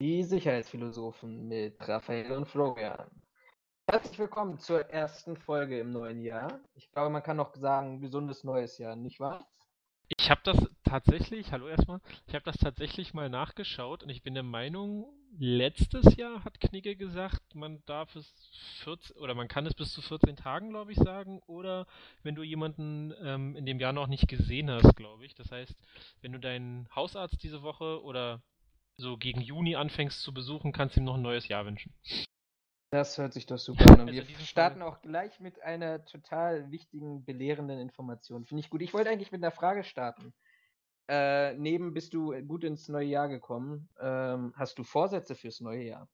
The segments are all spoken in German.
Die Sicherheitsphilosophen mit Raphael und Florian. Herzlich willkommen zur ersten Folge im neuen Jahr. Ich glaube, man kann noch sagen, gesundes neues Jahr, nicht wahr? Ich habe das tatsächlich, hallo erstmal, ich habe das tatsächlich mal nachgeschaut und ich bin der Meinung, letztes Jahr hat Knigge gesagt, man darf es 14 oder man kann es bis zu 14 Tagen, glaube ich, sagen, oder wenn du jemanden ähm, in dem Jahr noch nicht gesehen hast, glaube ich. Das heißt, wenn du deinen Hausarzt diese Woche oder so gegen Juni anfängst zu besuchen, kannst du ihm noch ein neues Jahr wünschen. Das hört sich doch super an. Und Also wir starten Fall- auch gleich mit einer total wichtigen, belehrenden Information. Finde ich gut. Ich wollte eigentlich mit einer Frage starten. Äh, neben bist du gut ins neue Jahr gekommen. Ähm, hast du Vorsätze fürs neue Jahr?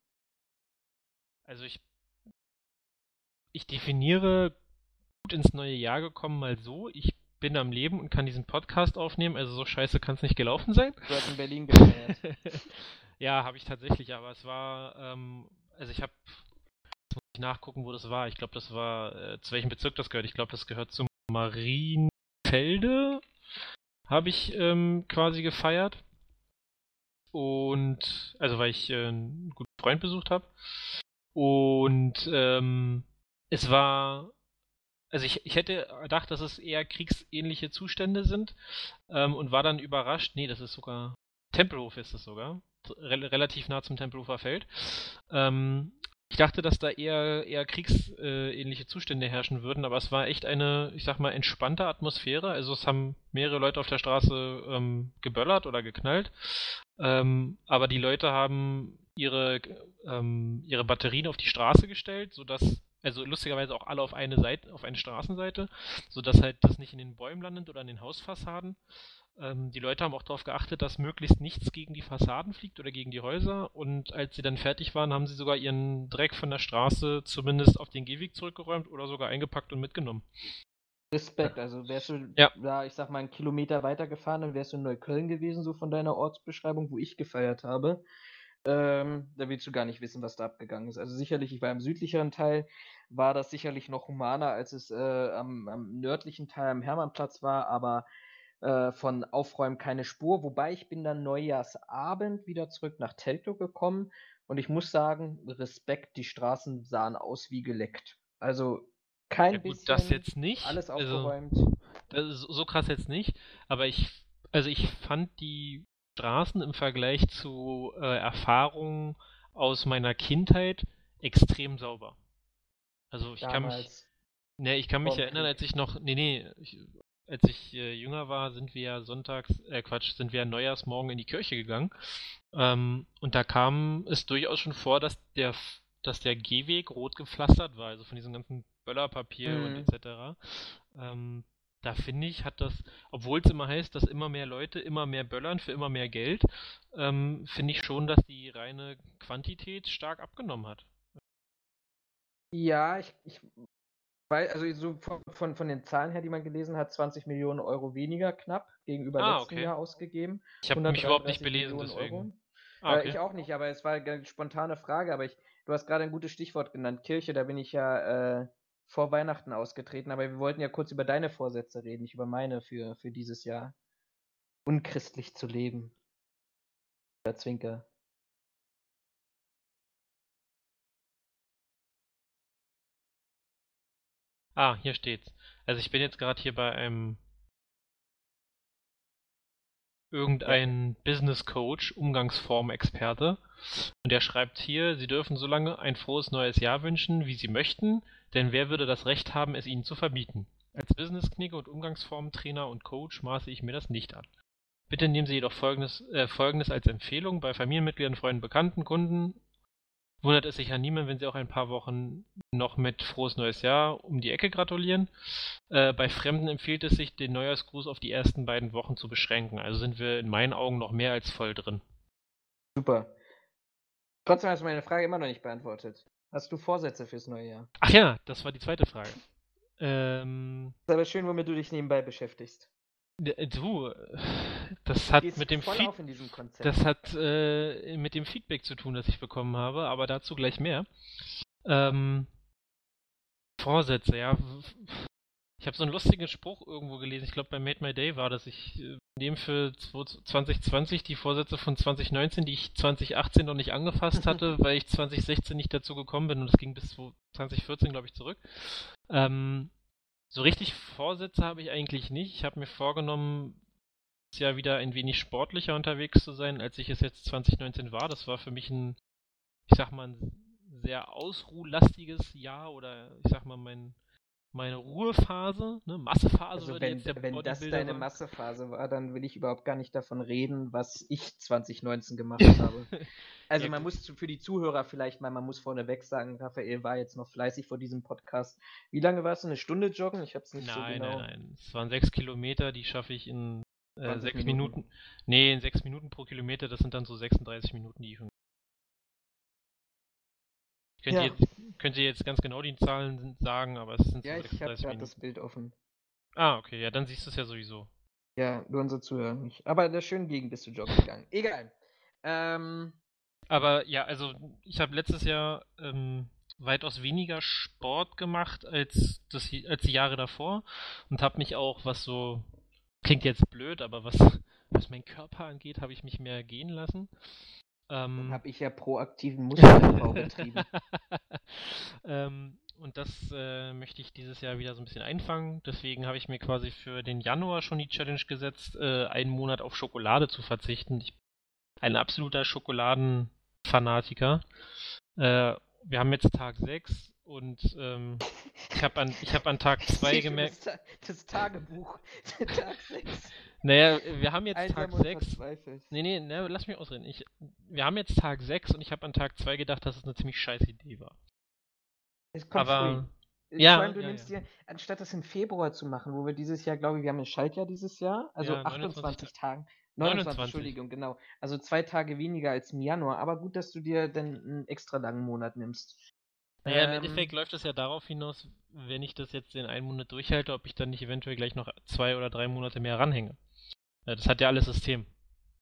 Also ich, ich definiere gut ins neue Jahr gekommen mal so, ich bin am Leben und kann diesen Podcast aufnehmen, also so scheiße kann es nicht gelaufen sein. Du hast in Berlin gefeiert. ja, habe ich tatsächlich, aber es war, ähm, also ich habe, jetzt muss ich nachgucken, wo das war. Ich glaube, das war, äh, zu welchem Bezirk das gehört. Ich glaube, das gehört zum Marienfelde, habe ich ähm, quasi gefeiert. Und, also weil ich äh, einen guten Freund besucht habe. Und ähm, es war, also ich, ich hätte gedacht, dass es eher kriegsähnliche Zustände sind ähm, und war dann überrascht. Nee, das ist sogar Tempelhof ist es sogar. Rel relativ nah zum Tempelhofer Feld. Ähm, ich dachte, dass da eher, eher kriegsähnliche Zustände herrschen würden, aber es war echt eine, ich sag mal, entspannte Atmosphäre. Also es haben mehrere Leute auf der Straße ähm, geböllert oder geknallt. Ähm, aber die Leute haben ihre, ähm, ihre Batterien auf die Straße gestellt, sodass, also lustigerweise auch alle auf eine Seite, auf eine Straßenseite, sodass halt das nicht in den Bäumen landet oder an den Hausfassaden. Ähm, die Leute haben auch darauf geachtet, dass möglichst nichts gegen die Fassaden fliegt oder gegen die Häuser. Und als sie dann fertig waren, haben sie sogar ihren Dreck von der Straße zumindest auf den Gehweg zurückgeräumt oder sogar eingepackt und mitgenommen. Respekt, also wärst du Ja. da, ich sag mal, einen Kilometer weiter gefahren, dann wärst du in Neukölln gewesen, so von deiner Ortsbeschreibung, wo ich gefeiert habe. Ähm, da willst du gar nicht wissen, was da abgegangen ist. Also sicherlich, ich war im südlicheren Teil, war das sicherlich noch humaner, als es äh, am, am nördlichen Teil am Hermannplatz war, aber äh, von Aufräumen keine Spur. Wobei ich bin dann Neujahrsabend wieder zurück nach Teltow gekommen und ich muss sagen, Respekt, die Straßen sahen aus wie geleckt. Also kein Ja gut, bisschen das jetzt nicht. alles Also, aufgeräumt. Das ist so so krass jetzt nicht, aber ich, also ich fand die Straßen im Vergleich zu äh, Erfahrungen aus meiner Kindheit extrem sauber. Also ich kann mich, damals. ne, ich kann mich erinnern, als ich noch, nee, nee, ich, als ich äh, jünger war, sind wir ja sonntags, äh, Quatsch, sind wir ja Neujahrsmorgen in die Kirche gegangen. Ähm, und da kam es durchaus schon vor, dass der, dass der Gehweg rot gepflastert war, also von diesem ganzen Böllerpapier und Mhm. etc. Ähm, da finde ich, hat das, obwohl es immer heißt, dass immer mehr Leute immer mehr böllern für immer mehr Geld, ähm, finde ich schon, dass die reine Quantität stark abgenommen hat. Ja, ich, ich weiß, also so von, von, von den Zahlen her, die man gelesen hat, 20 Millionen Euro weniger knapp gegenüber Ah, letzten okay. Jahr ausgegeben. Ich habe mich überhaupt nicht 133 belesen, Millionen deswegen. Ah, Äh, ich auch nicht, aber es war eine spontane Frage, aber ich, du hast gerade ein gutes Stichwort genannt, Kirche, da bin ich ja äh, vor Weihnachten ausgetreten, aber wir wollten ja kurz über deine Vorsätze reden, nicht über meine für, für dieses Jahr. Unchristlich zu leben. Der Zwinker. Ah, hier steht's. Also ich bin jetzt gerade hier bei einem irgendein Business Coach, Umgangsform-Experte. Und der schreibt hier, Sie dürfen so lange ein frohes neues Jahr wünschen, wie Sie möchten, denn wer würde das Recht haben, es Ihnen zu verbieten? Als Business-Knigge und Umgangsform-Trainer und Coach maße ich mir das nicht an. Bitte nehmen Sie jedoch Folgendes, äh, Folgendes als Empfehlung bei Familienmitgliedern, Freunden, Bekannten, Kunden. Wundert es sich ja niemand, wenn Sie auch ein paar Wochen noch mit frohes neues Jahr um die Ecke gratulieren. Äh, bei Fremden empfiehlt es sich, den Neujahrsgruß auf die ersten beiden Wochen zu beschränken. Also sind wir in meinen Augen noch mehr als voll drin. Super. Trotzdem hast du meine Frage immer noch nicht beantwortet. Hast du Vorsätze fürs neue Jahr? Ach ja, das war die zweite Frage. Ähm, Ist aber schön, womit du dich nebenbei beschäftigst. Du, das hat mit dem Feed auf in diesem Konzept. Das hat äh, mit dem Feedback zu tun, das ich bekommen habe, aber dazu gleich mehr. Ähm, Vorsätze, ja. Ich Ich habe so einen lustigen Spruch irgendwo gelesen. Ich glaube, bei Made My Day war das. Ich äh, nehme für 2020 die Vorsätze von 2019, die ich 2018 noch nicht angefasst hatte, weil ich 2016 nicht dazu gekommen bin und es ging bis 2014, glaube ich, zurück. Ähm, so richtig Vorsätze habe ich eigentlich nicht. Ich habe mir vorgenommen, dieses Jahr wieder ein wenig sportlicher unterwegs zu sein, als ich es jetzt 2019 war. Das war für mich ein, ich sag mal, ein sehr ausruhlastiges Jahr oder ich sag mal mein meine Ruhephase, ne, Massephase. Also wenn, wenn das deine war. Massephase war, dann will ich überhaupt gar nicht davon reden, was ich 2019 gemacht habe. Also ja, man muss für die Zuhörer vielleicht mal, man muss vorneweg sagen, Raphael war jetzt noch fleißig vor diesem Podcast. Wie lange warst du? Eine Stunde joggen? Ich hab's nicht nein, so genau. Nein, nein, nein. Es waren sechs Kilometer, die schaffe ich in äh, sechs Minuten. Minuten. Nee, in sechs Minuten pro Kilometer, das sind dann so 36 Minuten, die ich Könnt, ja. ihr jetzt, könnt ihr jetzt ganz genau die Zahlen sagen, aber es sind ja, so 36 ich habe gerade das Bild offen. Ah, okay, ja, dann siehst du es ja sowieso. Ja, nur unser Zuhörer nicht. Aber in der schönen Gegend bist du joggen gegangen. Egal. Ähm, aber ja, also ich habe letztes Jahr ähm, weitaus weniger Sport gemacht als, das, als die Jahre davor und habe mich auch, was so, klingt jetzt blöd, aber was, was mein Körper angeht, habe ich mich mehr gehen lassen. Ähm, Dann habe ich ja proaktiven Muskelaufbau betrieben. ähm, und das äh, möchte ich dieses Jahr wieder so ein bisschen einfangen. Deswegen habe ich mir quasi für den Januar schon die Challenge gesetzt, äh, einen Monat auf Schokolade zu verzichten. Ich bin ein absoluter Schokoladenfanatiker. Äh, wir haben jetzt Tag 6 und ähm, ich habe an, hab an Tag 2 gemerkt. Das, das Tagebuch, Tag 6. Naja, wir haben jetzt Einsam Tag 6. Nee, nee, ne, lass mich ausreden. Ich, wir haben jetzt Tag 6 und ich habe an Tag 2 gedacht, dass es eine ziemlich scheiß Idee war. Es kommt Aber, früh. Ja, meine, du ja, nimmst ja. dir, anstatt das im Februar zu machen, wo wir dieses Jahr, glaube ich, wir haben ein Schaltjahr dieses Jahr, also ja, 28 Tagen. 29, 29, Entschuldigung, genau. Also zwei Tage weniger als im Januar. Aber gut, dass du dir dann einen extra langen Monat nimmst. Naja, ähm, im Endeffekt läuft es ja darauf hinaus, wenn ich das jetzt in einem Monat durchhalte, ob ich dann nicht eventuell gleich noch zwei oder drei Monate mehr ranhänge. Das hat ja alles System.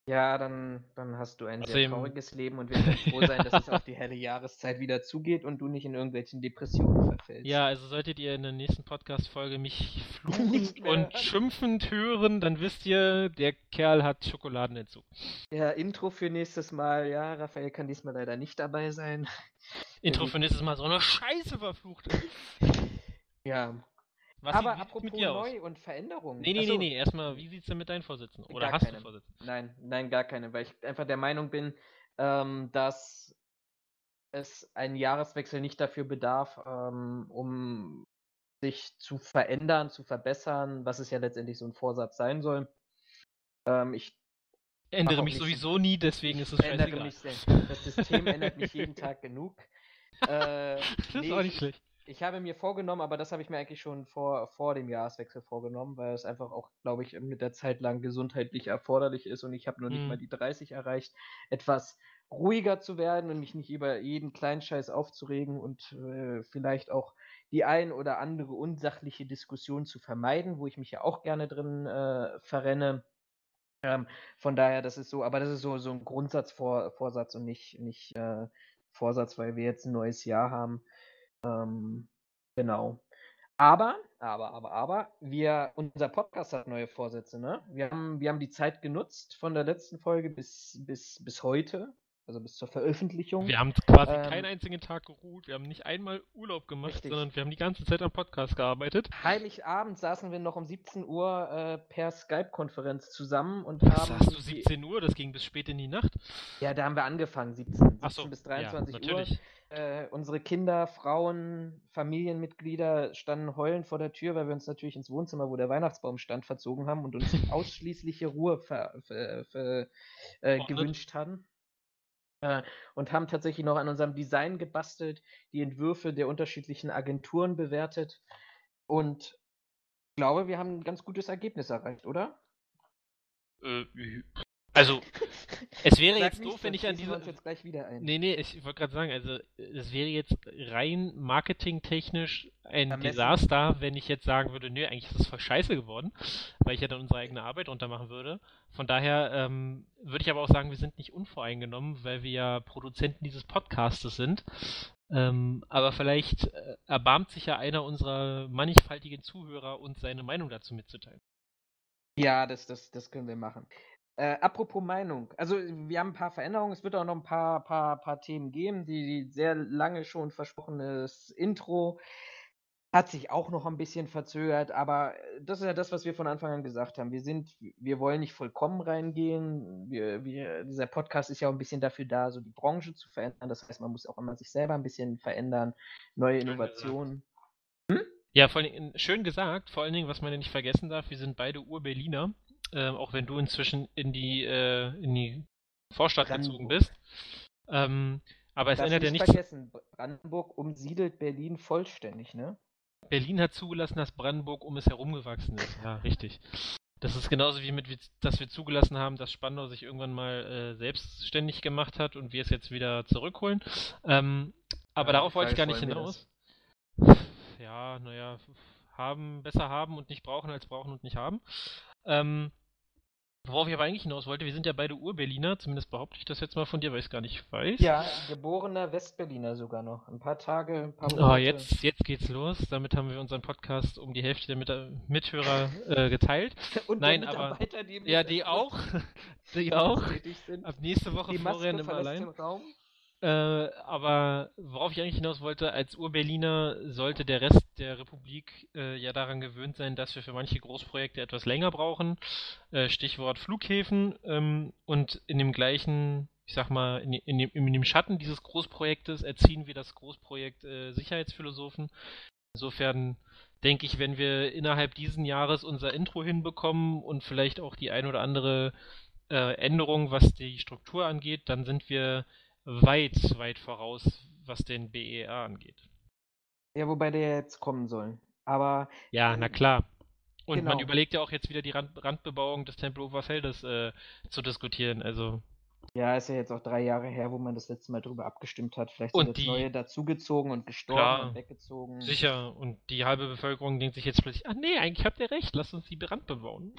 Ja, dann, dann hast du ein Außerdem, sehr trauriges Leben und wir können froh sein, dass es auf die helle Jahreszeit wieder zugeht und du nicht in irgendwelchen Depressionen verfällst. Ja, also solltet ihr in der nächsten Podcast-Folge mich fluchen und schimpfend hören, dann wisst ihr, der Kerl hat Schokoladenentzug. Ja, Intro für nächstes Mal. Ja, Raphael kann diesmal leider nicht dabei sein. Intro für nächstes Mal so eine Scheiße verflucht. Ja, was Aber apropos neu und Veränderungen. Nee, nee, Achso. nee, nee, erstmal, wie sieht's denn mit deinen Vorsitzenden? Oder gar hast keine. du Vorsitzende? Nein, nein, gar keine, weil ich einfach der Meinung bin, ähm, dass es einen Jahreswechsel nicht dafür bedarf, ähm, um sich zu verändern, zu verbessern, was es ja letztendlich so ein Vorsatz sein soll. Ähm, ich ändere mich sowieso so, nie, deswegen ist es ändere mich sehr. Das System ändert mich jeden Tag genug. Äh, das nee, ist auch nicht schlecht. Ich habe mir vorgenommen, aber das habe ich mir eigentlich schon vor, vor dem Jahreswechsel vorgenommen, weil es einfach auch, glaube ich, mit der Zeit lang gesundheitlich erforderlich ist und ich habe noch nicht mal mhm. die 30 erreicht, etwas ruhiger zu werden und mich nicht über jeden kleinen Scheiß aufzuregen und äh, vielleicht auch die ein oder andere unsachliche Diskussion zu vermeiden, wo ich mich ja auch gerne drin äh, verrenne. Ähm, von daher, das ist so, aber das ist so, so ein Grundsatzvorsatz und nicht, nicht äh, Vorsatz, weil wir jetzt ein neues Jahr haben. Ähm, genau. Aber, aber, aber, aber, wir, unser Podcast hat neue Vorsätze, ne? Wir haben, wir haben die Zeit genutzt von der letzten Folge bis, bis, bis heute also bis zur Veröffentlichung. Wir haben quasi ähm, keinen einzigen Tag geruht, wir haben nicht einmal Urlaub gemacht, richtig. sondern wir haben die ganze Zeit am Podcast gearbeitet. Heiligabend saßen wir noch um 17 Uhr äh, per Skype-Konferenz zusammen und Was haben. Sagst du 17 Uhr? Das ging bis spät in die Nacht? Ja, da haben wir angefangen, 17, 17 Ach so, bis 23 ja, natürlich. Uhr. Äh, unsere Kinder, Frauen, Familienmitglieder standen heulend vor der Tür, weil wir uns natürlich ins Wohnzimmer, wo der Weihnachtsbaum stand, verzogen haben und uns ausschließliche Ruhe ver, ver, ver, äh, gewünscht haben. Äh, und haben tatsächlich noch an unserem Design gebastelt, die Entwürfe der unterschiedlichen Agenturen bewertet und ich glaube, wir haben ein ganz gutes Ergebnis erreicht, oder? Äh, also, es wäre jetzt nicht, doof, wenn ich an diese. Uns jetzt gleich wieder ein. Nee, nee, ich wollte gerade sagen, also, es wäre jetzt rein marketingtechnisch ein Ermessen. Desaster, wenn ich jetzt sagen würde, nö, eigentlich ist das voll scheiße geworden, weil ich ja dann unsere eigene Arbeit untermachen würde. Von daher ähm, würde ich aber auch sagen, wir sind nicht unvoreingenommen, weil wir ja Produzenten dieses Podcastes sind. Ähm, aber vielleicht äh, erbarmt sich ja einer unserer mannigfaltigen Zuhörer, uns seine Meinung dazu mitzuteilen. Ja, das, das, das können wir machen. Äh, apropos Meinung. Also, wir haben ein paar Veränderungen. Es wird auch noch ein paar, paar, paar Themen geben. Die, die sehr lange schon versprochenes Intro hat sich auch noch ein bisschen verzögert, aber das ist ja das, was wir von Anfang an gesagt haben. Wir sind, wir wollen nicht vollkommen reingehen. Wir, wir, dieser Podcast ist ja auch ein bisschen dafür da, so die Branche zu verändern. Das heißt, man muss auch immer sich selber ein bisschen verändern, neue Innovationen. Hm? Ja, vor allem, schön gesagt, vor allen Dingen, was man ja nicht vergessen darf, wir sind beide Ur-Berliner äh, auch wenn du inzwischen in die, äh, in die Vorstadt Brandenburg. gezogen bist. Ähm, aber es ändert ja nichts. vergessen, Brandenburg umsiedelt Berlin vollständig, ne? Berlin hat zugelassen, dass Brandenburg um es herum gewachsen ist. Ja, richtig. Das ist genauso wie mit, dass wir zugelassen haben, dass Spandau sich irgendwann mal äh, selbstständig gemacht hat und wir es jetzt wieder zurückholen. Ähm, aber ja, darauf wollte ich gar nicht hinaus. Ja, naja, haben, besser haben und nicht brauchen als brauchen und nicht haben. Ähm, worauf ich aber eigentlich hinaus wollte, wir sind ja beide Ur-Berliner, zumindest behaupte ich das jetzt mal von dir, weil ich es gar nicht weiß. Ja, geborener Westberliner sogar noch. Ein paar Tage, ein paar ah, Monate. Oh, jetzt, jetzt geht's los. Damit haben wir unseren Podcast um die Hälfte der Mit Mithörer äh, geteilt. Und Nein, aber die ja, die auch, die auch. Ab nächste Woche die Florian immer allein. Raum. Äh, aber worauf ich eigentlich hinaus wollte, als Ur-Berliner sollte der Rest der Republik äh, ja daran gewöhnt sein, dass wir für manche Großprojekte etwas länger brauchen. Äh, Stichwort Flughäfen. Ähm, und in dem gleichen, ich sag mal, in, in, dem, in, dem, Schatten dieses Großprojektes erziehen wir das Großprojekt äh, Sicherheitsphilosophen. Insofern denke ich, wenn wir innerhalb diesen Jahres unser Intro hinbekommen und vielleicht auch die ein oder andere äh, Änderung, was die Struktur angeht, dann sind wir weit, weit voraus, was den BER angeht. Ja, wobei der jetzt kommen soll. Aber. Ja, na klar. Und genau. man überlegt ja auch jetzt wieder die Rand Randbebauung des Tempelhofer Feldes äh, zu diskutieren. Also. Ja, ist ja jetzt auch drei Jahre her, wo man das letzte Mal drüber abgestimmt hat. Vielleicht sind und jetzt neue dazugezogen und gestorben klar, und weggezogen. Sicher. Und die halbe Bevölkerung denkt sich jetzt plötzlich, ach nee, eigentlich habt ihr recht, lasst uns die Rand bebauen.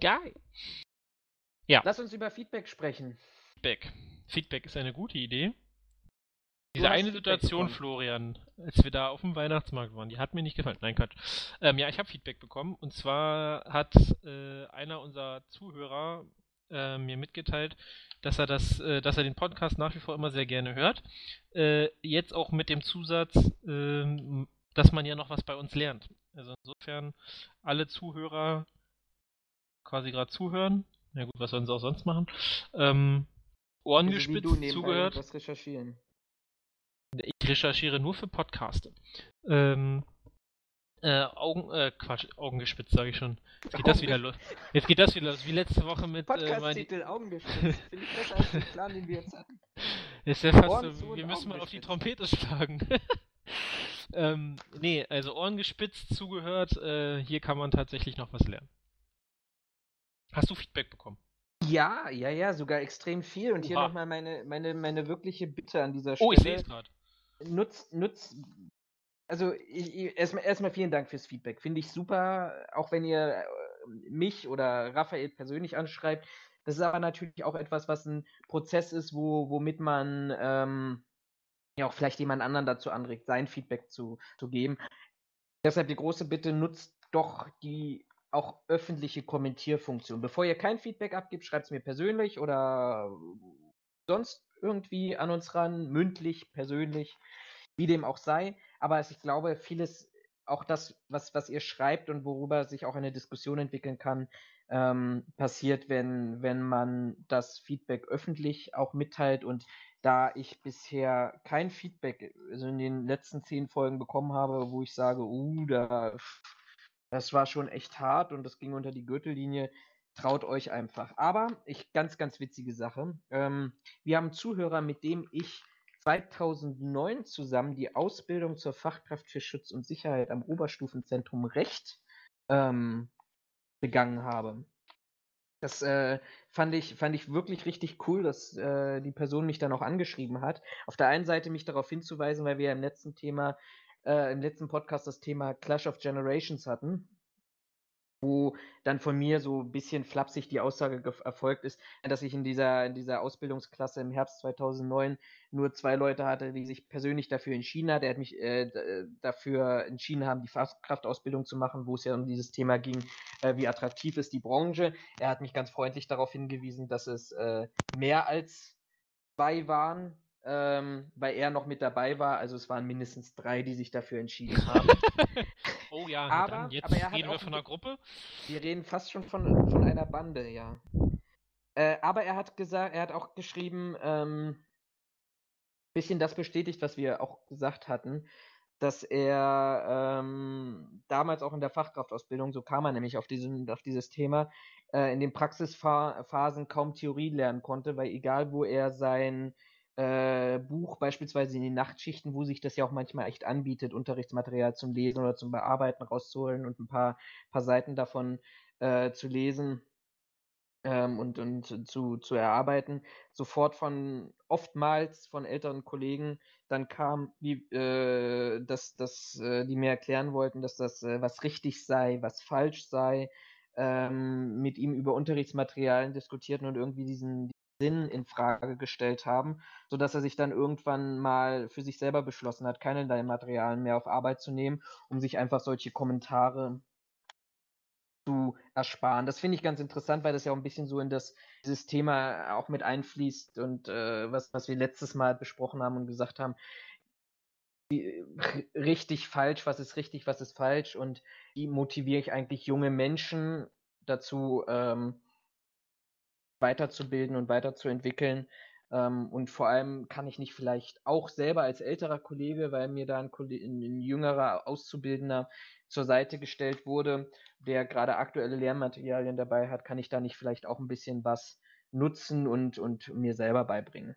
Geil. Ja. Lass uns über Feedback sprechen. Feedback. Feedback ist eine gute Idee. Diese eine Situation, Florian, als wir da auf dem Weihnachtsmarkt waren, die hat mir nicht gefallen. Nein, Quatsch. Ähm, ja, ich habe Feedback bekommen. Und zwar hat äh, einer unserer Zuhörer äh, mir mitgeteilt, dass er das, äh, dass er den Podcast nach wie vor immer sehr gerne hört. Äh, jetzt auch mit dem Zusatz, ähm, dass man ja noch was bei uns lernt. Also insofern alle Zuhörer quasi gerade zuhören. Ja gut, was sollen sie auch sonst machen? Ähm, Ohren also gespitzt zugehört. Was recherchieren. Ich recherchiere nur für Podcaste. Ähm, äh, Augen, äh, Quatsch, Augen gespitzt, sage ich schon. Jetzt geht das wieder los. Jetzt geht das wieder los, wie letzte Woche mit. Äh, Podcast-Titel, äh, Augen gespitzt. Finde ich besser als den Plan, den wir jetzt hatten. Ist ja fast so, wir müssen mal auf die Trompete schlagen. ähm, nee, also Ohren gespitzt, zugehört, äh, hier kann man tatsächlich noch was lernen. Hast du Feedback bekommen? Ja, ja, ja, sogar extrem viel. Und Oha. hier nochmal meine, meine, meine wirkliche Bitte an dieser Stelle. Oh, ich sehe es gerade. Nutz, nutz, also erstmal, erstmal vielen Dank fürs Feedback. Finde ich super, auch wenn ihr äh, mich oder Raphael persönlich anschreibt. Das ist aber natürlich auch etwas, was ein Prozess ist, wo, womit man ähm, ja auch vielleicht jemand anderen dazu anregt, sein Feedback zu, zu geben. Deshalb die große Bitte, nutzt doch die auch öffentliche Kommentierfunktion. Bevor ihr kein Feedback abgibt, schreibt es mir persönlich oder sonst irgendwie an uns ran, mündlich, persönlich, wie dem auch sei. Aber ich glaube, vieles, auch das, was, was ihr schreibt und worüber sich auch eine Diskussion entwickeln kann, ähm, passiert, wenn, wenn man das Feedback öffentlich auch mitteilt. Und da ich bisher kein Feedback also in den letzten zehn Folgen bekommen habe, wo ich sage, uh, da das war schon echt hart und das ging unter die Gürtellinie. Traut euch einfach. Aber ich ganz, ganz witzige Sache. Ähm, wir haben einen Zuhörer, mit dem ich 2009 zusammen die Ausbildung zur Fachkraft für Schutz und Sicherheit am Oberstufenzentrum Recht ähm, begangen habe. Das äh, fand, ich, fand ich wirklich richtig cool, dass äh, die Person mich dann auch angeschrieben hat. Auf der einen Seite mich darauf hinzuweisen, weil wir ja im letzten Thema äh, im letzten Podcast das Thema Clash of Generations hatten. wo dann von mir so ein bisschen flapsig die Aussage erfolgt ist, dass ich in dieser, in dieser Ausbildungsklasse im Herbst 2009 nur zwei Leute hatte, die sich persönlich dafür entschieden haben. Der hat mich äh, dafür entschieden haben, die Fachkraftausbildung zu machen, wo es ja um dieses Thema ging, äh, wie attraktiv ist die Branche. Er hat mich ganz freundlich darauf hingewiesen, dass es äh, mehr als zwei waren, ähm, weil er noch mit dabei war. Also es waren mindestens drei, die sich dafür entschieden haben. oh ja, aber, jetzt aber reden wir von einer Gruppe. Wir reden fast schon von, von einer Bande, ja. Äh, aber er hat gesagt, er hat auch geschrieben, ähm, bisschen das bestätigt, was wir auch gesagt hatten, dass er ähm, damals auch in der Fachkraftausbildung, so kam er nämlich auf, diesen, auf dieses Thema, äh, in den Praxisphasen kaum Theorie lernen konnte, weil egal wo er sein äh, Buch, beispielsweise in den Nachtschichten, wo sich das ja auch manchmal echt anbietet, Unterrichtsmaterial zum Lesen oder zum Bearbeiten rauszuholen und ein paar, paar Seiten davon äh, zu lesen ähm, und, und zu, zu erarbeiten, sofort von oftmals von älteren Kollegen dann kam, wie, äh, dass, dass äh, die mir erklären wollten, dass das äh, was richtig sei, was falsch sei, ähm, mit ihm über Unterrichtsmaterialien diskutierten und irgendwie diesen, Sinn in Frage gestellt haben, sodass er sich dann irgendwann mal für sich selber beschlossen hat, keine Materialien mehr auf Arbeit zu nehmen, um sich einfach solche Kommentare zu ersparen. Das finde ich ganz interessant, weil das ja auch ein bisschen so in das dieses Thema auch mit einfließt und äh, was, was wir letztes Mal besprochen haben und gesagt haben, richtig falsch, was ist richtig, was ist falsch und wie motiviere ich eigentlich junge Menschen dazu, ähm, weiterzubilden und weiterzuentwickeln. Ähm, und vor allem kann ich nicht vielleicht auch selber als älterer Kollege, weil mir da ein, ein jüngerer Auszubildender zur Seite gestellt wurde, der gerade aktuelle Lehrmaterialien dabei hat, kann ich da nicht vielleicht auch ein bisschen was nutzen und, und mir selber beibringen.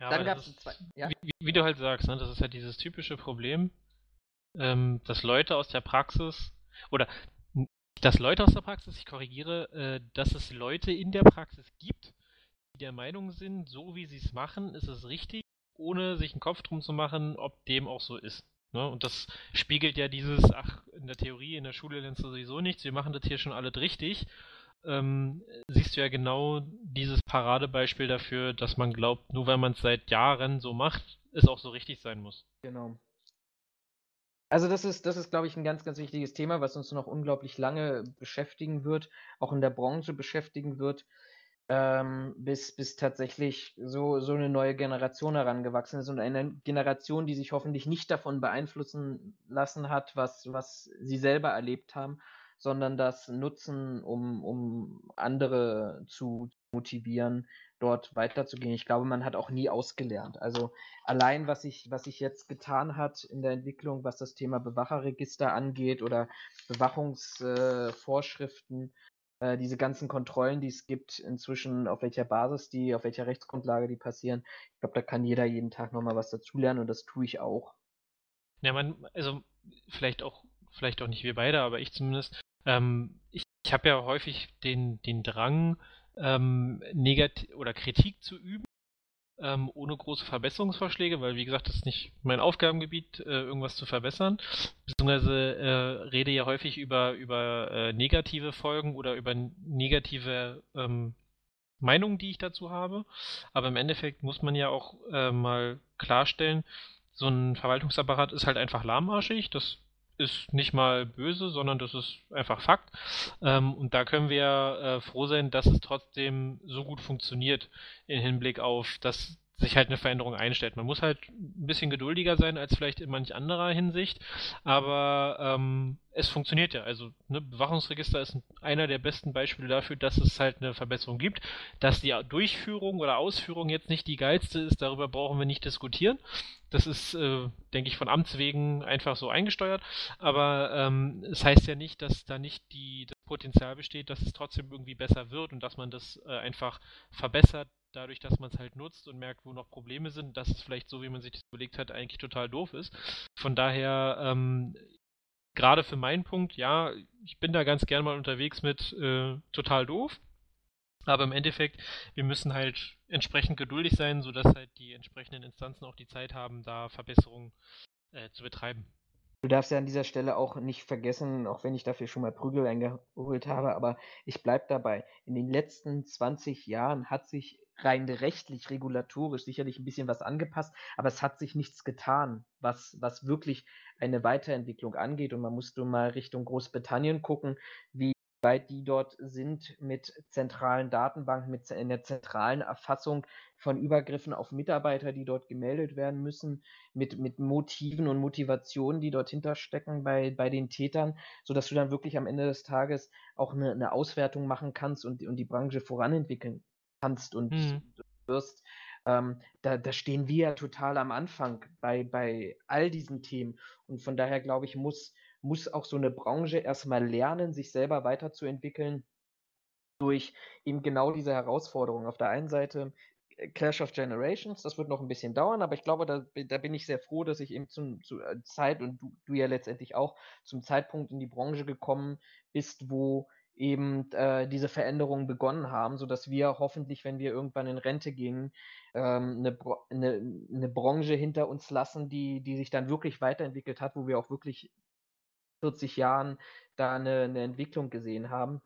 Ja, Dann gab es zwei. Ja? Wie, wie, du halt sagst, ne, das ist halt dieses typische Problem, ähm, dass Leute aus der Praxis oder dass Leute aus der Praxis, ich korrigiere, äh, dass es Leute in der Praxis gibt, die der Meinung sind, so wie sie es machen, ist es richtig, ohne sich einen Kopf drum zu machen, ob dem auch so ist. Ne? Und das spiegelt ja dieses, ach, in der Theorie, in der Schule lernst du sowieso nichts, wir machen das hier schon alles richtig. Ähm, siehst du ja genau dieses Paradebeispiel dafür, dass man glaubt, nur weil man es seit Jahren so macht, es auch so richtig sein muss. Genau. Also das ist, das ist, glaube ich, ein ganz, ganz wichtiges Thema, was uns noch unglaublich lange beschäftigen wird, auch in der Branche beschäftigen wird, ähm, bis, bis tatsächlich so, so eine neue Generation herangewachsen ist und eine Generation, die sich hoffentlich nicht davon beeinflussen lassen hat, was, was sie selber erlebt haben, sondern das nutzen, um, um andere zu motivieren, dort weiterzugehen. Ich glaube, man hat auch nie ausgelernt. Also allein, was sich was ich jetzt getan hat in der Entwicklung, was das Thema Bewacherregister angeht oder Bewachungsvorschriften, äh, äh, diese ganzen Kontrollen, die es gibt, inzwischen auf welcher Basis die, auf welcher Rechtsgrundlage die passieren. Ich glaube, da kann jeder jeden Tag nochmal was dazulernen und das tue ich auch. Ja, man, also vielleicht auch, vielleicht auch nicht wir beide, aber ich zumindest. Ähm, ich ich habe ja häufig den, den Drang, ähm, Negat oder Kritik zu üben, ähm, ohne große Verbesserungsvorschläge, weil wie gesagt, das ist nicht mein Aufgabengebiet, äh, irgendwas zu verbessern. Beziehungsweise äh, rede ja häufig über, über äh, negative Folgen oder über negative ähm, Meinungen, die ich dazu habe. Aber im Endeffekt muss man ja auch äh, mal klarstellen, so ein Verwaltungsapparat ist halt einfach lahmarschig. Das ist nicht mal böse, sondern das ist einfach Fakt. Ähm, und da können wir äh, froh sein, dass es trotzdem so gut funktioniert im Hinblick auf, dass sich halt eine Veränderung einstellt. Man muss halt ein bisschen geduldiger sein als vielleicht in manch anderer Hinsicht, aber ähm, es funktioniert ja. Also ne, Bewachungsregister ist einer der besten Beispiele dafür, dass es halt eine Verbesserung gibt. Dass die Durchführung oder Ausführung jetzt nicht die geilste ist, darüber brauchen wir nicht diskutieren. Das ist, äh, denke ich, von Amts wegen einfach so eingesteuert. Aber ähm, es heißt ja nicht, dass da nicht die, das Potenzial besteht, dass es trotzdem irgendwie besser wird und dass man das äh, einfach verbessert, dadurch, dass man es halt nutzt und merkt, wo noch Probleme sind, dass es vielleicht so, wie man sich das überlegt hat, eigentlich total doof ist. Von daher, ähm, gerade für meinen Punkt, ja, ich bin da ganz gern mal unterwegs mit äh, total doof. Aber im Endeffekt, wir müssen halt entsprechend geduldig sein, sodass halt die entsprechenden Instanzen auch die Zeit haben, da Verbesserungen äh, zu betreiben. Du darfst ja an dieser Stelle auch nicht vergessen, auch wenn ich dafür schon mal Prügel eingeholt habe, aber ich bleibe dabei. In den letzten 20 Jahren hat sich rein rechtlich, regulatorisch sicherlich ein bisschen was angepasst, aber es hat sich nichts getan, was, was wirklich eine Weiterentwicklung angeht. Und man musste mal Richtung Großbritannien gucken, wie weit die dort sind mit zentralen Datenbanken, mit in der zentralen Erfassung von Übergriffen auf Mitarbeiter, die dort gemeldet werden müssen, mit, mit Motiven und Motivationen, die dort hinterstecken bei, bei den Tätern, sodass du dann wirklich am Ende des Tages auch eine, eine Auswertung machen kannst und, und die Branche voranentwickeln kannst und hm. wirst. Ähm, da, da stehen wir ja total am Anfang bei, bei all diesen Themen. Und von daher glaube ich, muss, muss auch so eine Branche erstmal lernen, sich selber weiterzuentwickeln durch eben genau diese Herausforderungen. Auf der einen Seite äh, Clash of Generations, das wird noch ein bisschen dauern, aber ich glaube, da, da bin ich sehr froh, dass ich eben zum, zur äh, Zeit und du, du ja letztendlich auch zum Zeitpunkt in die Branche gekommen bist, wo eben äh, diese Veränderungen begonnen haben, sodass wir hoffentlich, wenn wir irgendwann in Rente gehen, ähm, eine, eine, eine Branche hinter uns lassen, die, die sich dann wirklich weiterentwickelt hat, wo wir auch wirklich 40 Jahren da eine, eine Entwicklung gesehen haben.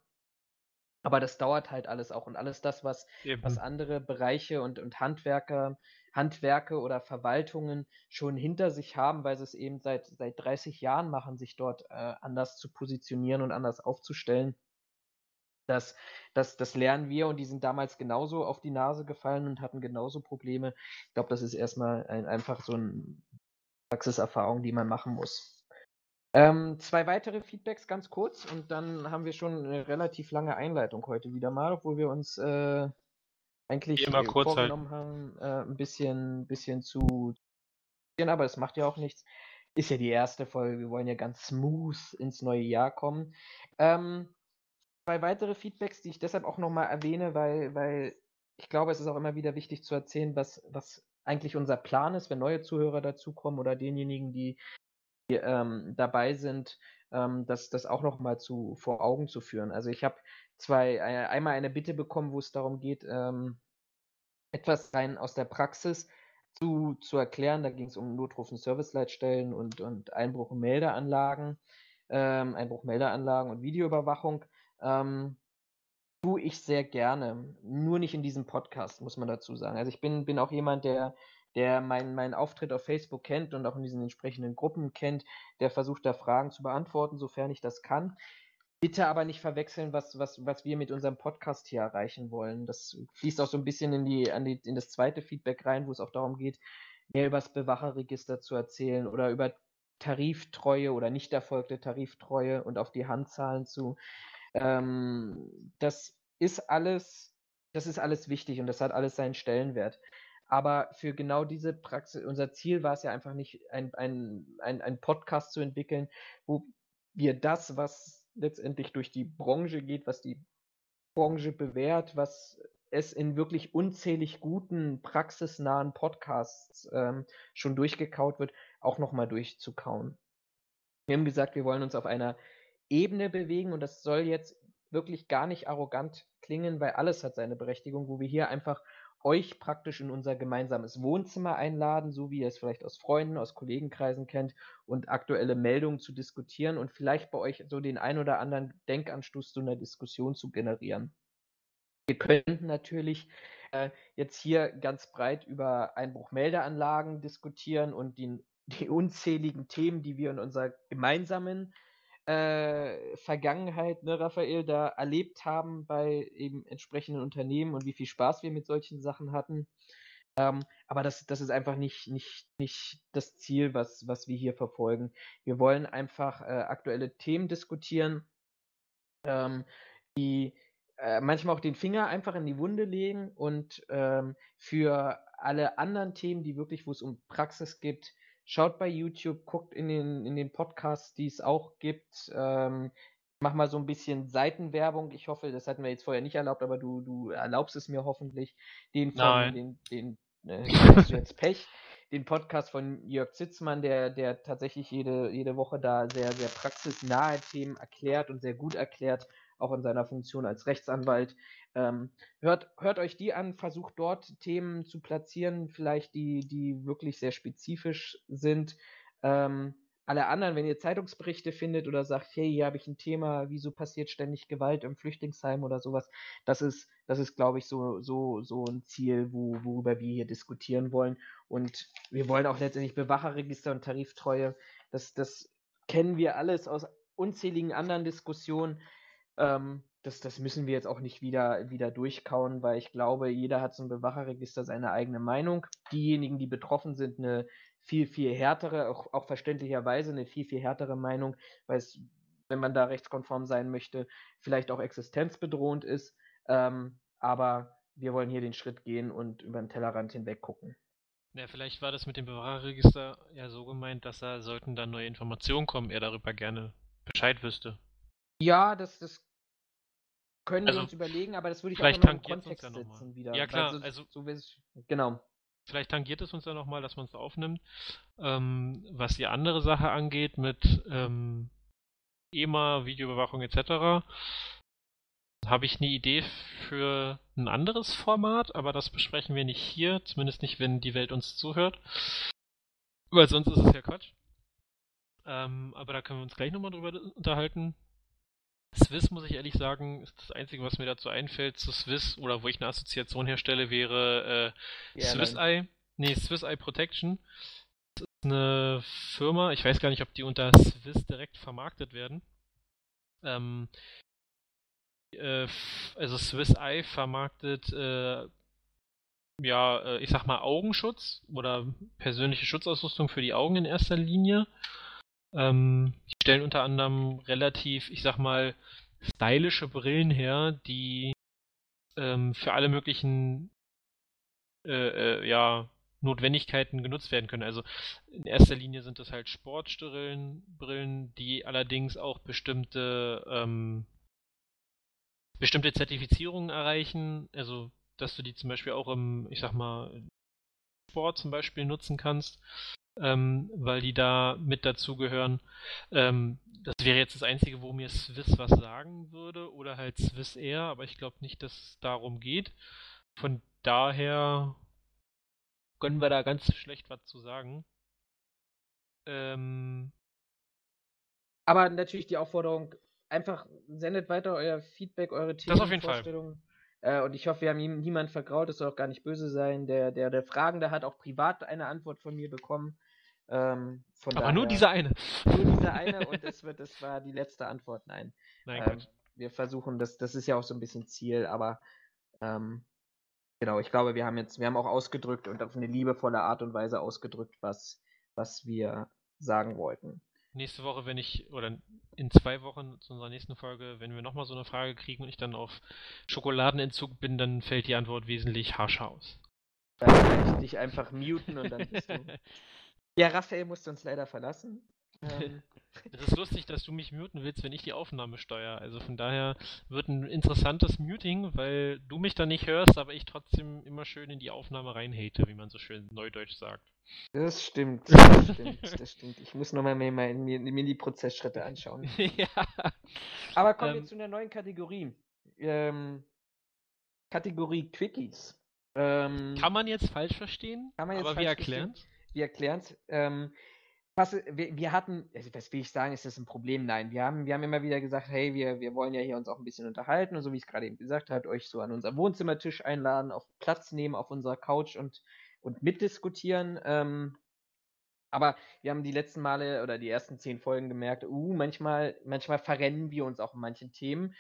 Aber das dauert halt alles auch. Und alles das, was, was andere Bereiche und, und Handwerker, Handwerke oder Verwaltungen schon hinter sich haben, weil sie es eben seit, seit 30 Jahren machen, sich dort äh, anders zu positionieren und anders aufzustellen. Das, das, das lernen wir und die sind damals genauso auf die Nase gefallen und hatten genauso Probleme. Ich glaube, das ist erstmal ein, einfach so eine Praxiserfahrung, die man machen muss. Ähm, zwei weitere Feedbacks ganz kurz und dann haben wir schon eine relativ lange Einleitung heute wieder mal, obwohl wir uns äh, eigentlich immer kurz vorgenommen haben, äh, ein bisschen, bisschen zu aber das macht ja auch nichts. Ist ja die erste Folge, wir wollen ja ganz smooth ins neue Jahr kommen. Ähm, zwei weitere Feedbacks, die ich deshalb auch nochmal erwähne, weil, weil ich glaube, es ist auch immer wieder wichtig zu erzählen, was, was eigentlich unser Plan ist, wenn neue Zuhörer dazukommen oder denjenigen, die ähm, dabei sind, ähm, das, das auch noch mal zu, vor Augen zu führen. Also ich habe zwei, äh, einmal eine Bitte bekommen, wo es darum geht, ähm, etwas rein aus der Praxis zu, zu erklären. Da ging es um Notruf- und Serviceleitstellen und, und Einbruch- und Meldeanlagen, ähm, Einbruch-Meldeanlagen und Videoüberwachung. Ähm, tue ich sehr gerne. Nur nicht in diesem Podcast, muss man dazu sagen. Also ich bin, bin auch jemand, der der meinen mein Auftritt auf Facebook kennt und auch in diesen entsprechenden Gruppen kennt, der versucht da Fragen zu beantworten, sofern ich das kann. Bitte aber nicht verwechseln, was, was, was wir mit unserem Podcast hier erreichen wollen. Das fließt auch so ein bisschen in, die, an die, in das zweite Feedback rein, wo es auch darum geht, mehr über das Bewacherregister zu erzählen oder über Tariftreue oder nicht erfolgte Tariftreue und auf die Handzahlen zu. Ähm, das ist alles, das ist alles wichtig und das hat alles seinen Stellenwert. Aber für genau diese Praxis, unser Ziel war es ja einfach nicht, ein, ein, ein, ein Podcast zu entwickeln, wo wir das, was letztendlich durch die Branche geht, was die Branche bewährt, was es in wirklich unzählig guten, praxisnahen Podcasts ähm, schon durchgekaut wird, auch nochmal durchzukauen. Wir haben gesagt, wir wollen uns auf einer Ebene bewegen und das soll jetzt wirklich gar nicht arrogant klingen, weil alles hat seine Berechtigung, wo wir hier einfach euch praktisch in unser gemeinsames Wohnzimmer einladen, so wie ihr es vielleicht aus Freunden, aus Kollegenkreisen kennt, und aktuelle Meldungen zu diskutieren und vielleicht bei euch so den ein oder anderen Denkanstoß zu einer Diskussion zu generieren. Wir könnten natürlich äh, jetzt hier ganz breit über Einbruchmeldeanlagen diskutieren und die, die unzähligen Themen, die wir in unserer gemeinsamen äh, Vergangenheit, ne, Raphael, da erlebt haben bei eben entsprechenden Unternehmen und wie viel Spaß wir mit solchen Sachen hatten. Ähm, aber das, das ist einfach nicht, nicht, nicht das Ziel, was, was wir hier verfolgen. Wir wollen einfach äh, aktuelle Themen diskutieren, ähm, die äh, manchmal auch den Finger einfach in die Wunde legen und ähm, für alle anderen Themen, die wirklich, wo es um Praxis geht, Schaut bei YouTube, guckt in den, in den Podcasts, die es auch gibt. Ähm, mach mal so ein bisschen Seitenwerbung. Ich hoffe, das hatten wir jetzt vorher nicht erlaubt, aber du, du erlaubst es mir hoffentlich. Den von Nein. den, den äh, hast du jetzt Pech. Den Podcast von Jörg Zitzmann, der, der tatsächlich jede, jede Woche da sehr, sehr praxisnahe Themen erklärt und sehr gut erklärt, auch in seiner Funktion als Rechtsanwalt. Ähm, hört, hört euch die an, versucht dort Themen zu platzieren, vielleicht die, die wirklich sehr spezifisch sind. Ähm, alle anderen, wenn ihr Zeitungsberichte findet oder sagt, hey, hier habe ich ein Thema, wieso passiert ständig Gewalt im Flüchtlingsheim oder sowas, das ist, das ist, glaube ich, so, so, so ein Ziel, wo, worüber wir hier diskutieren wollen. Und wir wollen auch letztendlich Bewacherregister und Tariftreue. Das, das kennen wir alles aus unzähligen anderen Diskussionen. Ähm, das, das müssen wir jetzt auch nicht wieder, wieder durchkauen, weil ich glaube, jeder hat zum Bewacherregister seine eigene Meinung. Diejenigen, die betroffen sind, eine viel, viel härtere, auch, auch verständlicherweise eine viel, viel härtere Meinung, weil es, wenn man da rechtskonform sein möchte, vielleicht auch existenzbedrohend ist. Ähm, aber wir wollen hier den Schritt gehen und über den Tellerrand hinweg gucken. Ja, vielleicht war das mit dem Bewahrerregister ja so gemeint, dass da sollten dann neue Informationen kommen, er darüber gerne Bescheid wüsste. Ja, das, das können Also, wir uns überlegen, aber das würde ich auch vielleicht noch im Kontext ja setzen wieder. Ja, klar, so, also- so es- genau. Vielleicht tangiert es uns ja nochmal, dass man es aufnimmt. Ähm, was die andere Sache angeht mit ähm, EMA, Videoüberwachung etc., habe ich eine Idee für ein anderes Format, aber das besprechen wir nicht hier, zumindest nicht, wenn die Welt uns zuhört. Weil sonst ist es ja Quatsch. Ähm, aber da können wir uns gleich nochmal drüber unterhalten. Swiss, muss ich ehrlich sagen, ist das Einzige, was mir dazu einfällt zu Swiss oder wo ich eine Assoziation herstelle, wäre äh, Die Swiss. Eye. Nee, Swiss Eye Protection. Das ist eine Firma, ich weiß gar nicht, ob die unter Swiss direkt vermarktet werden. Ähm, äh, also Swiss Eye vermarktet äh, ja, äh, ich sag mal Augenschutz oder persönliche Schutzausrüstung für die Augen in erster Linie. Ähm, die stellen unter anderem relativ, ich sag mal, stylische Brillen her, die ähm, für alle möglichen äh, äh, ja, Notwendigkeiten genutzt werden können. Also in erster Linie sind das halt Sportbrillen, Brillen, die allerdings auch bestimmte ähm, bestimmte Zertifizierungen erreichen, also dass du die zum Beispiel auch im, ich sag mal, Sport zum Beispiel nutzen kannst, ähm, weil die da mit dazugehören. Ähm, das wäre jetzt das Einzige, wo mir Swiss was sagen würde, oder halt Swiss Air, aber ich glaube nicht, dass es darum geht. Von daher können wir da ganz schlecht was zu sagen. Ähm, Aber natürlich die Aufforderung, einfach sendet weiter euer Feedback, eure Themen, Das auf jeden Fall. Äh, und ich hoffe, wir haben ihm niemand vergraut, das soll auch gar nicht böse sein. Der, der, der Fragende hat auch privat eine Antwort von mir bekommen. Ähm, aber nur daher- dieser eine. Nur diese eine und das, wird, das war die letzte Antwort. Nein. Nein, Ähm, wir versuchen, das, das ist ja auch so ein bisschen Ziel, aber ähm, genau, ich glaube, wir haben jetzt, wir haben auch ausgedrückt und auf eine liebevolle Art und Weise ausgedrückt, was, was wir sagen wollten. Nächste Woche, wenn ich, oder in zwei Wochen zu unserer nächsten Folge, wenn wir nochmal so eine Frage kriegen und ich dann auf Schokoladenentzug bin, dann fällt die Antwort wesentlich harscher aus. Dann werde ich dich einfach muten und dann bist du. Ja, Raphael musste uns leider verlassen. Ähm, Es ist lustig, dass du mich muten willst, wenn ich die Aufnahme steuere. Also von daher wird ein interessantes Muting, weil du mich dann nicht hörst, aber ich trotzdem immer schön in die Aufnahme reinhate, wie man so schön neudeutsch sagt. das stimmt, das stimmt, das stimmt. Ich muss nochmal mir, mal- mir, mir die Prozessschritte anschauen. ja. Aber kommen wir Ähm, zu einer neuen Kategorie. Ähm, Kategorie Quickies. Ähm, Kann man jetzt falsch verstehen, Kann man jetzt aber wir falsch verstehen. erklären wir erklären es. Ähm, was, wir, wir hatten, also was will ich sagen, ist das ein Problem? Nein, wir haben, wir haben immer wieder gesagt, hey, wir, wir wollen ja hier uns auch ein bisschen unterhalten und so wie ich es gerade eben gesagt habe, euch so an unser Wohnzimmertisch einladen, auf Platz nehmen auf unserer Couch und, und mitdiskutieren. Ähm, aber wir haben die letzten Male oder die ersten zehn Folgen gemerkt, uh, manchmal, manchmal verrennen wir uns auch in manchen Themen.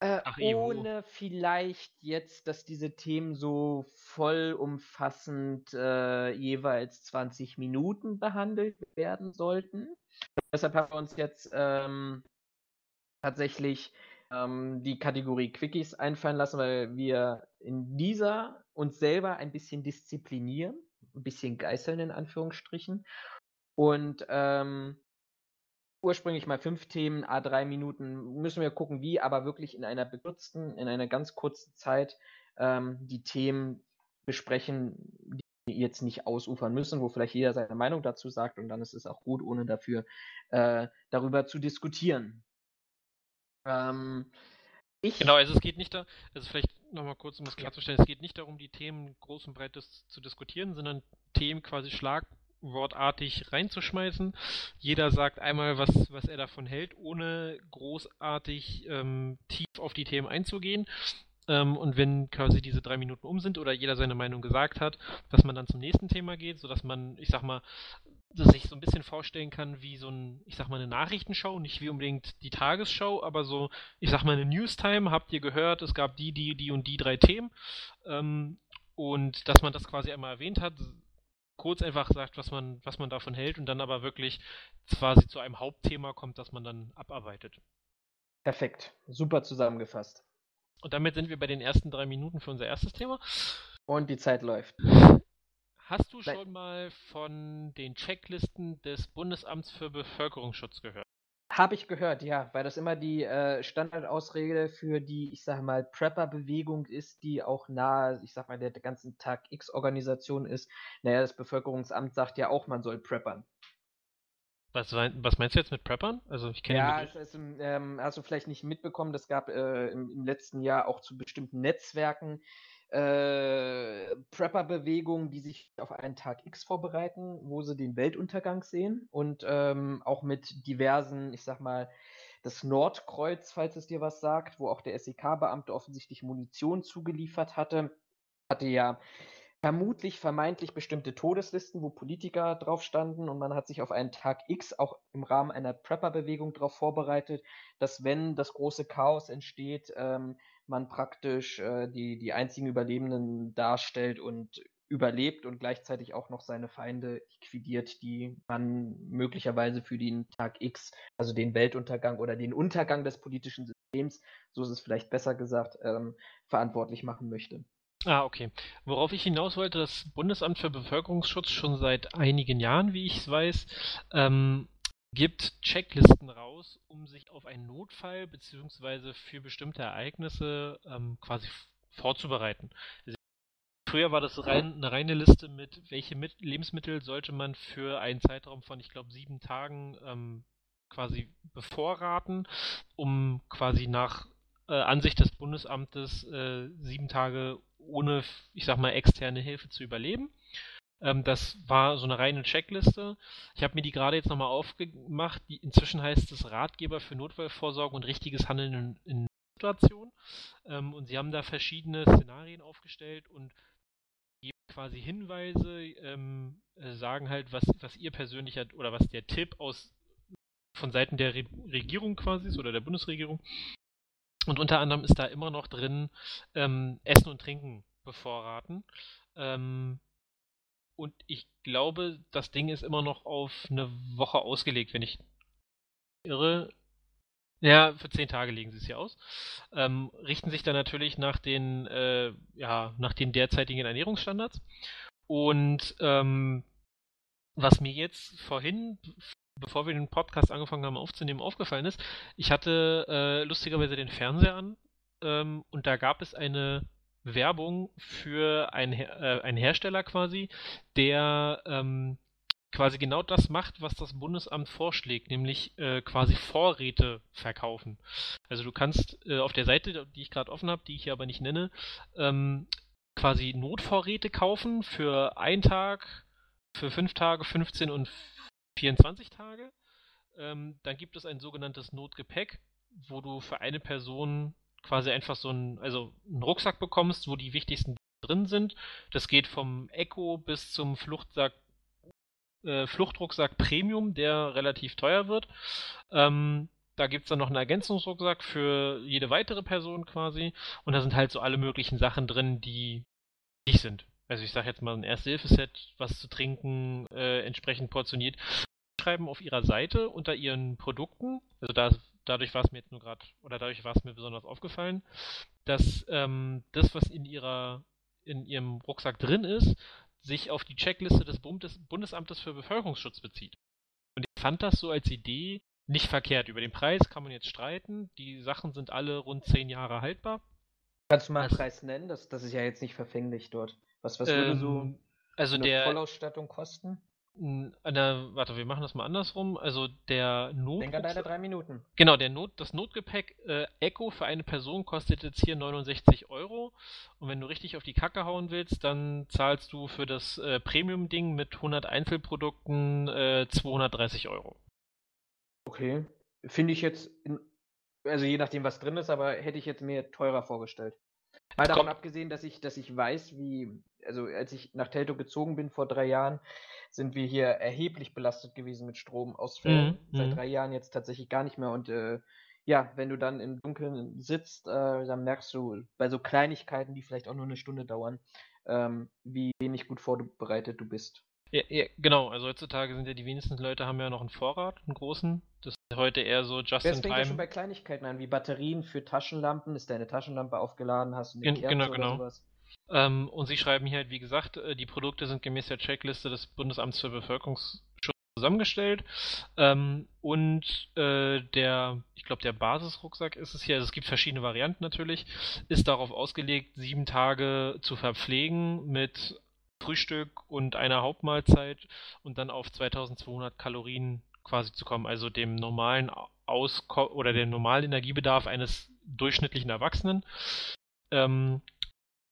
Äh, Ach, ohne vielleicht jetzt, dass diese Themen so vollumfassend äh, jeweils 20 Minuten behandelt werden sollten. Deshalb haben wir uns jetzt ähm, tatsächlich ähm, die Kategorie Quickies einfallen lassen, weil wir in dieser uns selber ein bisschen disziplinieren, ein bisschen geißeln in Anführungsstrichen. Und ähm, ursprünglich mal fünf Themen, a drei Minuten, müssen wir gucken, wie, aber wirklich in einer bekürzten, in einer ganz kurzen Zeit ähm, die Themen besprechen, die jetzt nicht ausufern müssen, wo vielleicht jeder seine Meinung dazu sagt und dann ist es auch gut, ohne dafür äh, darüber zu diskutieren. Ähm, ich, Genau, also es geht nicht da, also vielleicht nochmal kurz, um es klarzustellen, es geht nicht darum, die Themen groß und breit zu diskutieren, sondern Themen quasi Schlag schlagwortartig reinzuschmeißen. Jeder sagt einmal, was, was er davon hält, ohne großartig ähm, tief auf die Themen einzugehen. Ähm, und wenn quasi diese drei Minuten um sind oder jeder seine Meinung gesagt hat, dass man dann zum nächsten Thema geht, sodass man, ich sag mal, sich so ein bisschen vorstellen kann wie so ein, ich sag mal, eine Nachrichtenshow, nicht wie unbedingt die Tagesschau, aber so, ich sag mal, eine Newstime, habt ihr gehört, es gab die, die, die und die drei Themen. Ähm, und dass man das quasi einmal erwähnt hat, kurz einfach sagt, was man, was man davon hält und dann aber wirklich quasi zu einem Hauptthema kommt, das man dann abarbeitet. Perfekt, super zusammengefasst. Und damit sind wir bei den ersten drei Minuten für unser erstes Thema. Und die Zeit läuft. Hast du schon mal von den Checklisten des Bundesamts für Bevölkerungsschutz gehört? Habe ich gehört, ja, weil das immer die äh, Standardausrede für die, ich sage mal, Prepper-Bewegung ist, die auch nahe, ich sag mal, der, ganzen Tag X-Organisation ist. Naja, das Bevölkerungsamt sagt ja auch, man soll preppern. Was, was, meinst du jetzt mit Preppern? Also ich kenne Ja, es, es, ähm, hast du vielleicht nicht mitbekommen, das gab äh, im, im, letzten Jahr auch zu bestimmten Netzwerken äh, Prepper-Bewegungen, die sich auf einen Tag X vorbereiten, wo sie den Weltuntergang sehen und ähm, auch mit diversen, ich sag mal, das Nordkreuz, falls es dir was sagt, wo auch der SEK-Beamte offensichtlich Munition zugeliefert hatte, hatte ja vermutlich vermeintlich bestimmte Todeslisten, wo Politiker drauf standen und man hat sich auf einen Tag X auch im Rahmen einer Prepper-Bewegung darauf vorbereitet, dass wenn das große Chaos entsteht, ähm, man praktisch äh, die, die einzigen Überlebenden darstellt und überlebt und gleichzeitig auch noch seine Feinde liquidiert, die man möglicherweise für den Tag X, also den Weltuntergang oder den Untergang des politischen Systems, so ist es vielleicht besser gesagt, ähm, verantwortlich machen möchte. Ah, okay. Worauf ich hinaus wollte, das Bundesamt für Bevölkerungsschutz schon seit einigen Jahren, wie ich es weiß, ähm, gibt Checklisten raus, um sich auf einen Notfall bzw. für bestimmte Ereignisse ähm, quasi vorzubereiten. Also, früher war das rein, eine reine Liste mit, welche mit Lebensmittel sollte man für einen Zeitraum von, ich glaube, sieben Tagen ähm, quasi bevorraten, um quasi nach äh, Ansicht des Bundesamtes äh, sieben Tage ohne, ich sag mal, externe Hilfe zu überleben. Ähm, das war so eine reine Checkliste. Ich habe mir die gerade jetzt nochmal aufgemacht. Die, inzwischen heißt es Ratgeber für Notfallvorsorge und richtiges Handeln in, in Situationen. Ähm, und sie haben da verschiedene Szenarien aufgestellt und geben quasi Hinweise, ähm, äh, sagen halt, was, was ihr persönlicher oder was der Tipp aus von Seiten der Re Regierung quasi ist oder der Bundesregierung und unter anderem ist da immer noch drin ähm, Essen und Trinken bevorraten. Ähm, und ich glaube, das Ding ist immer noch auf eine Woche ausgelegt, wenn ich irre. Ja, für zehn Tage legen sie es hier aus. Ähm, richten sich dann natürlich nach den, äh, ja, nach den derzeitigen Ernährungsstandards. Und ähm, was mir jetzt vorhin bevor wir den Podcast angefangen haben aufzunehmen, aufgefallen ist, ich hatte äh, lustigerweise den Fernseher an ähm, und da gab es eine Werbung für einen, äh, einen Hersteller quasi, der ähm, quasi genau das macht, was das Bundesamt vorschlägt, nämlich äh, quasi Vorräte verkaufen. Also du kannst äh, auf der Seite, die ich gerade offen habe, die ich hier aber nicht nenne, ähm, quasi Notvorräte kaufen für einen Tag, für fünf Tage, 15 und 24 Tage. Ähm, dann gibt es ein sogenanntes Notgepäck, wo du für eine Person quasi einfach so einen, also einen Rucksack bekommst, wo die wichtigsten drin sind. Das geht vom Echo bis zum Fluchtsack, äh, Fluchtrucksack Premium, der relativ teuer wird. Ähm, da gibt es dann noch einen Ergänzungsrucksack für jede weitere Person quasi. Und da sind halt so alle möglichen Sachen drin, die wichtig sind. Also ich sage jetzt mal ein Erste-Hilfe-Set, was zu trinken, äh, entsprechend portioniert schreiben auf ihrer Seite unter ihren Produkten, also da, dadurch war es mir jetzt nur gerade, oder dadurch war es mir besonders aufgefallen, dass ähm, das, was in ihrer, in ihrem Rucksack drin ist, sich auf die Checkliste des Bundes, Bundesamtes für Bevölkerungsschutz bezieht. Und ich fand das so als Idee nicht verkehrt. Über den Preis kann man jetzt streiten. Die Sachen sind alle rund zehn Jahre haltbar. Kannst du mal einen also, Preis nennen? Das, das ist ja jetzt nicht verfänglich dort. Was, was würde ähm, so also eine der, Vollausstattung kosten? Eine, warte, wir machen das mal andersrum. Also der Not. Denk an deine drei Minuten. Genau, der Not, das Notgepäck äh, Echo für eine Person kostet jetzt hier 69 Euro. Und wenn du richtig auf die Kacke hauen willst, dann zahlst du für das äh, Premium-Ding mit 100 Einzelprodukten äh, 230 Euro. Okay. Finde ich jetzt, in, also je nachdem, was drin ist, aber hätte ich jetzt mir teurer vorgestellt. Mal davon abgesehen, dass ich, dass ich weiß, wie, also als ich nach Telto gezogen bin vor drei Jahren, sind wir hier erheblich belastet gewesen mit Stromausfällen. Mhm. Seit mhm. drei Jahren jetzt tatsächlich gar nicht mehr. Und äh, ja, wenn du dann im Dunkeln sitzt, äh, dann merkst du bei so Kleinigkeiten, die vielleicht auch nur eine Stunde dauern, ähm, wie wenig gut vorbereitet du bist. Ja, ja, genau. Also heutzutage sind ja die wenigsten Leute haben ja noch einen Vorrat, einen großen. Das ist heute eher so just das in time. Das fängt ja schon bei Kleinigkeiten an, wie Batterien für Taschenlampen. Ist deine Taschenlampe aufgeladen, hast du eine Kerze genau, genau. oder sowas. Ähm, und sie schreiben hier halt, wie gesagt, äh, die Produkte sind gemäß der Checkliste des Bundesamts für Bevölkerungsschutz zusammengestellt. Ähm, und äh, der, ich glaube, der Basisrucksack ist es hier, also es gibt verschiedene Varianten natürlich, ist darauf ausgelegt, sieben Tage zu verpflegen mit Frühstück und einer Hauptmahlzeit und dann auf 2200 Kalorien quasi zu kommen, also dem normalen Ausko oder dem normalen Energiebedarf eines durchschnittlichen Erwachsenen. Ähm,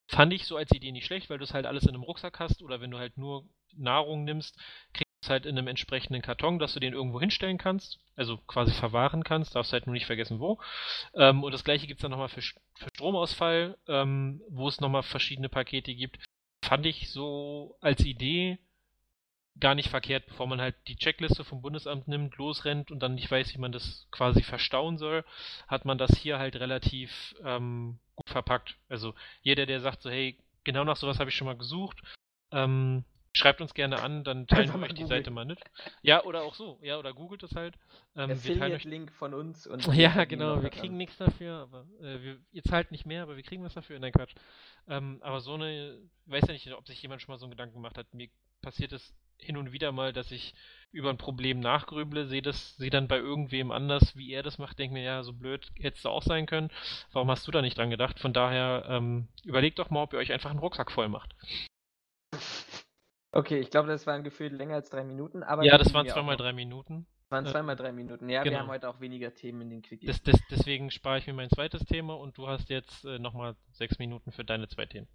Fand ich so als Idee nicht schlecht, weil du es halt alles in einem Rucksack hast oder wenn du halt nur Nahrung nimmst, kriegst du es halt in einem entsprechenden Karton, dass du den irgendwo hinstellen kannst, also quasi verwahren kannst, darfst halt nur nicht vergessen wo. Ähm, und das gleiche gibt es dann nochmal für, für Stromausfall, ähm, wo es nochmal verschiedene Pakete gibt. Fand ich so als Idee gar nicht verkehrt, bevor man halt die Checkliste vom Bundesamt nimmt, losrennt und dann nicht weiß, wie man das quasi verstauen soll, hat man das hier halt relativ ähm, gut verpackt. Also jeder, der sagt so, hey, genau nach sowas habe ich schon mal gesucht, ähm, schreibt uns gerne an, dann teilen wir euch die Seite mal mit. Ja, oder auch so, ja, oder googelt es halt. Ähm, Affiliate-Link von uns. Und ja, genau, wir kriegen nichts dafür, aber äh, wir, ihr zahlt nicht mehr, aber wir kriegen was dafür. Nein, Quatsch. Ähm, aber so eine, weiß ja nicht, ob sich jemand schon mal so einen Gedanken gemacht hat. Mir passiert es hin und wieder mal, dass ich über ein Problem nachgrüble, sehe das, sehe dann bei irgendwem anders, wie er das macht, denke mir, ja, so blöd hättest du auch sein können. Warum hast du da nicht dran gedacht? Von daher, ähm, überlegt doch mal, ob ihr euch einfach einen Rucksack voll macht. Okay, ich glaube, das waren gefühlt länger als drei Minuten, aber. Ja, das waren zweimal drei Minuten. Das waren äh, zweimal drei Minuten. Ja, genau. wir haben heute auch weniger Themen in den Quickies. Das, das, deswegen spare ich mir mein zweites Thema und du hast jetzt äh, nochmal sechs Minuten für deine zwei Themen.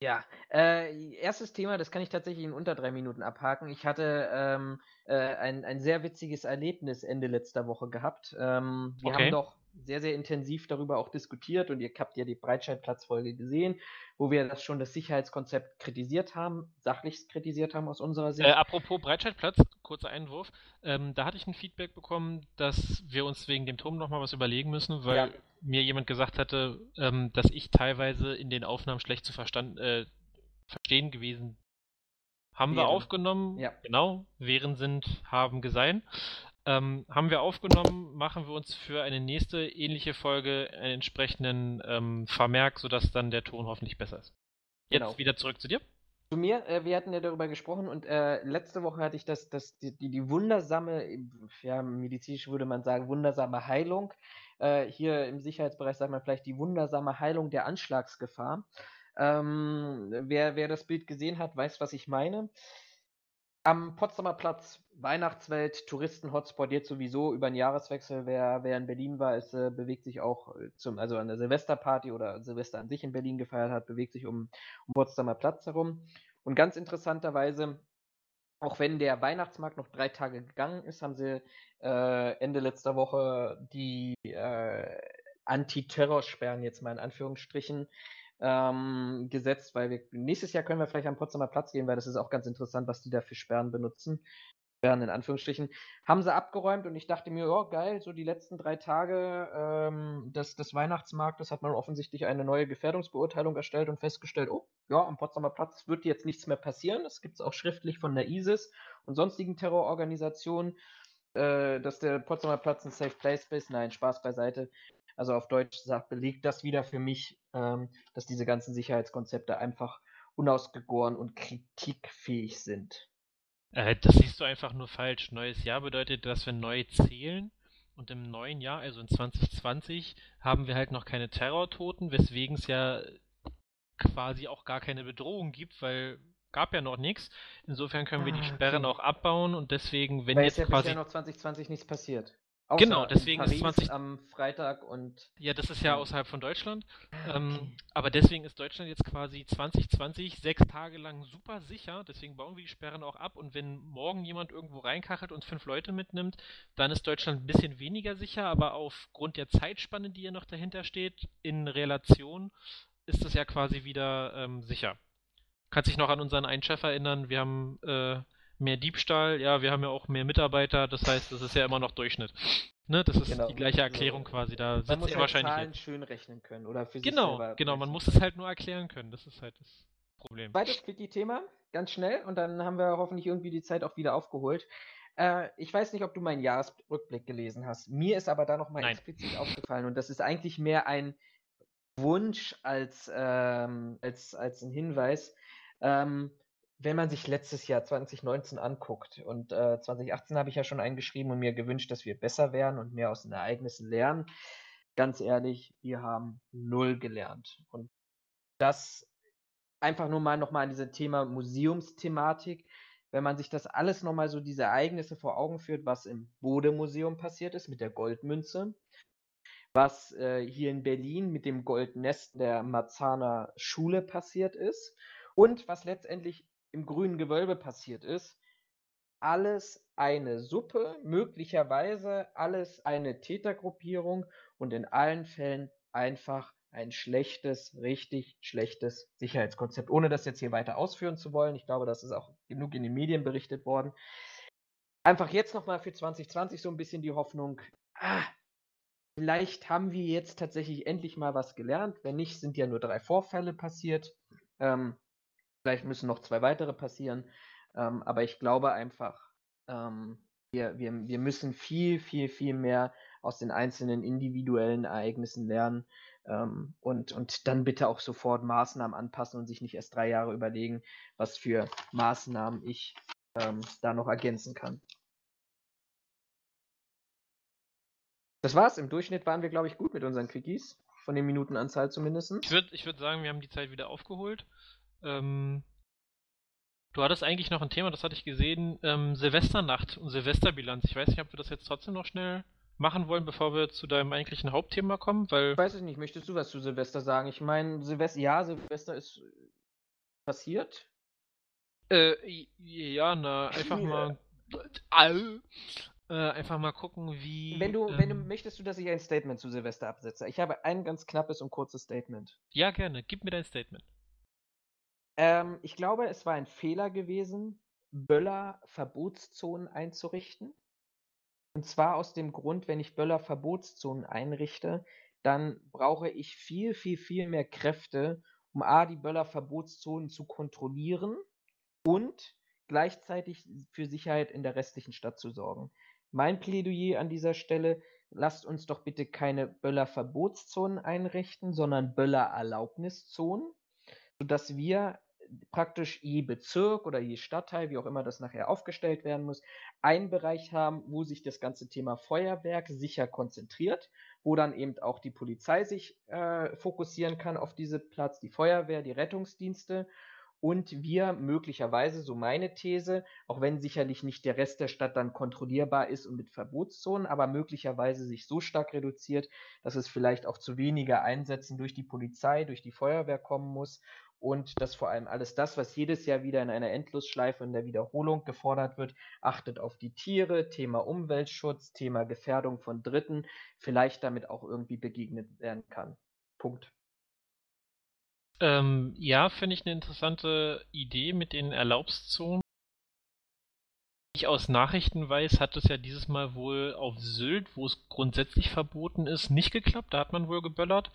Ja, äh, erstes Thema, das kann ich tatsächlich in unter drei Minuten abhaken. Ich hatte ähm, äh, ein, ein sehr witziges Erlebnis Ende letzter Woche gehabt. Ähm, wir okay. haben doch sehr, sehr intensiv darüber auch diskutiert und ihr habt ja die Breitscheidplatzfolge gesehen, wo wir das schon das Sicherheitskonzept kritisiert haben, sachlich kritisiert haben aus unserer Sicht. Äh, apropos Breitscheidplatz, kurzer Einwurf, ähm, da hatte ich ein Feedback bekommen, dass wir uns wegen dem Turm nochmal was überlegen müssen, weil ja. mir jemand gesagt hatte, ähm, dass ich teilweise in den Aufnahmen schlecht zu verstand, äh, verstehen gewesen haben wären. wir aufgenommen, ja. genau, wären sind, haben geseien. Ähm, haben wir aufgenommen, machen wir uns für eine nächste ähnliche Folge einen entsprechenden ähm, Vermerk, sodass dann der Ton hoffentlich besser ist. Jetzt genau. wieder zurück zu dir. Zu mir, äh, wir hatten ja darüber gesprochen und äh, letzte Woche hatte ich das, das, die, die, die wundersame, ja, medizinisch würde man sagen, wundersame Heilung. Äh, hier im Sicherheitsbereich sagt man vielleicht die wundersame Heilung der Anschlagsgefahr. Ähm, wer, wer das Bild gesehen hat, weiß, was ich meine. Am Potsdamer Platz, Weihnachtswelt, Touristen-Hotspot jetzt sowieso über den Jahreswechsel. Wer, wer in Berlin war, ist, äh, bewegt sich auch äh, zum, also an der Silvesterparty oder Silvester an sich in Berlin gefeiert hat, bewegt sich um, um Potsdamer Platz herum. Und ganz interessanterweise, auch wenn der Weihnachtsmarkt noch drei Tage gegangen ist, haben sie äh, Ende letzter Woche die äh, Anti-Terror-Sperren jetzt mal in Anführungsstrichen ähm, gesetzt, weil wir nächstes Jahr können wir vielleicht am Potsdamer Platz gehen, weil das ist auch ganz interessant, was die da für Sperren benutzen. Sperren in Anführungsstrichen. Haben sie abgeräumt und ich dachte mir, oh geil, so die letzten drei Tage ähm, des, des Weihnachtsmarktes hat man offensichtlich eine neue Gefährdungsbeurteilung erstellt und festgestellt, oh ja, am Potsdamer Platz wird jetzt nichts mehr passieren. Das gibt es auch schriftlich von der ISIS und sonstigen Terrororganisationen, äh, dass der Potsdamer Platz ein Safe Place ist. Nein, Spaß beiseite. Also auf Deutsch sagt, belegt das wieder für mich, ähm, dass diese ganzen Sicherheitskonzepte einfach unausgegoren und kritikfähig sind. Äh, das siehst du einfach nur falsch. Neues Jahr bedeutet, dass wir neu zählen. Und im neuen Jahr, also in 2020, haben wir halt noch keine Terrortoten, weswegen es ja quasi auch gar keine Bedrohung gibt, weil gab ja noch nichts. Insofern können wir die Ah, Sperren okay. auch abbauen und deswegen, wenn Weil jetzt ja quasi. bisher noch 2020 nichts passiert. Genau, in deswegen ist Paris 20 am Freitag und Ja, das ist ja außerhalb von Deutschland. Ähm, okay. aber deswegen ist Deutschland jetzt quasi 2020 sechs Tage lang super sicher. Deswegen bauen wir die Sperren auch ab. Und wenn morgen jemand irgendwo reinkachelt und fünf Leute mitnimmt, dann ist Deutschland ein bisschen weniger sicher. Aber aufgrund der Zeitspanne, die ja noch dahinter steht, in Relation, ist es ja quasi wieder ähm, sicher. Kannst dich noch an unseren einen Chef erinnern? Wir haben äh, mehr Diebstahl, ja, wir haben ja auch mehr Mitarbeiter. Das heißt, das ist ja immer noch Durchschnitt. Ne, das ist Genau. die gleiche So, Erklärung quasi. Da man muss er halt wahrscheinlich Zahlen schön rechnen können oder für sich Genau, selber genau, man muss es halt nur erklären können. Das ist halt das Problem. Zweites Quickie-Thema, ganz schnell, und dann haben wir hoffentlich irgendwie die Zeit auch wieder aufgeholt. Äh, ich weiß nicht, ob du meinen Jahresrückblick gelesen hast. Mir ist aber da nochmal Nein. explizit aufgefallen und das ist eigentlich mehr ein Wunsch als, ähm, als, als ein Hinweis. Ähm, wenn man sich letztes Jahr 2019 anguckt und äh, 2018 habe ich ja schon eingeschrieben und mir gewünscht, dass wir besser werden und mehr aus den Ereignissen lernen. Ganz ehrlich, wir haben null gelernt. Und das einfach nur mal nochmal an dieses Thema Museumsthematik. Wenn man sich das alles nochmal so diese Ereignisse vor Augen führt, was im Bode-Museum passiert ist mit der Goldmünze, was äh, hier in Berlin mit dem Goldnest der Marzahner Schule passiert ist und was letztendlich im grünen Gewölbe passiert ist. Alles eine Suppe, möglicherweise alles eine Tätergruppierung und in allen Fällen einfach ein schlechtes, richtig schlechtes Sicherheitskonzept. Ohne das jetzt hier weiter ausführen zu wollen, ich glaube, das ist auch genug in den Medien berichtet worden. Einfach jetzt nochmal für 2020 so ein bisschen die Hoffnung, ah, vielleicht haben wir jetzt tatsächlich endlich mal was gelernt. Wenn nicht, sind ja nur drei Vorfälle passiert. Ähm, vielleicht müssen noch zwei weitere passieren. Ähm, aber ich glaube einfach, ähm, wir, wir, wir müssen viel, viel, viel mehr aus den einzelnen individuellen Ereignissen lernen ähm, und, und dann bitte auch sofort Maßnahmen anpassen und sich nicht erst drei Jahre überlegen, was für Maßnahmen ich ähm, da noch ergänzen kann. Das war's. Im Durchschnitt waren wir, glaube ich, gut mit unseren Quickies. Von den Minutenanzahl zumindest. Ich würde ich würd sagen, wir haben die Zeit wieder aufgeholt. Ähm, du hattest eigentlich noch ein Thema, das hatte ich gesehen, ähm, Silvesternacht und Silvesterbilanz. Ich weiß nicht, ob wir das jetzt trotzdem noch schnell machen wollen, bevor wir zu deinem eigentlichen Hauptthema kommen, weil Ich weiß es nicht. Möchtest du was zu Silvester sagen? Ich meine, Silvester, ja, Silvester ist passiert. Äh, ja, na, einfach mal. Äh, einfach mal gucken, wie. Wenn du, wenn du ähm, möchtest du, dass ich ein Statement zu Silvester absetze. Ich habe ein ganz knappes und kurzes Statement. Ja, gerne. Gib mir dein Statement. Ähm, ich glaube, es war ein Fehler gewesen, Böller-Verbotszonen einzurichten. Und zwar aus dem Grund, wenn ich Böller-Verbotszonen einrichte, dann brauche ich viel, viel, viel mehr Kräfte, um A, die Böller-Verbotszonen zu kontrollieren und gleichzeitig für Sicherheit in der restlichen Stadt zu sorgen. Mein Plädoyer an dieser Stelle, lasst uns doch bitte keine Böller-Verbotszonen einrichten, sondern Böller-Erlaubniszonen, sodass wir praktisch je Bezirk oder je Stadtteil, wie auch immer das nachher aufgestellt werden muss, einen Bereich haben, wo sich das ganze Thema Feuerwerk sicher konzentriert, wo dann eben auch die Polizei sich äh, fokussieren kann auf diesen Platz, die Feuerwehr, die Rettungsdienste. Und wir möglicherweise, so meine These, auch wenn sicherlich nicht der Rest der Stadt dann kontrollierbar ist und mit Verbotszonen, aber möglicherweise sich so stark reduziert, dass es vielleicht auch zu weniger Einsätzen durch die Polizei, durch die Feuerwehr kommen muss und dass vor allem alles das, was jedes Jahr wieder in einer Endlosschleife in der Wiederholung gefordert wird, achtet auf die Tiere, Thema Umweltschutz, Thema Gefährdung von Dritten, vielleicht damit auch irgendwie begegnet werden kann. Punkt. Ähm, ja, finde ich eine interessante Idee mit den Erlaubszonen. Ich aus Nachrichten weiß, hat es ja dieses Mal wohl auf Sylt, wo es grundsätzlich verboten ist, nicht geklappt. Da hat man wohl geböllert.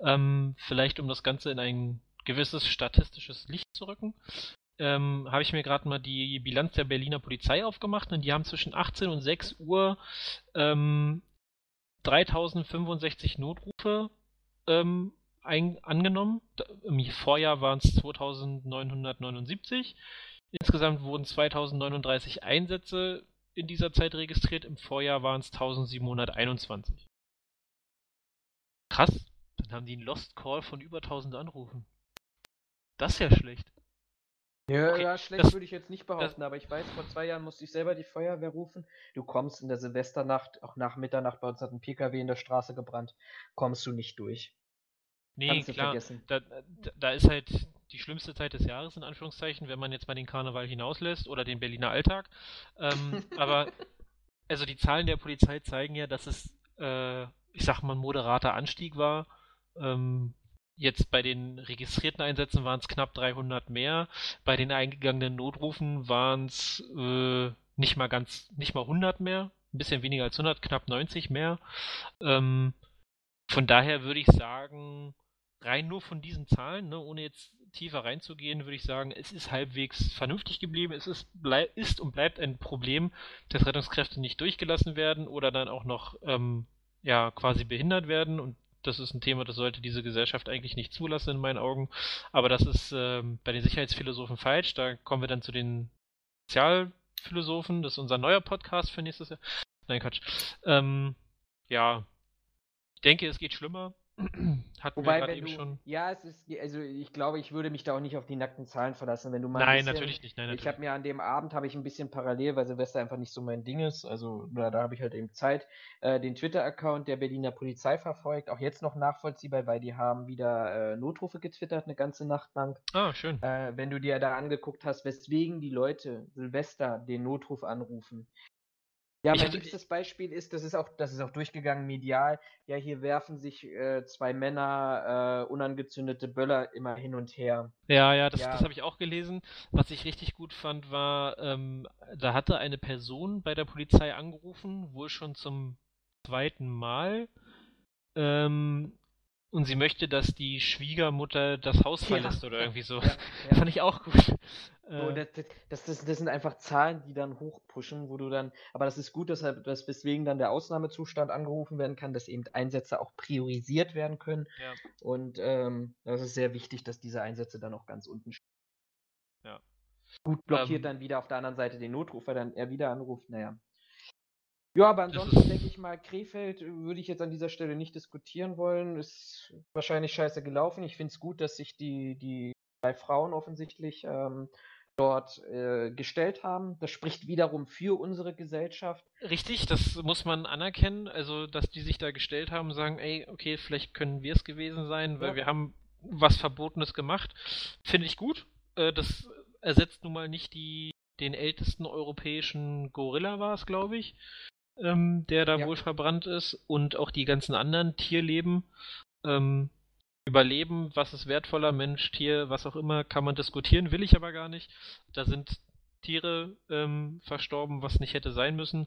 Ähm, vielleicht um das Ganze in ein gewisses statistisches Licht zu rücken. Ähm, habe ich mir gerade mal die Bilanz der Berliner Polizei aufgemacht und die haben zwischen 18 und 6 Uhr ähm, 3065 Notrufe ähm, ein, angenommen. Im Vorjahr waren es 2979. Insgesamt wurden 2039 Einsätze in dieser Zeit registriert. Im Vorjahr waren es 1721. Krass. Dann haben die einen Lost Call von über 1000 Anrufen. Das ist ja schlecht. Ja, Okay, ja schlecht das- würde ich jetzt nicht behaupten, aber ich weiß, vor zwei Jahren musste ich selber die Feuerwehr rufen. Du kommst in der Silvesternacht, auch nach Mitternacht, bei uns hat ein PKW in der Straße gebrannt, kommst du nicht durch. Nee, Kannst klar. da, da ist halt die schlimmste Zeit des Jahres, in Anführungszeichen, wenn man jetzt mal den Karneval hinauslässt oder den Berliner Alltag. Ähm, aber also die Zahlen der Polizei zeigen ja, dass es, äh, ich sag mal, ein moderater Anstieg war. Ähm, jetzt bei den registrierten Einsätzen waren es knapp 300 mehr. Bei den eingegangenen Notrufen waren es äh, nicht mal ganz, nicht mal 100 mehr. Ein bisschen weniger als 100, knapp 90 mehr. Ähm, von daher würde ich sagen, rein nur von diesen Zahlen, ne, ohne jetzt tiefer reinzugehen, würde ich sagen, es ist halbwegs vernünftig geblieben. Es ist, blei ist und bleibt ein Problem, dass Rettungskräfte nicht durchgelassen werden oder dann auch noch ähm, ja, quasi behindert werden. Und das ist ein Thema, das sollte diese Gesellschaft eigentlich nicht zulassen in meinen Augen. Aber das ist ähm, bei den Sicherheitsphilosophen falsch. Da kommen wir dann zu den Sozialphilosophen. Das ist unser neuer Podcast für nächstes Jahr. Nein, Quatsch. Ähm, ja, ich denke, es geht schlimmer. Hatten wir Wobei, gerade wenn eben du, schon. ja, es ist, also ich glaube, ich würde mich da auch nicht auf die nackten Zahlen verlassen, wenn du mal ein Nein, bisschen, natürlich nicht. Nein, Ich natürlich. habe mir an dem Abend habe ich ein bisschen parallel, weil Silvester einfach nicht so mein Ding ist, also da, da habe ich halt eben Zeit, äh, den Twitter-Account der Berliner Polizei verfolgt, auch jetzt noch nachvollziehbar, weil die haben wieder äh, Notrufe getwittert eine ganze Nacht lang. Ah, schön. Äh, wenn du dir da angeguckt hast, weswegen die Leute Silvester den Notruf anrufen. Ja, mein hatte- liebstes Beispiel ist, das ist auch, das ist auch durchgegangen medial. Ja, hier werfen sich äh, zwei Männer äh, unangezündete Böller immer hin und her. Ja, ja, das, Ja. das habe ich auch gelesen. Was ich richtig gut fand, war, ähm, da hatte eine Person bei der Polizei angerufen, wohl schon zum zweiten Mal. Ähm, und sie möchte, dass die Schwiegermutter das Haus Ja, verlässt oder ja, irgendwie so. Ja, ja. Fand ich auch gut. So, Äh, das, das, das, das, sind einfach Zahlen, die dann hochpushen, wo du dann, aber das ist gut, deshalb, dass weswegen dann der Ausnahmezustand angerufen werden kann, dass eben Einsätze auch priorisiert werden können. Ja. Und ähm, das ist sehr wichtig, dass diese Einsätze dann auch ganz unten stehen. Ja. Gut blockiert Ähm, dann wieder auf der anderen Seite den Notruf, weil dann er wieder anruft, naja. Ja, aber ansonsten denke ich mal, Krefeld würde ich jetzt an dieser Stelle nicht diskutieren wollen. Ist wahrscheinlich scheiße gelaufen. Ich finde es gut, dass sich die, die drei Frauen offensichtlich ähm, dort äh, gestellt haben. Das spricht wiederum für unsere Gesellschaft. Richtig, das muss man anerkennen. Also, dass die sich da gestellt haben und sagen, ey, okay, vielleicht können wir es gewesen sein, weil Ja. wir haben was Verbotenes gemacht. Finde ich gut. Äh, Das ersetzt nun mal nicht die, den ältesten europäischen Gorilla war es, glaube ich, ähm, der da Ja. wohl verbrannt ist und auch die ganzen anderen Tierleben. Ähm, Überleben, was ist wertvoller, Mensch, Tier, was auch immer, kann man diskutieren, will ich aber gar nicht. Da sind Tiere ähm, verstorben, was nicht hätte sein müssen.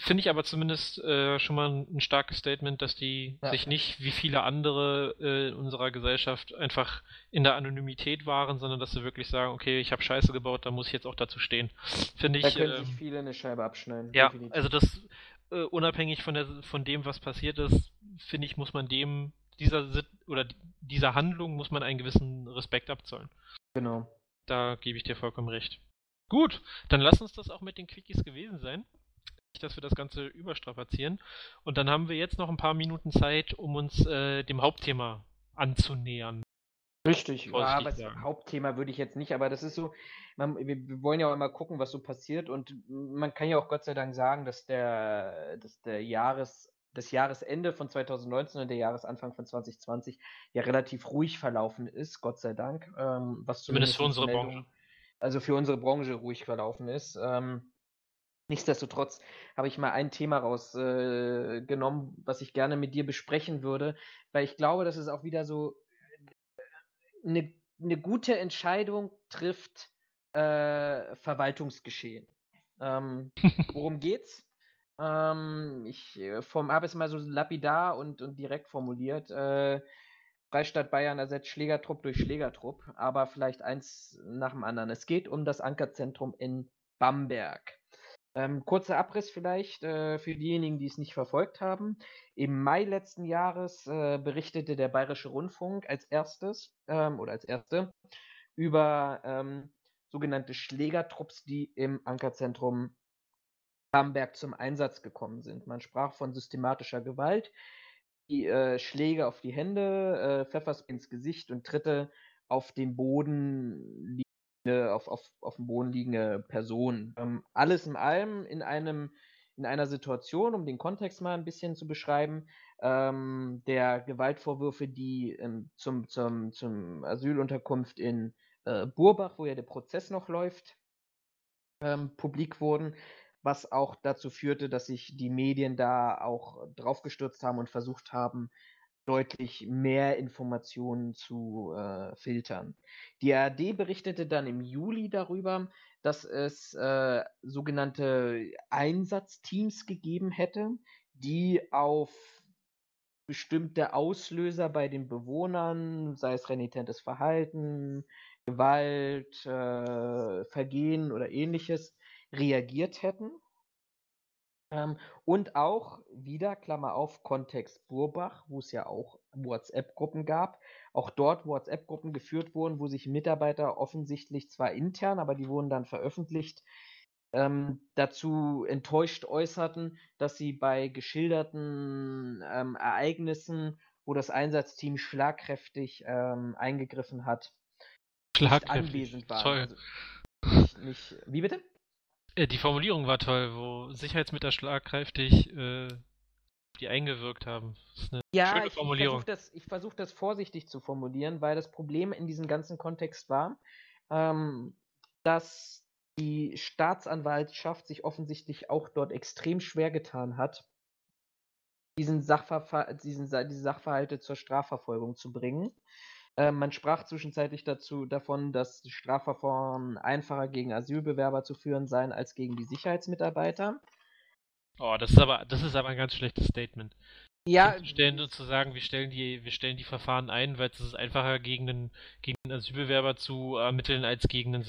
Finde ich aber zumindest äh, schon mal ein, ein starkes Statement, dass die Ja. sich nicht wie viele andere äh, in unserer Gesellschaft einfach in der Anonymität waren, sondern dass sie wirklich sagen, okay, ich habe Scheiße gebaut, da muss ich jetzt auch dazu stehen. Finde Da ich. können ähm, sich viele eine Scheibe abschneiden. ja, definitiv. also das äh, unabhängig von der von dem, was passiert ist, finde ich, muss man dem dieser oder dieser Handlung muss man einen gewissen Respekt abzollen. genau. Da gebe ich dir vollkommen recht. Gut, dann lass uns das auch mit den Quickies gewesen sein. Nicht, dass wir das Ganze überstrapazieren. Und dann haben wir jetzt noch ein paar Minuten Zeit, um uns äh, dem Hauptthema anzunähern. Richtig, ja, aber das. Hauptthema würde ich jetzt nicht, aber das ist so, man, wir, wollen ja auch immer gucken, was so passiert und man kann ja auch Gott sei Dank sagen, dass der, dass der Jahres, das Jahresende von 2019 und der Jahresanfang von 2020 ja relativ ruhig verlaufen ist, Gott sei Dank, ähm, was Zumindest für zumindest unsere Meldungen- Branche. Also für unsere Branche ruhig verlaufen ist. Ähm, nichtsdestotrotz habe ich mal ein Thema rausgenommen, äh, was ich gerne mit dir besprechen würde, weil ich glaube, dass es auch wieder so eine, eine gute Entscheidung trifft äh, Verwaltungsgeschehen. Ähm, worum geht's? Ähm, ich äh, vom, habe es mal so lapidar und, und direkt formuliert. Äh, Freistaat Bayern ersetzt Schlägertrupp durch Schlägertrupp, aber vielleicht eins nach dem anderen. Es geht um das Ankerzentrum in Bamberg. Ähm, kurzer Abriss vielleicht äh, für diejenigen, die es nicht verfolgt haben. Im Mai letzten Jahres äh, berichtete der Bayerische Rundfunk als erstes ähm, oder als erste über ähm, sogenannte Schlägertrupps, die im Ankerzentrum Bamberg zum Einsatz gekommen sind. Man sprach von systematischer Gewalt, die äh, Schläge auf die Hände, äh, Pfefferspray ins Gesicht und Tritte auf dem Boden liegende, auf, auf, auf dem Boden liegende Person. Ähm, alles in allem in einem in einer Situation, um den Kontext mal ein bisschen zu beschreiben, ähm, der Gewaltvorwürfe, die ähm, zum, zum, zum Asylunterkunft in äh, Burbach, wo ja der Prozess noch läuft, ähm, publik wurden, was auch dazu führte, dass sich die Medien da auch draufgestürzt haben und versucht haben, deutlich mehr Informationen zu äh, filtern. Die ARD berichtete dann im Juli darüber, dass es äh, sogenannte Einsatzteams gegeben hätte, die auf bestimmte Auslöser bei den Bewohnern, sei es renitentes Verhalten, Gewalt, äh, Vergehen oder ähnliches, reagiert hätten. Ähm, und auch wieder, Klammer auf, Kontext Burbach, wo es ja auch WhatsApp-Gruppen gab. Auch dort WhatsApp-Gruppen geführt wurden, wo sich Mitarbeiter offensichtlich zwar intern, aber die wurden dann veröffentlicht, ähm, dazu enttäuscht äußerten, dass sie bei geschilderten ähm, Ereignissen, wo das Einsatzteam schlagkräftig ähm, eingegriffen hat, schlagkräftig. anwesend waren. Toll. Also nicht, nicht, wie bitte? Äh, die Formulierung war toll, wo Sicherheitsmittel schlagkräftig äh, die eingewirkt haben. Das ist eine Ja, schöne ich, ich versuche das, versuch das vorsichtig zu formulieren, weil das Problem in diesem ganzen Kontext war, ähm, dass die Staatsanwaltschaft sich offensichtlich auch dort extrem schwer getan hat, diesen Sachverfa diesen, diese Sachverhalte zur Strafverfolgung zu bringen. Ähm, man sprach zwischenzeitlich dazu davon, dass die Strafverfahren einfacher gegen Asylbewerber zu führen seien als gegen die Sicherheitsmitarbeiter. Oh, das ist aber, das ist aber ein ganz schlechtes Statement. Ja, Stellen nur zu sagen, wir stellen die, wir stellen die Verfahren ein, weil es ist einfacher gegen einen, gegen einen Asylbewerber zu ermitteln als gegen einen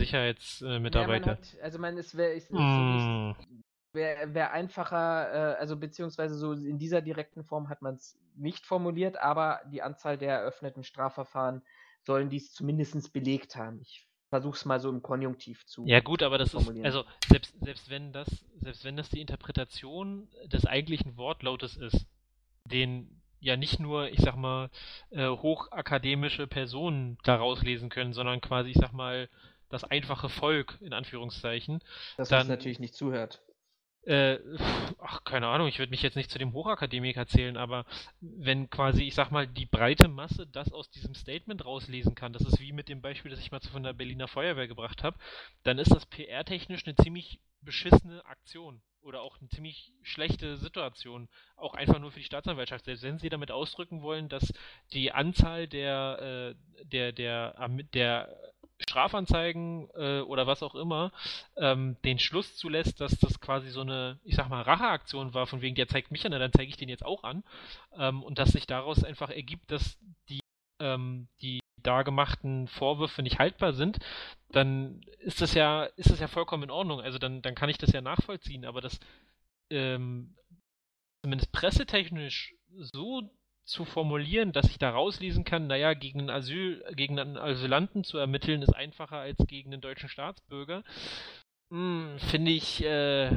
Ja, man Sicherheitsmitarbeiter. hat, also man ist, wär, ist, Mm, wäre wär einfacher, äh, also beziehungsweise so in dieser direkten Form hat man es nicht formuliert, aber die Anzahl der eröffneten Strafverfahren sollen dies zumindest belegt haben. Ich versuche es mal so im Konjunktiv zu. Ja gut, aber das ist, also selbst, selbst wenn das, selbst wenn das die Interpretation des eigentlichen Wortlautes ist, den ja nicht nur, ich sag mal, äh, hochakademische Personen daraus lesen können, sondern quasi, ich sag mal, das einfache Volk, in Anführungszeichen, dass dann- natürlich nicht zuhört. Äh, ach, keine Ahnung, ich würde mich jetzt nicht zu dem Hochakademiker zählen, aber wenn quasi, ich sag mal, die breite Masse das aus diesem Statement rauslesen kann, das ist wie mit dem Beispiel, das ich mal von der Berliner Feuerwehr gebracht habe, dann ist das PR-technisch eine ziemlich beschissene Aktion oder auch eine ziemlich schlechte Situation, auch einfach nur für die Staatsanwaltschaft. Selbst wenn sie damit ausdrücken wollen, dass die Anzahl der, äh, der, der, ermi- der Strafanzeigen äh, oder was auch immer ähm, den Schluss zulässt, dass das quasi so eine, ich sag mal, Racheaktion war, von wegen, der zeigt mich an, dann zeige ich den jetzt auch an. Ähm, und dass sich daraus einfach ergibt, dass die, ähm, die da gemachten Vorwürfe nicht haltbar sind, dann ist das ja, ist das ja vollkommen in Ordnung. Also dann, dann kann ich das ja nachvollziehen, aber das ähm, zumindest pressetechnisch so zu formulieren, dass ich da rauslesen kann, naja, gegen einen Asyl, gegen einen Asylanten zu ermitteln, ist einfacher als gegen einen deutschen Staatsbürger, hm, finde ich, äh,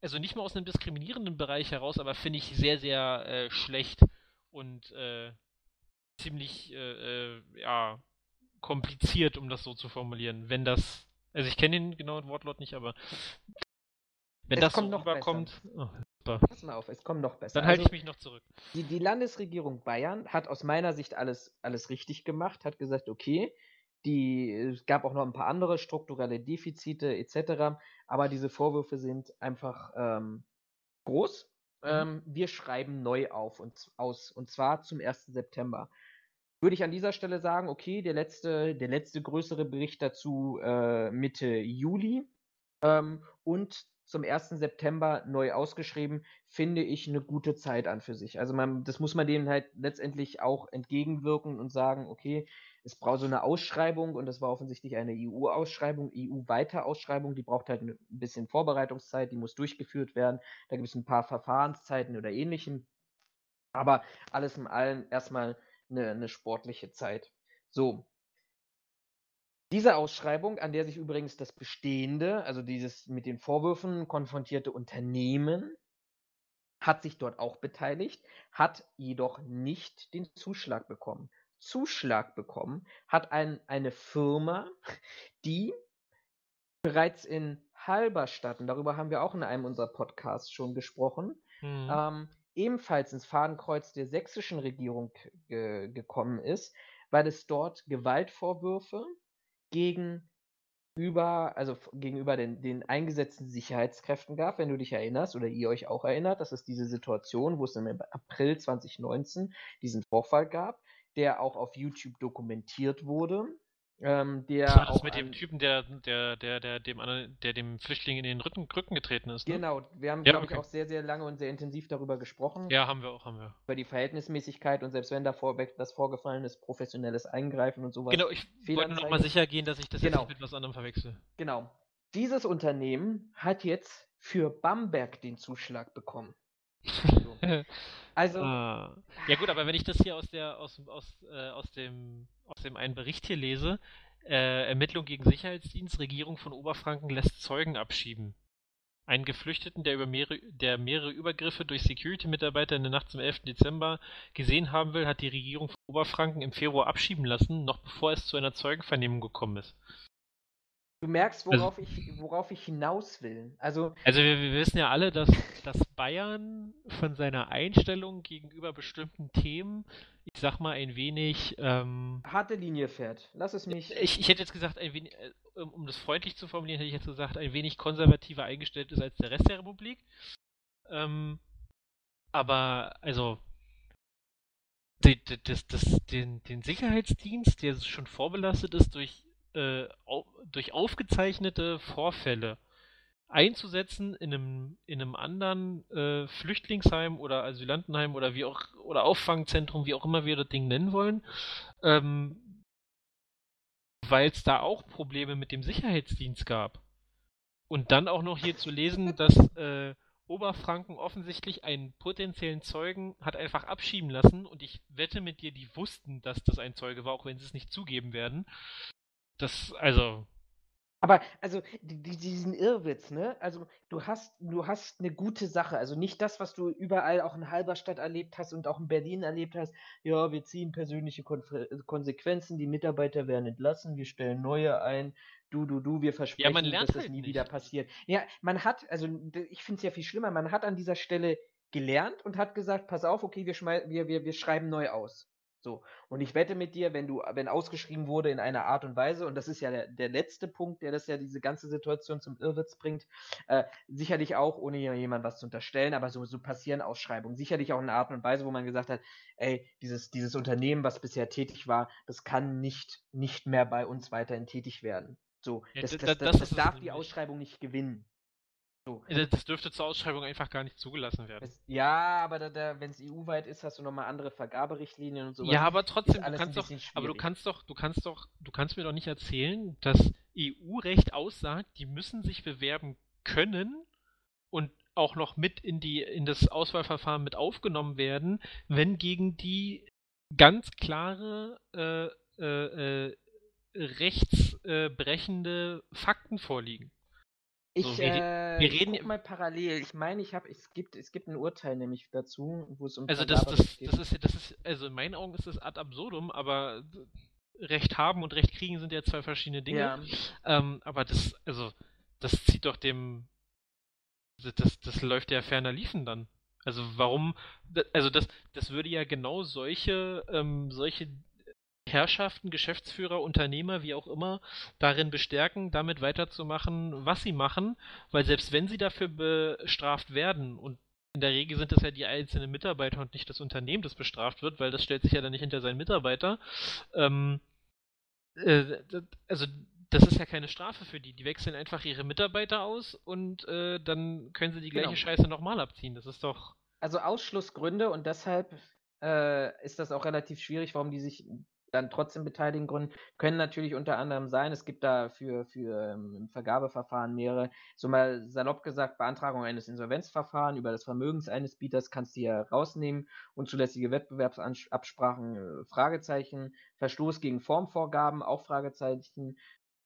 also nicht mal aus einem diskriminierenden Bereich heraus, aber finde ich sehr, sehr äh, schlecht und äh, ziemlich, äh, äh, ja, kompliziert, um das so zu formulieren. Wenn das, also ich kenne den genauen Wortlaut nicht, aber wenn Es das kommt so rüberkommt, oh, super. Pass mal auf, es kommt noch besser. Dann halte Also, ich mich noch zurück. die, die Landesregierung Bayern hat aus meiner Sicht alles, alles richtig gemacht, hat gesagt, okay, die, es gab auch noch ein paar andere strukturelle Defizite etc., aber diese Vorwürfe sind einfach ähm, groß. Mhm. Ähm, wir schreiben neu auf und, aus, und zwar zum 1. September. Würde ich an dieser Stelle sagen, okay, der letzte, der letzte größere Bericht dazu äh, Mitte Juli ähm, und zum 1. September neu ausgeschrieben, finde ich eine gute Zeit an für sich. Also man, das muss man denen halt letztendlich auch entgegenwirken und sagen, okay, es braucht so eine Ausschreibung und das war offensichtlich eine EU-Ausschreibung, EU-weite Ausschreibung, die braucht halt ein bisschen Vorbereitungszeit, die muss durchgeführt werden, da gibt es ein paar Verfahrenszeiten oder ähnlichem. Aber alles in allem erstmal eine, eine sportliche Zeit. So, diese Ausschreibung, an der sich übrigens das bestehende, also dieses mit den Vorwürfen konfrontierte Unternehmen, hat sich dort auch beteiligt, hat jedoch nicht den Zuschlag bekommen. Zuschlag bekommen, hat ein, eine Firma, die bereits in Halberstadt, und darüber haben wir auch in einem unserer Podcasts schon gesprochen, mhm. ähm, ebenfalls ins Fadenkreuz der sächsischen Regierung ge gekommen ist, weil es dort Gewaltvorwürfe gegen über, also gegenüber den, den eingesetzten Sicherheitskräften gab, wenn du dich erinnerst oder ihr euch auch erinnert, dass es diese Situation, wo es im April 2019 diesen Vorfall gab, der auch auf YouTube dokumentiert wurde ähm, der das war das mit dem Typen, der, der, der, der, dem, der dem Flüchtling in den Rücken, Rücken getreten ist. Ne? Genau, wir haben, ja, glaube okay. ich, auch sehr, sehr lange und sehr intensiv darüber gesprochen. Ja, haben wir auch, haben wir. Über die Verhältnismäßigkeit und selbst wenn da vorweg das vorgefallen ist, professionelles Eingreifen und sowas. Genau, ich wollte nur nochmal sicher gehen, dass ich das genau. jetzt nicht mit was anderem verwechsel. Genau. Dieses Unternehmen hat jetzt für Bamberg den Zuschlag bekommen. also. Ah. Ja gut, aber wenn ich das hier aus der aus, aus, äh, aus dem aus dem einen Bericht hier lese, äh, Ermittlung gegen Sicherheitsdienst, Regierung von Oberfranken lässt Zeugen abschieben. Einen Geflüchteten, der, über mehrere, der mehrere Übergriffe durch Security-Mitarbeiter in der Nacht zum 11. Dezember gesehen haben will, hat die Regierung von Oberfranken im Februar abschieben lassen, noch bevor es zu einer Zeugenvernehmung gekommen ist. Du merkst, worauf, also, ich, worauf ich hinaus will. Also, also wir, wir, wissen ja alle, dass, dass Bayern von seiner Einstellung gegenüber bestimmten Themen, ich sag mal, ein wenig ähm, harte Linie fährt. Lass es mich. Ich, ich hätte jetzt gesagt, ein wenig, äh, um das freundlich zu formulieren, hätte ich jetzt gesagt, ein wenig konservativer eingestellt ist als der Rest der Republik. Ähm, aber also das, das, den, den Sicherheitsdienst, der schon vorbelastet ist durch äh, durch aufgezeichnete Vorfälle einzusetzen in einem, in einem anderen äh, Flüchtlingsheim oder Asylantenheim oder wie auch oder Auffangzentrum, wie auch immer wir das Ding nennen wollen, ähm, weil es da auch Probleme mit dem Sicherheitsdienst gab. Und dann auch noch hier zu lesen, dass äh, Oberfranken offensichtlich einen potenziellen Zeugen hat einfach abschieben lassen und ich wette mit dir, die wussten, dass das ein Zeuge war, auch wenn sie es nicht zugeben werden. Das, also. Aber, also, diesen Irrwitz, ne? Also, du hast, du hast eine gute Sache. Also nicht das, was du überall auch in Halberstadt erlebt hast und auch in Berlin erlebt hast. Ja, wir ziehen persönliche Kon Konsequenzen, die Mitarbeiter werden entlassen, wir stellen neue ein. Du, du, du, wir versprechen, ja, dass halt das nie nicht. wieder passiert. Ja, man hat, also ich finde es ja viel schlimmer, man hat an dieser Stelle gelernt und hat gesagt, pass auf, okay, wir, wir, wir, wir schreiben neu aus. So. Und ich wette mit dir, wenn du, wenn ausgeschrieben wurde in einer Art und Weise, und das ist ja der, der letzte Punkt, der das ja diese ganze Situation zum Irrwitz bringt, äh, sicherlich auch, ohne jemand was zu unterstellen, aber so, so passieren Ausschreibungen. Sicherlich auch in einer Art und Weise, wo man gesagt hat, ey, dieses, dieses Unternehmen, was bisher tätig war, das kann nicht, nicht mehr bei uns weiterhin tätig werden. So, ja, das, das, das, das darf die Ausschreibung nicht gewinnen. So. Das dürfte zur Ausschreibung einfach gar nicht zugelassen werden. Es, ja, aber da, da, wenn es EU-weit ist, hast du nochmal andere Vergaberichtlinien und so. Ja, aber trotzdem, du kannst doch, aber du kannst doch, du kannst doch, du kannst mir doch nicht erzählen, dass EU-Recht aussagt, die müssen sich bewerben können und auch noch mit in die in das Auswahlverfahren mit aufgenommen werden, wenn gegen die ganz klare äh, äh, äh, rechtsbrechende Fakten vorliegen. Ich, so, wir, äh, wir reden mal parallel. Ich meine, ich habe, es gibt, es gibt ein Urteil nämlich dazu, wo es um Also das, das, geht. das ist, das ist, also in meinen Augen ist das ad absurdum, aber Recht haben und Recht kriegen sind ja zwei verschiedene Dinge. Ja. Ähm, aber das, also das zieht doch dem, das, das läuft ja ferner liefen dann. Also warum, also das, das würde ja genau solche, ähm, solche Herrschaften, Geschäftsführer, Unternehmer, wie auch immer, darin bestärken, damit weiterzumachen, was sie machen, weil selbst wenn sie dafür bestraft werden und in der Regel sind es ja die einzelnen Mitarbeiter und nicht das Unternehmen, das bestraft wird, weil das stellt sich ja dann nicht hinter seinen Mitarbeiter. Ähm, äh, also das ist ja keine Strafe für die. Die wechseln einfach ihre Mitarbeiter aus und äh, dann können sie die gleiche genau. Scheiße nochmal abziehen. Das ist doch. Also Ausschlussgründe und deshalb äh, ist das auch relativ schwierig, warum die sich dann trotzdem beteiligen Gründen können natürlich unter anderem sein, es gibt da für, für ähm, Vergabeverfahren mehrere, so mal salopp gesagt, Beantragung eines Insolvenzverfahrens über das Vermögens eines Bieters kannst du ja rausnehmen, unzulässige Wettbewerbsabsprachen, äh, Fragezeichen, Verstoß gegen Formvorgaben, auch Fragezeichen,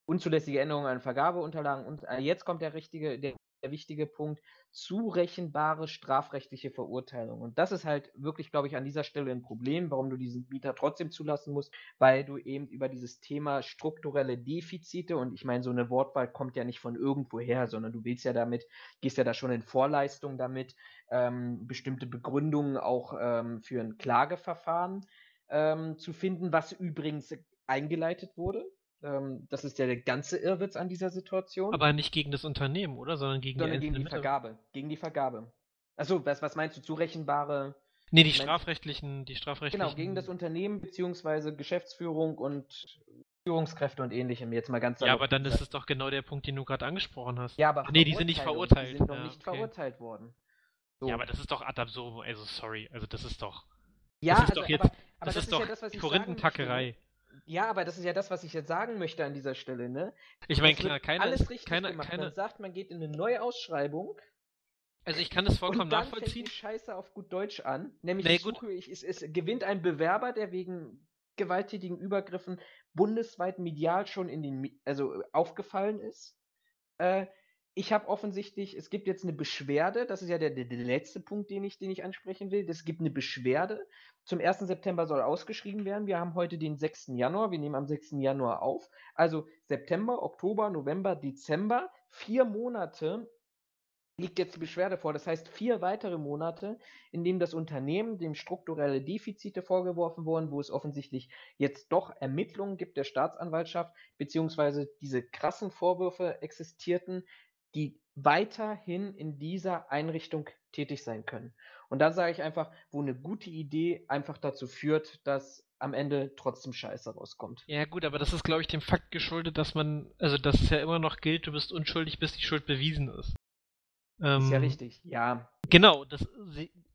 unzulässige Änderungen an Vergabeunterlagen und äh, jetzt kommt der richtige, der der wichtige Punkt, zurechenbare strafrechtliche Verurteilung. Und das ist halt wirklich, glaube ich, an dieser Stelle ein Problem, warum du diesen Mieter trotzdem zulassen musst, weil du eben über dieses Thema strukturelle Defizite und ich meine, so eine Wortwahl kommt ja nicht von irgendwo her, sondern du willst ja damit, gehst ja da schon in Vorleistung damit, ähm, bestimmte Begründungen auch ähm, für ein Klageverfahren ähm, zu finden, was übrigens eingeleitet wurde. Ähm, das ist ja der ganze Irrwitz an dieser Situation. Aber nicht gegen das Unternehmen, oder? Sondern gegen sondern die, gegen die Vergabe. Gegen die Vergabe. Achso, was, was meinst du? Zurechenbare. Nee, die strafrechtlichen, die strafrechtlichen. Genau, gegen das Unternehmen beziehungsweise Geschäftsführung und Führungskräfte und ähnlichem. Jetzt mal ganz Ja, aber dann ist es doch genau der Punkt, den du gerade angesprochen hast. Ja, aber Ach, nee, die sind nicht verurteilt. Die sind noch ja, nicht okay. verurteilt worden. So. Ja, aber das ist doch ad absurdum. Also sorry, also das ist doch. Ja, das ist also, doch jetzt. aber, aber das, ist ja doch das, was ich sagen Korinthentackerei. Ja, aber das ist ja das, was ich jetzt sagen möchte an dieser Stelle, ne? Ich meine, klar, keiner, alles richtig keiner, gemacht. keiner, Man sagt, man geht in eine neue Ausschreibung also ich kann das vollkommen und dann nachvollziehen. fängt die Scheiße auf gut Deutsch an. Nämlich Nee, suche, ich, es, es gewinnt ein Bewerber, der wegen gewalttätigen Übergriffen bundesweit medial schon in den, also äh, aufgefallen ist. Äh, ich habe offensichtlich, es gibt jetzt eine Beschwerde, das ist ja der, der, letzte Punkt, den ich, den ich ansprechen will. Es gibt eine Beschwerde. Zum 1. September soll ausgeschrieben werden. Wir haben heute den 6. Januar. Wir nehmen am 6. Januar auf. Also September, Oktober, November, Dezember. Vier Monate liegt jetzt die Beschwerde vor. Das heißt, vier weitere Monate, in denen das Unternehmen dem strukturelle Defizite vorgeworfen wurden, wo es offensichtlich jetzt doch Ermittlungen gibt der Staatsanwaltschaft, beziehungsweise diese krassen Vorwürfe existierten, die weiterhin in dieser Einrichtung tätig sein können. Und da sage ich einfach, wo eine gute Idee einfach dazu führt, dass am Ende trotzdem Scheiße rauskommt. Ja gut, aber das ist, glaube ich, dem Fakt geschuldet, dass man, also dass es ja immer noch gilt, du bist unschuldig, bis die Schuld bewiesen ist. Ist ja Ähm, richtig, ja. Genau, das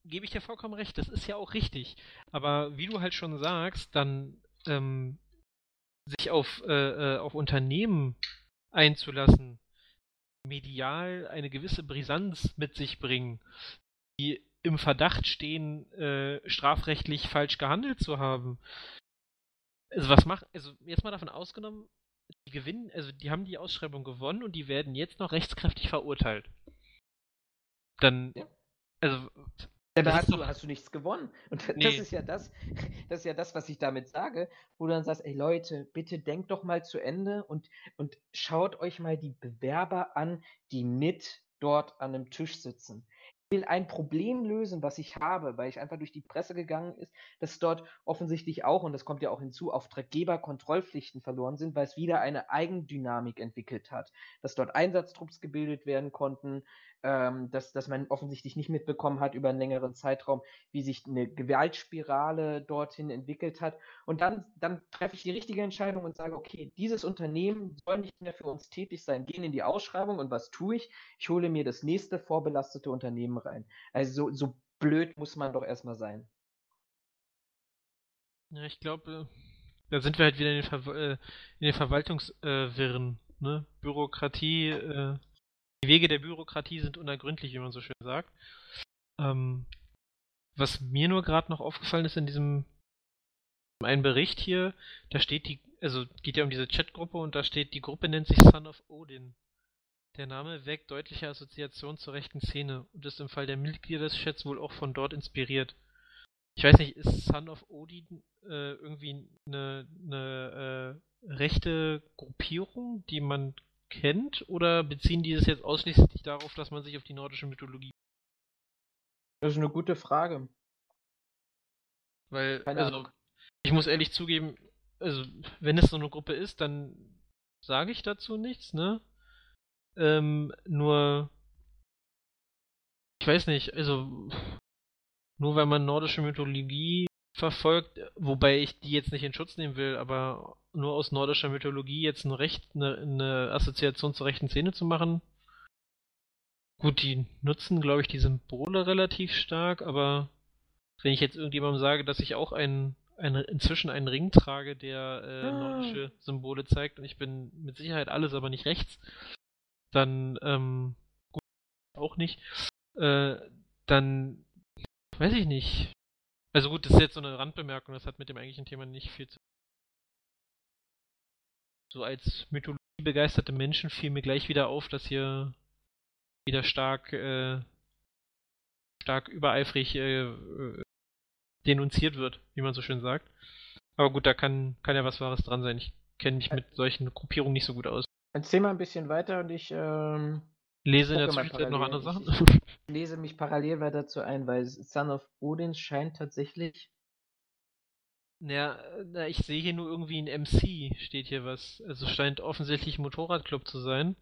gebe ich dir vollkommen recht, das ist ja auch richtig. Aber wie du halt schon sagst, dann ähm, sich auf, äh, äh, auf Unternehmen einzulassen, medial eine gewisse Brisanz mit sich bringen, die im Verdacht stehen, äh, strafrechtlich falsch gehandelt zu haben. Also was macht, also jetzt mal davon ausgenommen, die gewinnen, also die haben die Ausschreibung gewonnen und die werden jetzt noch rechtskräftig verurteilt. Dann, also Ja, da hast du, hast du nichts gewonnen. Und das Nee. ist ja das, das ist ja das, was ich damit sage, wo du dann sagst, ey Leute, bitte denkt doch mal zu Ende und, und schaut euch mal die Bewerber an, die mit dort an einem Tisch sitzen. Ich will ein Problem lösen, was ich habe, weil ich einfach durch die Presse gegangen ist, dass dort offensichtlich auch, und das kommt ja auch hinzu, Auftraggeber Kontrollpflichten verloren sind, weil es wieder eine Eigendynamik entwickelt hat. Dass dort Einsatztrupps gebildet werden konnten, ähm, dass, dass man offensichtlich nicht mitbekommen hat über einen längeren Zeitraum, wie sich eine Gewaltspirale dorthin entwickelt hat. Und dann, dann treffe ich die richtige Entscheidung und sage, okay, dieses Unternehmen soll nicht mehr für uns tätig sein, gehen in die Ausschreibung und was tue ich? Ich hole mir das nächste vorbelastete Unternehmen rein. Also so, so blöd muss man doch erstmal sein. Ja, ich glaube, da sind wir halt wieder in den, Ver äh, den Verwaltungswirren. ne? Bürokratie, äh, die Wege der Bürokratie sind unergründlich, wie man so schön sagt. Ähm, was mir nur gerade noch aufgefallen ist in diesem einen Bericht hier, da steht die, also geht ja um diese Chatgruppe und da steht, die Gruppe nennt sich Son of Odin. Der Name weckt deutliche Assoziationen zur rechten Szene und ist im Fall der Mitglieder des Chats wohl auch von dort inspiriert. Ich weiß nicht, ist Son of Odin äh, irgendwie eine, eine äh, rechte Gruppierung, die man kennt, oder beziehen die es jetzt ausschließlich darauf, dass man sich auf die nordische Mythologie. Das ist eine gute Frage. Weil, Keine also, Ahnung. ich muss ehrlich zugeben, also, wenn es so eine Gruppe ist, dann sage ich dazu nichts, ne? Ähm, nur, ich weiß nicht, also, nur weil man nordische Mythologie verfolgt, wobei ich die jetzt nicht in Schutz nehmen will, aber nur aus nordischer Mythologie jetzt ein Recht, eine, eine Assoziation zur rechten Szene zu machen. Gut, die nutzen, glaube ich, die Symbole relativ stark, aber wenn ich jetzt irgendjemandem sage, dass ich auch einen, eine, inzwischen einen Ring trage, der äh, Ah. nordische Symbole zeigt und ich bin mit Sicherheit alles, aber nicht rechts, dann, ähm, gut, auch nicht, äh, dann weiß ich nicht. Also gut, das ist jetzt so eine Randbemerkung, das hat mit dem eigentlichen Thema nicht viel zu So als Mythologie begeisterte Menschen fiel mir gleich wieder auf, dass hier wieder stark, äh, stark übereifrig äh, denunziert wird, wie man so schön sagt. Aber gut, da kann, kann ja was Wahres dran sein. Ich kenne mich mit solchen Gruppierungen nicht so gut aus. Erzähl mal ein bisschen weiter und ich ähm, lese in der Zwischenzeit noch andere. Sachen. Ich lese mich parallel weiter dazu ein, weil Son of Odin scheint tatsächlich. Ja, na, ich sehe hier nur irgendwie ein MC, steht hier was. Also scheint offensichtlich ein Motorradclub zu sein.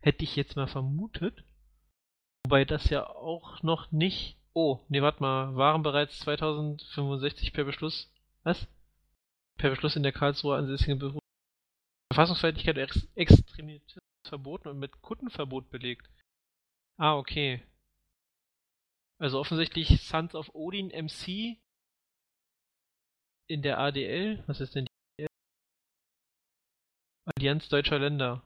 Hätte ich jetzt mal vermutet. Wobei das ja auch noch nicht. Oh, nee, warte mal. Waren bereits 2065 per Beschluss. Was? Per Beschluss in der Karlsruher ansässigen Beruf. Verfassungsfeindlichkeit Ex Extremismus verboten und mit Kuttenverbot belegt. Ah, okay. Also offensichtlich Sons of Odin MC in der ADL. Was ist denn die ADL? Allianz Deutscher Länder.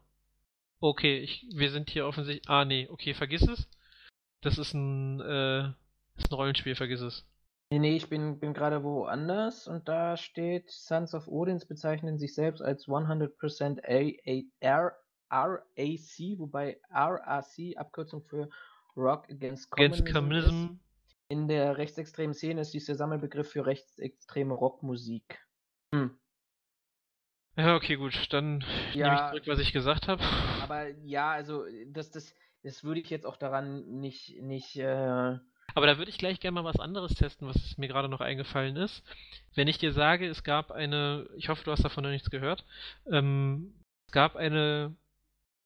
Okay, ich, wir sind hier offensichtlich. Ah, nee, okay, vergiss es. Das ist ein, äh, ist ein Rollenspiel, vergiss es. Nee, nee, ich bin, bin gerade woanders und da steht, Sons of Odins bezeichnen sich selbst als 100% A A R RAC, wobei RAC Abkürzung für Rock Against Communism, Against Communism. ist. In der rechtsextremen Szene ist dies der Sammelbegriff für rechtsextreme Rockmusik. Hm. Ja, okay, gut. Dann nehme ich Ja. zurück, was ich gesagt habe. Aber ja, also das, das, das würde ich jetzt auch daran nicht, nicht äh, Aber da würde ich gleich gerne mal was anderes testen, was mir gerade noch eingefallen ist. Wenn ich dir sage, es gab eine, ich hoffe, du hast davon noch nichts gehört, ähm, es gab eine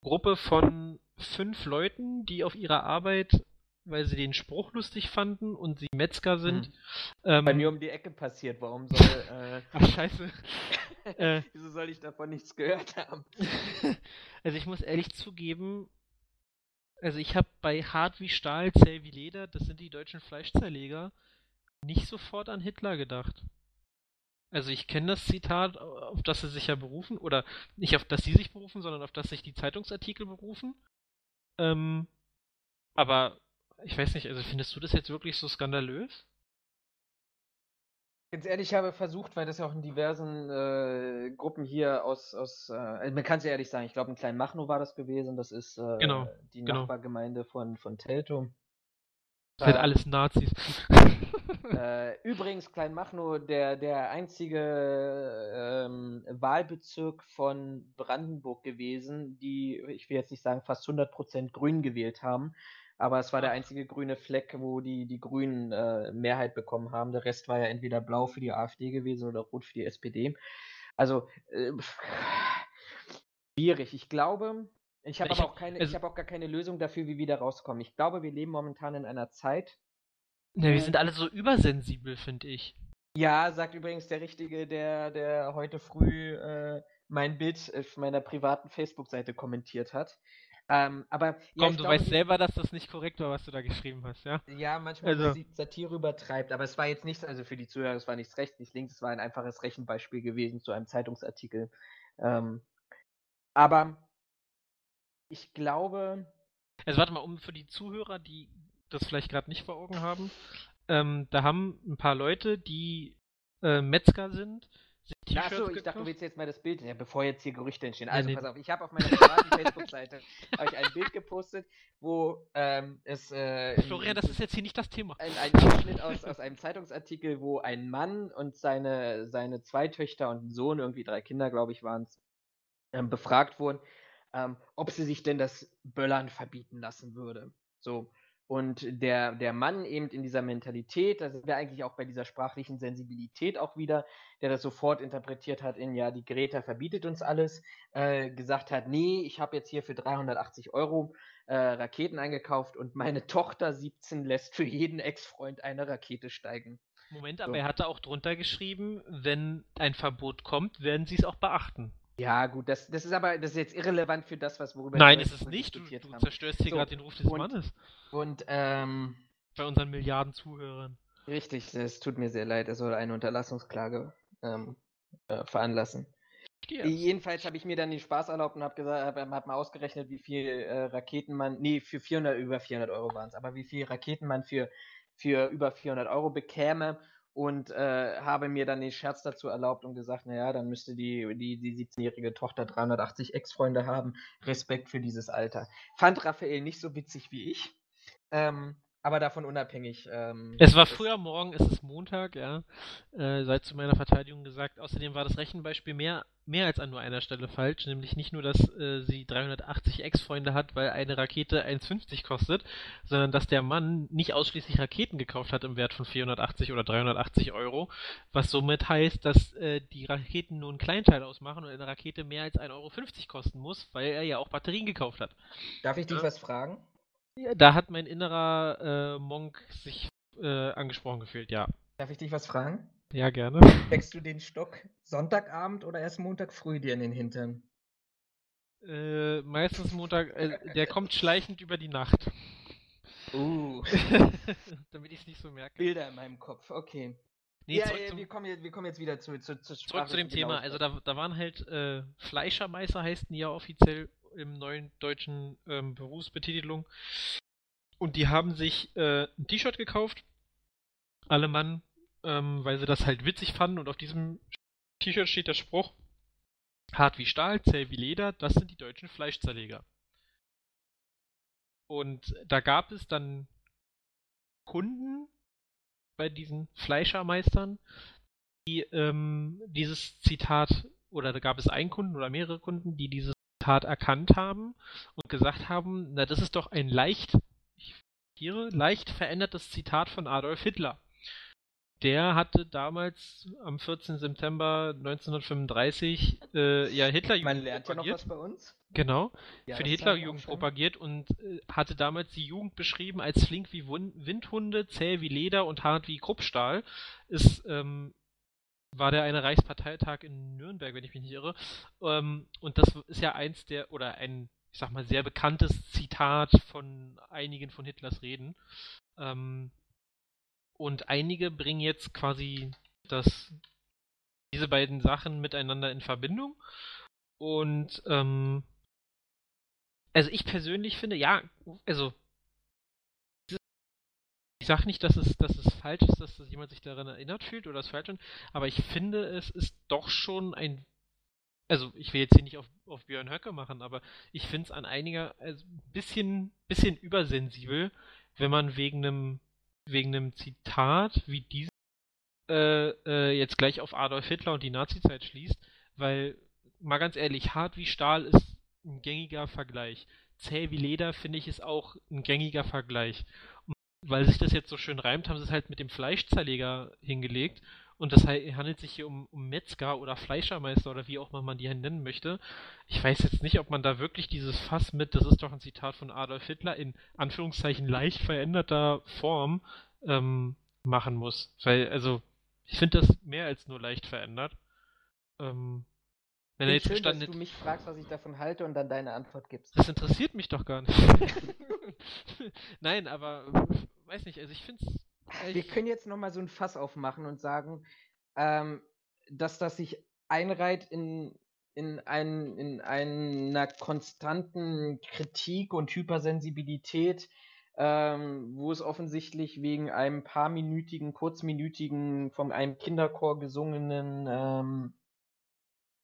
Gruppe von fünf Leuten, die auf ihrer Arbeit, weil sie den Spruch lustig fanden und sie Metzger sind, Mhm. ähm, bei mir um die Ecke passiert. Warum soll, äh, ach scheiße, äh, wieso soll ich davon nichts gehört haben? also ich muss ehrlich zugeben, also ich habe bei Hart wie Stahl, zäh wie Leder, das sind die deutschen Fleischzerleger, nicht sofort an Hitler gedacht. Also ich kenne das Zitat, auf das sie sich ja berufen, oder nicht auf das sie sich berufen, sondern auf das sich die Zeitungsartikel berufen. Ähm, aber ich weiß nicht, also findest du das jetzt wirklich so skandalös? Ganz ehrlich, ich habe versucht, weil das ja auch in diversen äh, Gruppen hier aus, aus äh, man kann es ja ehrlich sagen, ich glaube in Kleinmachnow war das gewesen, das ist äh, Genau, die genau. Nachbargemeinde von, von Teltow. Das sind alles Nazis. Äh, übrigens, Kleinmachnow, der, der einzige ähm, Wahlbezirk von Brandenburg gewesen, die, ich will jetzt nicht sagen, fast 100% grün gewählt haben, aber es war der einzige grüne Fleck, wo die, die Grünen äh, Mehrheit bekommen haben. Der Rest war ja entweder blau für die AfD gewesen oder rot für die SPD. Also, äh, schwierig. Ich glaube, ich habe auch keine, also- ich habe auch gar keine Lösung dafür, wie wir da rauskommen. Ich glaube, wir leben momentan in einer Zeit, Ja, wir sind alle so übersensibel, finde ich. Ja, sagt übrigens der Richtige, der, der heute früh äh, mein Bild auf meiner privaten Facebook-Seite kommentiert hat. Ähm, aber Komm, du glaube, weißt die- selber, dass das nicht korrekt war, was du da geschrieben hast, ja? Ja, manchmal Also- also, Satire übertreibt, aber es war jetzt nichts, also für die Zuhörer, es war nichts rechts, nichts links, es war ein einfaches Rechenbeispiel gewesen zu einem Zeitungsartikel. Ähm, aber ich glaube, Also warte mal, um für die Zuhörer, die das vielleicht gerade nicht vor Augen haben, ähm, da haben ein paar Leute, die äh, Metzger sind, sich Achso, ich dachte, du willst jetzt mal das Bild, ja, bevor jetzt hier Gerüchte entstehen. Ja, Also nee. pass auf, ich habe auf meiner privaten Facebook-Seite ich ein Bild gepostet, wo ähm, es äh, Florian, das ist jetzt hier nicht das Thema. ein, ein Ausschnitt aus, aus einem Zeitungsartikel, wo ein Mann und seine, seine zwei Töchter und ein Sohn, irgendwie drei Kinder, glaube ich, waren es, ähm, befragt wurden, ähm, ob sie sich denn das Böllern verbieten lassen würde. So. Und der, der Mann eben in dieser Mentalität, da sind wir eigentlich auch bei dieser sprachlichen Sensibilität auch wieder, der das sofort interpretiert hat in, ja, die Greta verbietet uns alles, äh, gesagt hat, nee, ich habe jetzt hier für 380 Euro äh, Raketen eingekauft und meine Tochter 17 lässt für jeden Ex-Freund eine Rakete steigen. Moment, aber So. er hatte auch drunter geschrieben, wenn ein Verbot kommt, werden sie es auch beachten. Ja, gut, das, das ist aber das ist jetzt irrelevant für das, was worüber Nein, wir ist es nicht. Du, du zerstörst hier So, gerade den Ruf des und- Mannes. Und ähm, Bei unseren Milliarden Zuhörern. richtig, es tut mir sehr leid, er soll eine Unterlassungsklage ähm, äh, veranlassen. Geh Jedenfalls habe ich mir dann den Spaß erlaubt und habe gesagt, habe hab mal ausgerechnet, wie viel äh, Raketen man, nee, für 400, über 400 Euro waren es, aber wie viel Raketen man für, für über 400 Euro bekäme. Und äh, habe mir dann den Scherz dazu erlaubt und gesagt, naja, dann müsste die, die, die 17-jährige Tochter 380 Ex-Freunde haben. Respekt für dieses Alter. Fand Raphael nicht so witzig wie ich. Ähm, aber davon unabhängig. Ähm, es war früher Morgen, es ist Montag, ja. Äh, sei zu meiner Verteidigung gesagt. Außerdem war das Rechenbeispiel mehr, mehr als an nur einer Stelle falsch. Nämlich nicht nur, dass äh, sie 380 Ex-Freunde hat, weil eine Rakete 1,50 kostet, sondern dass der Mann nicht ausschließlich Raketen gekauft hat im Wert von 480 oder 380 Euro. Was somit heißt, dass äh, die Raketen nur einen Kleinteil ausmachen und eine Rakete mehr als 1,50 Euro kosten muss, weil er ja auch Batterien gekauft hat. Darf ich dich ja. was fragen? Da hat mein innerer äh, Monk sich äh, angesprochen gefühlt, ja. Darf ich dich was fragen? Ja, gerne. Steckst du den Stock Sonntagabend oder erst Montag früh dir in den Hintern? Äh, meistens Montag, äh, der kommt schleichend über die Nacht. Uh. Damit ich es nicht so merke. Bilder in meinem Kopf, okay. Nee, ja, ja wir, kommen jetzt, wir kommen jetzt wieder zu, zu, zu Zurück zu dem Thema. Also da, da waren halt äh, Fleischermeister heißen die ja offiziell im neuen deutschen ähm, Berufsbetitelung. Und die haben sich äh, ein T-Shirt gekauft, alle Mann, ähm, weil sie das halt witzig fanden. Und auf diesem T-Shirt steht der Spruch, hart wie Stahl, zäh wie Leder, das sind die deutschen Fleischzerleger. Und da gab es dann Kunden bei diesen Fleischermeistern, die ähm, dieses Zitat, oder da gab es einen Kunden oder mehrere Kunden, die dieses Tat erkannt haben und gesagt haben, na, das ist doch ein leicht, ich zitiere, leicht verändertes Zitat von Adolf Hitler. Der hatte damals am 14. September 1935 äh, ja Hitlerjugend Man lernt propagiert. ja noch was bei uns. Genau, ja, für die Hitlerjugend propagiert und äh, hatte damals die Jugend beschrieben als flink wie Windhunde, zäh wie Leder und hart wie Kruppstahl. Ist ähm, war der eine Reichsparteitag in Nürnberg, wenn ich mich nicht irre. Ähm, und das ist ja eins der, oder ein, ich sag mal, sehr bekanntes Zitat von einigen von Hitlers Reden. Ähm, und einige bringen jetzt quasi das, diese beiden Sachen miteinander in Verbindung. Und ähm, also ich persönlich finde, ja, also ich sage nicht, dass es, dass es falsch ist, dass jemand sich daran erinnert fühlt oder es falsch ist, aber ich finde, es ist doch schon ein. Also, ich will jetzt hier nicht auf, auf Björn Höcke machen, aber ich finde es an einiger also bisschen, bisschen übersensibel, wenn man wegen einem wegen Zitat wie dieses äh, äh, jetzt gleich auf Adolf Hitler und die Nazizeit schließt, weil, mal ganz ehrlich, hart wie Stahl ist ein gängiger Vergleich. Zäh wie Leder finde ich ist auch ein gängiger Vergleich weil sich das jetzt so schön reimt, haben sie es halt mit dem Fleischzerleger hingelegt. Und das handelt sich hier um, um Metzger oder Fleischermeister oder wie auch immer man die nennen möchte. Ich weiß jetzt nicht, ob man da wirklich dieses Fass mit, das ist doch ein Zitat von Adolf Hitler, in Anführungszeichen leicht veränderter Form ähm, machen muss. Weil, also, ich finde das mehr als nur leicht verändert. Ähm, wenn er jetzt schön, dass du mich fragst, was ich davon halte und dann deine Antwort gibst. Das interessiert mich doch gar nicht. Nein, aber weiß nicht, also ich finde es. Wir können jetzt nochmal so ein Fass aufmachen und sagen, ähm, dass das sich einreiht in, in, ein, in einer konstanten Kritik und Hypersensibilität, ähm, wo es offensichtlich wegen einem paar minütigen, kurzminütigen, von einem Kinderchor gesungenen ähm,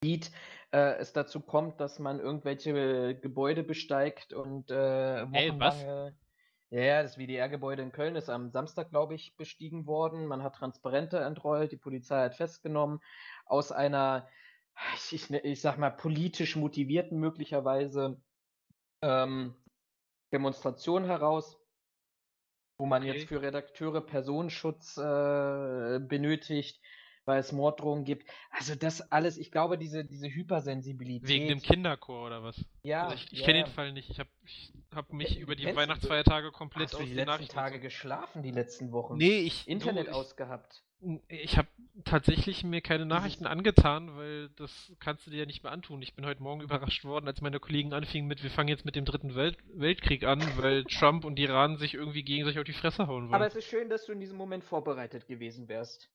Lied äh, es dazu kommt, dass man irgendwelche Gebäude besteigt und äh, wochenlange. Ja, ja, das WDR-Gebäude in Köln ist am Samstag, glaube ich, bestiegen worden. Man hat Transparente entrollt, die Polizei hat festgenommen. Aus einer, ich, ich sag mal, politisch motivierten möglicherweise ähm, Demonstration heraus, wo man okay. jetzt für Redakteure Personenschutz äh, benötigt weil es Morddrohungen gibt. Also das alles, ich glaube, diese, diese Hypersensibilität. Wegen dem Kinderchor oder was? Ja. Also ich ich ja. kenne den Fall nicht. Ich habe ich hab mich ja, über die Weihnachtsfeiertage komplett aus den die letzten Tage geschlafen, die letzten Wochen. Nee, ich. Internet du, ich, ausgehabt. Ich habe tatsächlich mir keine Nachrichten angetan, weil das kannst du dir ja nicht mehr antun. Ich bin heute Morgen überrascht worden, als meine Kollegen anfingen mit, wir fangen jetzt mit dem dritten Welt Weltkrieg an, weil Trump und Iran sich irgendwie gegenseitig auf die Fresse hauen wollen. Aber es ist schön, dass du in diesem Moment vorbereitet gewesen wärst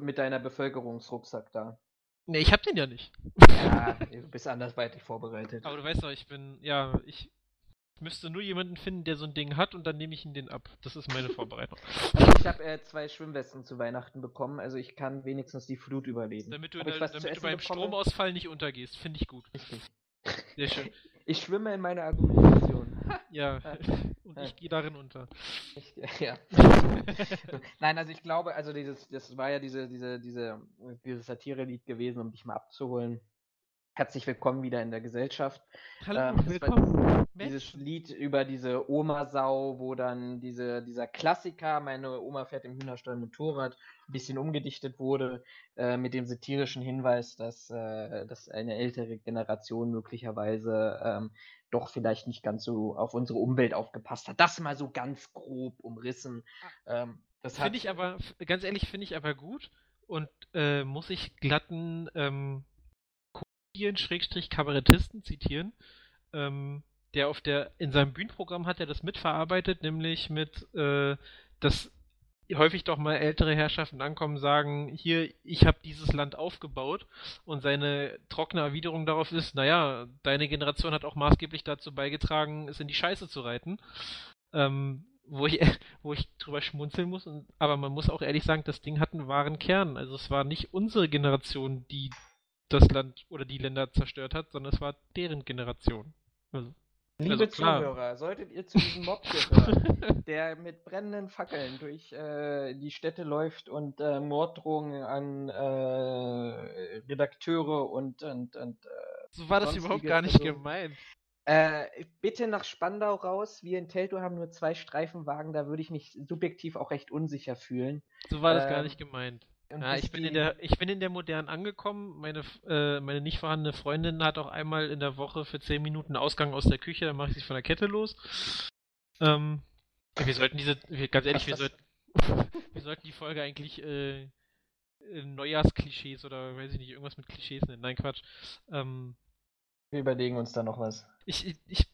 mit deiner Bevölkerungsrucksack da. Nee, ich hab den ja nicht. Ja, du bist andersweitig vorbereitet. Aber du weißt doch, ich bin, ja, ich Ich müsste nur jemanden finden, der so ein Ding hat und dann nehme ich ihn den ab. Das ist meine Vorbereitung. Also ich habe äh, zwei Schwimmwesten zu Weihnachten bekommen, also ich kann wenigstens die Flut überleben. Damit du, der, damit du beim bekomme? Stromausfall nicht untergehst, finde ich gut. Richtig. Sehr schön. Ich schwimme in meiner Argumentation. Ja, und ich gehe darin unter. Ich, ja. Nein, also ich glaube, also dieses, das war ja diese, diese, diese, dieses Satire-Lied gewesen, um dich mal abzuholen. Herzlich willkommen wieder in der Gesellschaft. Hallo, ähm, willkommen. Dieses Lied über diese Oma-Sau, wo dann diese, dieser Klassiker, meine Oma fährt im Hühnerstall Motorrad, ein bisschen umgedichtet wurde, äh, mit dem satirischen Hinweis, dass, äh, dass eine ältere Generation möglicherweise ähm, doch vielleicht nicht ganz so auf unsere Umwelt aufgepasst hat. Das mal so ganz grob umrissen. Ah. Ähm, das finde ich aber, ganz ehrlich, finde ich aber gut und äh, muss ich glatten Comedian-Kabarettisten zitieren, ähm, der auf der, in seinem Bühnenprogramm hat er das mitverarbeitet, nämlich mit, äh, dass häufig doch mal ältere Herrschaften ankommen, sagen, hier, ich habe dieses Land aufgebaut und seine trockene Erwiderung darauf ist, naja, deine Generation hat auch maßgeblich dazu beigetragen, es in die Scheiße zu reiten. Ähm, wo ich, wo ich drüber schmunzeln muss, und, aber man muss auch ehrlich sagen, das Ding hat einen wahren Kern. Also es war nicht unsere Generation, die das Land oder die Länder zerstört hat, sondern es war deren Generation. Also, Liebe also Zuhörer, solltet ihr zu diesem Mob gehören, der mit brennenden Fackeln durch äh, die Städte läuft und äh, Morddrohungen an äh, Redakteure und, und, und äh, So war das überhaupt gar nicht Personen. gemeint. Äh, bitte nach Spandau raus. Wir in Telto haben nur zwei Streifenwagen, da würde ich mich subjektiv auch recht unsicher fühlen. So war das gar ähm, nicht gemeint. Ja, ich bin, in der, ich bin in der Modern angekommen. Meine, äh, meine nicht vorhandene Freundin hat auch einmal in der Woche für 10 Minuten Ausgang aus der Küche, dann mache ich sie von der Kette los. Ähm, wir sollten diese, wir, ganz ehrlich, wir sollten, wir sollten die Folge eigentlich äh, Neujahrsklischees oder weiß ich nicht, irgendwas mit Klischees nennen. Nein, Quatsch. Ähm, wir überlegen uns da noch was. Ich, ich, ich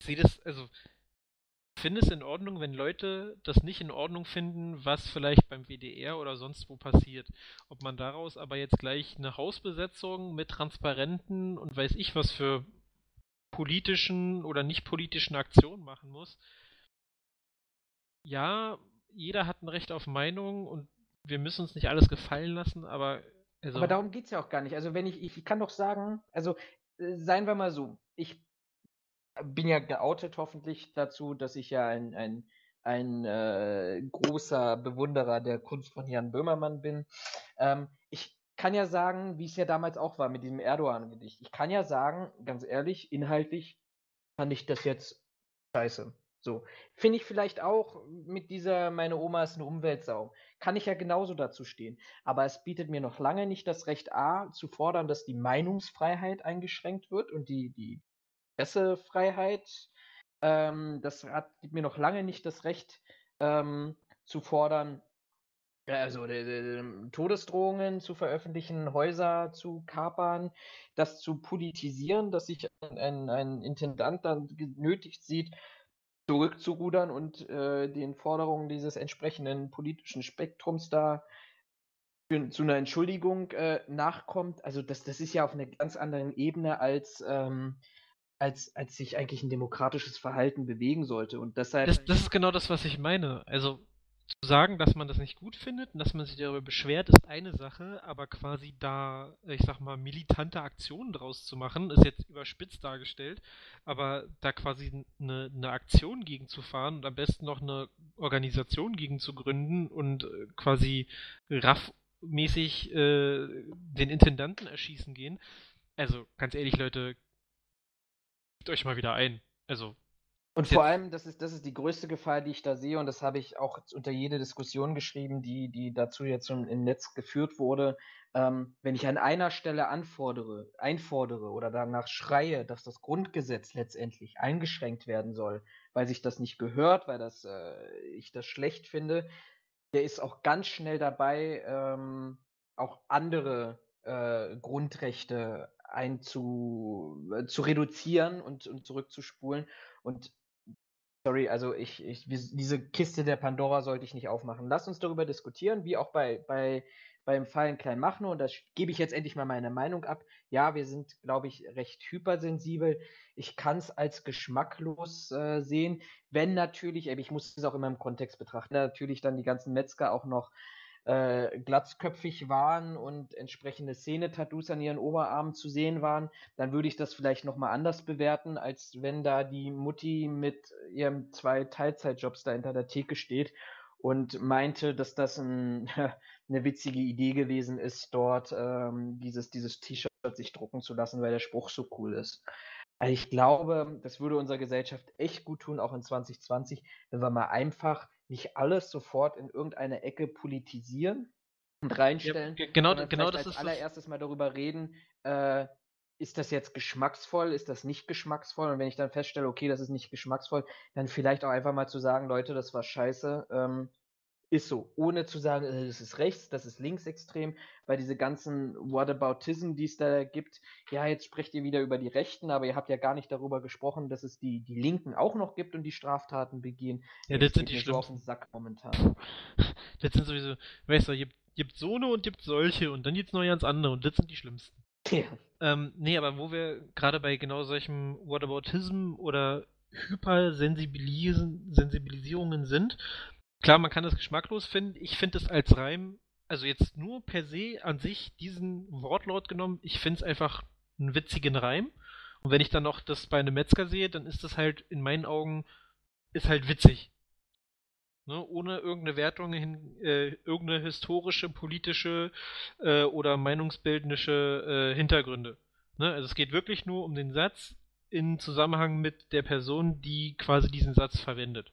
sehe das, also finde es in Ordnung, wenn Leute das nicht in Ordnung finden, was vielleicht beim WDR oder sonst wo passiert. Ob man daraus aber jetzt gleich eine Hausbesetzung mit Transparenten und weiß ich was für politischen oder nicht politischen Aktionen machen muss. Ja, jeder hat ein Recht auf Meinung und wir müssen uns nicht alles gefallen lassen, aber. Also aber darum geht es ja auch gar nicht. Also wenn ich, ich kann doch sagen, also äh, seien wir mal so, ich bin ja geoutet hoffentlich dazu, dass ich ja ein, ein, ein äh, großer Bewunderer der Kunst von Jan Böhmermann bin. Ähm, ich kann ja sagen, wie es ja damals auch war mit diesem Erdogan-Gedicht. Ich kann ja sagen, ganz ehrlich, inhaltlich fand ich das jetzt scheiße. So. Finde ich vielleicht auch mit dieser, meine Oma ist eine Umweltsau. Kann ich ja genauso dazu stehen. Aber es bietet mir noch lange nicht das Recht A, zu fordern, dass die Meinungsfreiheit eingeschränkt wird und die, die Pressefreiheit. Ähm, das hat, gibt mir noch lange nicht das Recht ähm, zu fordern, also äh, Todesdrohungen zu veröffentlichen, Häuser zu kapern, das zu politisieren, dass sich ein, ein, ein Intendant dann genötigt sieht, zurückzurudern und äh, den Forderungen dieses entsprechenden politischen Spektrums da für, zu einer Entschuldigung äh, nachkommt. Also das, das ist ja auf einer ganz anderen Ebene als ähm, als, als sich eigentlich ein demokratisches Verhalten bewegen sollte. Und deshalb. Das, das ist genau das, was ich meine. Also zu sagen, dass man das nicht gut findet und dass man sich darüber beschwert, ist eine Sache, aber quasi da, ich sag mal, militante Aktionen draus zu machen, ist jetzt überspitzt dargestellt, aber da quasi eine, eine Aktion gegen zu fahren und am besten noch eine Organisation gegen zu gründen und äh, quasi raffmäßig äh, den Intendanten erschießen gehen. Also ganz ehrlich, Leute, euch mal wieder ein. Also. Und vor allem, das ist, das ist die größte Gefahr, die ich da sehe, und das habe ich auch unter jede Diskussion geschrieben, die, die dazu jetzt schon im Netz geführt wurde. Ähm, wenn ich an einer Stelle anfordere, einfordere oder danach schreie, dass das Grundgesetz letztendlich eingeschränkt werden soll, weil sich das nicht gehört, weil das, äh, ich das schlecht finde, der ist auch ganz schnell dabei, ähm, auch andere äh, Grundrechte einzu äh, zu reduzieren und, und zurückzuspulen. Und sorry, also ich, ich, diese Kiste der Pandora sollte ich nicht aufmachen. Lass uns darüber diskutieren, wie auch bei, bei, beim Fallen klein machen und das gebe ich jetzt endlich mal meine Meinung ab. Ja, wir sind, glaube ich, recht hypersensibel. Ich kann es als geschmacklos äh, sehen, wenn natürlich, ich muss es auch immer im Kontext betrachten, natürlich dann die ganzen Metzger auch noch äh, glatzköpfig waren und entsprechende Szene-Tattoos an ihren Oberarmen zu sehen waren, dann würde ich das vielleicht nochmal anders bewerten, als wenn da die Mutti mit ihrem zwei Teilzeitjobs da hinter der Theke steht und meinte, dass das ein, eine witzige Idee gewesen ist, dort ähm, dieses, dieses T-Shirt sich drucken zu lassen, weil der Spruch so cool ist. Also ich glaube, das würde unserer Gesellschaft echt gut tun, auch in 2020, wenn wir mal einfach nicht alles sofort in irgendeine Ecke politisieren und reinstellen. Ja, genau, genau das als ist allererstes mal darüber reden, äh, ist das jetzt geschmacksvoll, ist das nicht geschmacksvoll? Und wenn ich dann feststelle, okay, das ist nicht geschmacksvoll, dann vielleicht auch einfach mal zu sagen, Leute, das war scheiße, ähm, ist so, ohne zu sagen, äh, das ist rechts, das ist linksextrem, weil diese ganzen Whataboutism, die es da gibt, ja, jetzt sprecht ihr wieder über die Rechten, aber ihr habt ja gar nicht darüber gesprochen, dass es die, die Linken auch noch gibt und die Straftaten begehen. Ja, das, das sind die so auf den Sack momentan. Das sind sowieso, weißt du, gibt, gibt so eine und gibt solche und dann gibt's noch ganz andere und das sind die schlimmsten. Ja. Ähm, nee, aber wo wir gerade bei genau solchem Whataboutism oder Hypersensibilisierungen sind, Klar, man kann das geschmacklos finden. Ich finde es als Reim, also jetzt nur per se an sich diesen Wortlaut genommen, ich finde es einfach einen witzigen Reim. Und wenn ich dann noch das bei einem Metzger sehe, dann ist das halt in meinen Augen, ist halt witzig. Ne, ohne irgendeine Wertung hin, äh, irgendeine historische, politische äh, oder meinungsbildnische äh, Hintergründe. Ne, also es geht wirklich nur um den Satz, in Zusammenhang mit der Person, die quasi diesen Satz verwendet.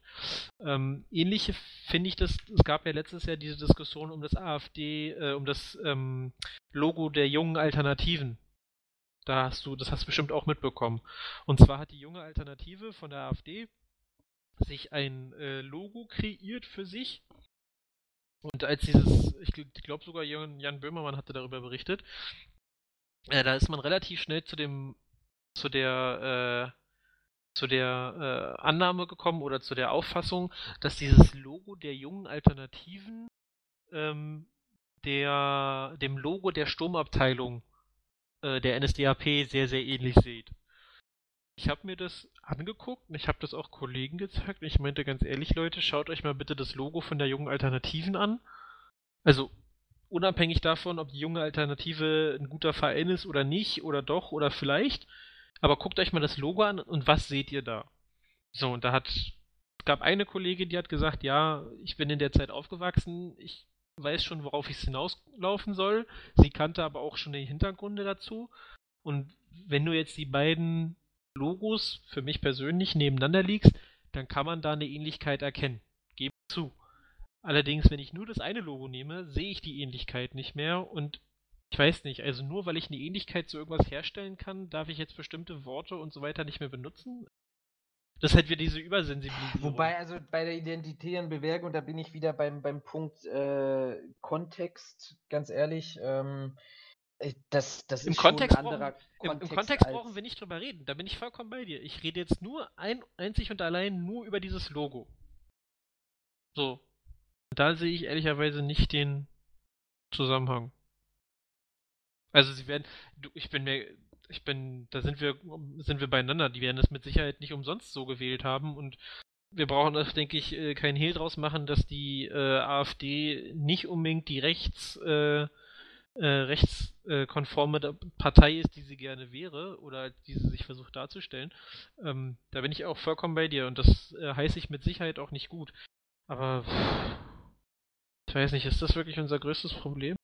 Ähm, ähnliche finde ich das, es gab ja letztes Jahr diese Diskussion um das AfD, äh, um das ähm, Logo der jungen Alternativen. Da hast du, das hast du bestimmt auch mitbekommen. Und zwar hat die junge Alternative von der AfD sich ein äh, Logo kreiert für sich. Und als dieses, ich, glaube sogar Jan, Jan Böhmermann hatte darüber berichtet, äh, da ist man relativ schnell zu dem zu der, äh, zu der äh, Annahme gekommen oder zu der Auffassung, dass dieses Logo der jungen Alternativen ähm, der, dem Logo der Sturmabteilung äh, der NSDAP sehr, sehr ähnlich sieht. Ich habe mir das angeguckt und ich habe das auch Kollegen gezeigt und ich meinte ganz ehrlich, Leute, schaut euch mal bitte das Logo von der jungen Alternativen an. Also unabhängig davon, ob die junge Alternative ein guter Verein ist oder nicht oder doch oder vielleicht, aber guckt euch mal das Logo an und was seht ihr da? So, und da hat, es gab eine Kollegin, die hat gesagt, ja, ich bin in der Zeit aufgewachsen, ich weiß schon, worauf ich hinauslaufen soll. Sie kannte aber auch schon die Hintergründe dazu. Und wenn du jetzt die beiden Logos für mich persönlich nebeneinander liegst, dann kann man da eine Ähnlichkeit erkennen. Gebe zu. Allerdings, wenn ich nur das eine Logo nehme, sehe ich die Ähnlichkeit nicht mehr und ich weiß nicht, also nur weil ich eine Ähnlichkeit zu irgendwas herstellen kann, darf ich jetzt bestimmte Worte und so weiter nicht mehr benutzen? Das ist halt wieder diese Übersensibilisierung. Wobei, also bei der identitären Bewertung, da bin ich wieder beim, beim Punkt äh, Kontext, ganz ehrlich. Ähm, äh, das, das Im ist Kontext schon ein anderer brauchen, Kontext. Im, Im, Kontext brauchen wir nicht drüber reden, da bin ich vollkommen bei dir. Ich rede jetzt nur ein, einzig und allein nur über dieses Logo. So. Da sehe ich ehrlicherweise nicht den Zusammenhang. Also sie werden, ich bin mir, ich bin, da sind wir, sind wir beieinander. Die werden es mit Sicherheit nicht umsonst so gewählt haben und wir brauchen das, denke ich, äh, keinen Hehl draus machen, dass die äh, AfD nicht unbedingt die rechts, äh, äh, rechtskonforme Partei ist, die sie gerne wäre oder die sie sich versucht darzustellen. Ähm, da bin ich auch vollkommen bei dir und das äh, heiße ich mit Sicherheit auch nicht gut. Aber ich weiß nicht, ist das wirklich unser größtes Problem?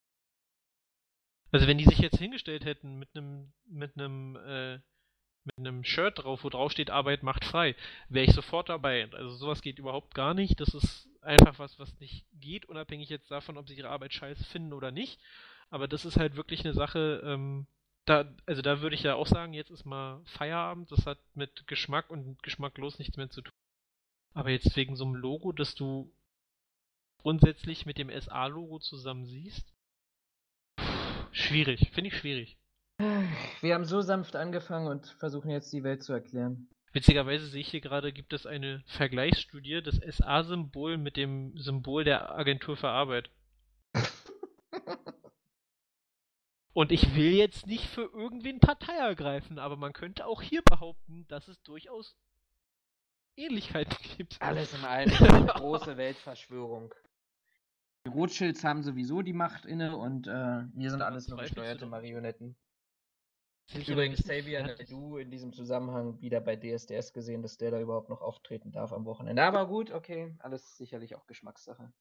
Also wenn die sich jetzt hingestellt hätten mit einem mit einem äh, mit einem Shirt drauf, wo drauf steht Arbeit macht frei, wäre ich sofort dabei. Also sowas geht überhaupt gar nicht. Das ist einfach was, was nicht geht, unabhängig jetzt davon, ob sie ihre Arbeit scheiße finden oder nicht. Aber das ist halt wirklich eine Sache, ähm, da, also da würde ich ja auch sagen, jetzt ist mal Feierabend, das hat mit Geschmack und geschmacklos nichts mehr zu tun. Aber jetzt wegen so einem Logo, das du grundsätzlich mit dem SA-Logo zusammen siehst, Schwierig, finde ich schwierig. Wir haben so sanft angefangen und versuchen jetzt die Welt zu erklären. Witzigerweise sehe ich hier gerade, gibt es eine Vergleichsstudie, das SA-Symbol mit dem Symbol der Agentur für Arbeit. Und ich will jetzt nicht für irgendwen Partei ergreifen, aber man könnte auch hier behaupten, dass es durchaus Ähnlichkeiten gibt. Alles in allem eine große Weltverschwörung. Die Rothschilds haben sowieso die Macht inne und äh, wir sind alles nur gesteuerte? Marionetten. Ich Übrigens, Xavier, du in diesem Zusammenhang wieder bei DSDS gesehen, dass der da überhaupt noch auftreten darf am Wochenende. Aber gut, okay, alles sicherlich auch Geschmackssache.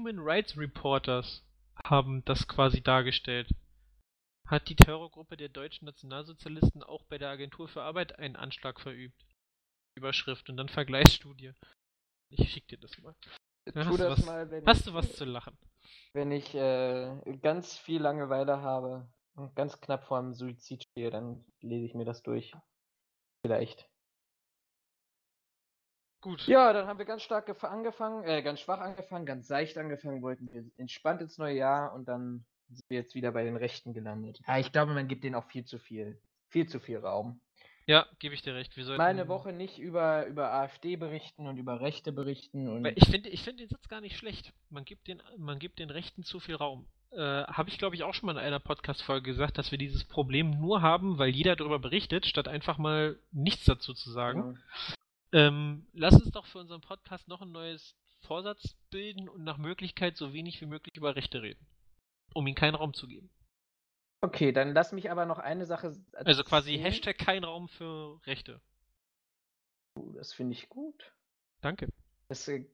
Human Rights Reporters haben das quasi dargestellt. Hat die Terrorgruppe der deutschen Nationalsozialisten auch bei der Agentur für Arbeit einen Anschlag verübt? Überschrift und dann Vergleichsstudie. Ich schick dir das mal. Tu hast du das was- mal, wenn Hast ich, du was zu lachen? wenn ich äh, ganz viel Langeweile habe und ganz knapp vor einem Suizid stehe, dann lese ich mir das durch. Vielleicht. Gut. Ja, dann haben wir ganz stark gef- angefangen, äh, ganz schwach angefangen, ganz seicht angefangen, wollten wir entspannt ins neue Jahr und dann sind wir jetzt wieder bei den Rechten gelandet. Ja, ich glaube, man gibt denen auch viel zu viel, viel zu viel Raum. Ja, gebe ich dir recht. Wir sollten, Meine Woche nicht über, über AfD berichten und über Rechte berichten und Ich finde ich find den Satz gar nicht schlecht. Man gibt den, man gibt den Rechten zu viel Raum. Äh, Habe ich, glaube ich, auch schon mal in einer Podcast-Folge gesagt, dass wir dieses Problem nur haben, weil jeder darüber berichtet, statt einfach mal nichts dazu zu sagen. Ähm, lass uns doch für unseren Podcast noch ein neues Vorsatz bilden und nach Möglichkeit so wenig wie möglich über Rechte reden. Um ihnen keinen Raum zu geben. Okay, dann lass mich aber noch eine Sache. Also quasi. Hashtag kein Raum für Rechte. Oh, Das finde ich gut. Danke. Das, äh,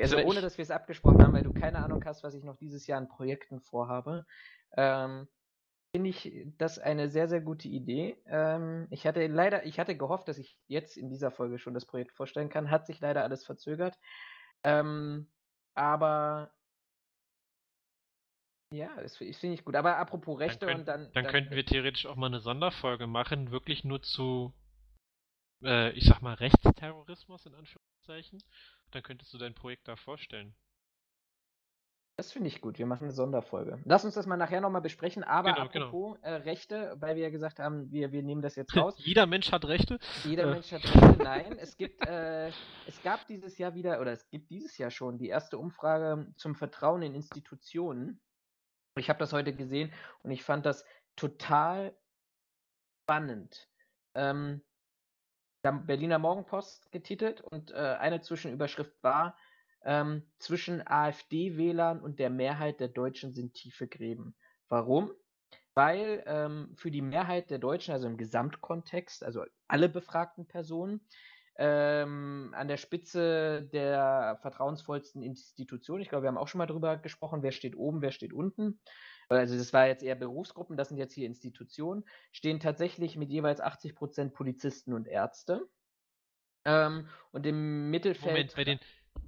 also Also ohne, dass wir es abgesprochen haben, weil du keine Ahnung hast, was ich noch dieses Jahr an Projekten vorhabe, ähm, finde ich das eine sehr, sehr gute Idee. Ähm, ich hatte leider, ich hatte gehofft, dass ich jetzt in dieser Folge schon das Projekt vorstellen kann, hat sich leider alles verzögert. Ähm, aber ja, das, fi- das finde ich gut. Aber apropos Rechte könnt- und dann. Dann könnten wir theoretisch auch mal eine Sonderfolge machen, wirklich nur zu, äh, ich sag mal, Rechtsterrorismus in Anführungszeichen. Dann könntest du dein Projekt da vorstellen. Das finde ich gut. Wir machen eine Sonderfolge. Lass uns das mal nachher nochmal besprechen. Aber Genau, genau. apropos Äh, Rechte, weil wir ja gesagt haben, wir, wir nehmen das jetzt raus. Jeder Mensch hat Rechte. Jeder Äh. Mensch hat Rechte. Nein, es gibt, äh, es gab dieses Jahr wieder, oder es gibt dieses Jahr schon die erste Umfrage zum Vertrauen in Institutionen. Ich habe das heute gesehen und ich fand das total spannend. Ähm, der Berliner Morgenpost getitelt und äh, eine Zwischenüberschrift war, ähm, zwischen AfD-Wählern und der Mehrheit der Deutschen sind tiefe Gräben. Warum? Weil ähm, für die Mehrheit der Deutschen, also im Gesamtkontext, also alle befragten Personen, ähm, an der Spitze der vertrauensvollsten Institution, ich glaube, wir haben auch schon mal drüber gesprochen, wer steht oben, wer steht unten. Also das war jetzt eher Berufsgruppen, das sind jetzt hier Institutionen, stehen tatsächlich mit jeweils 80 Prozent Polizisten und Ärzte. Ähm, und im Mittelfeld. Moment, bei den,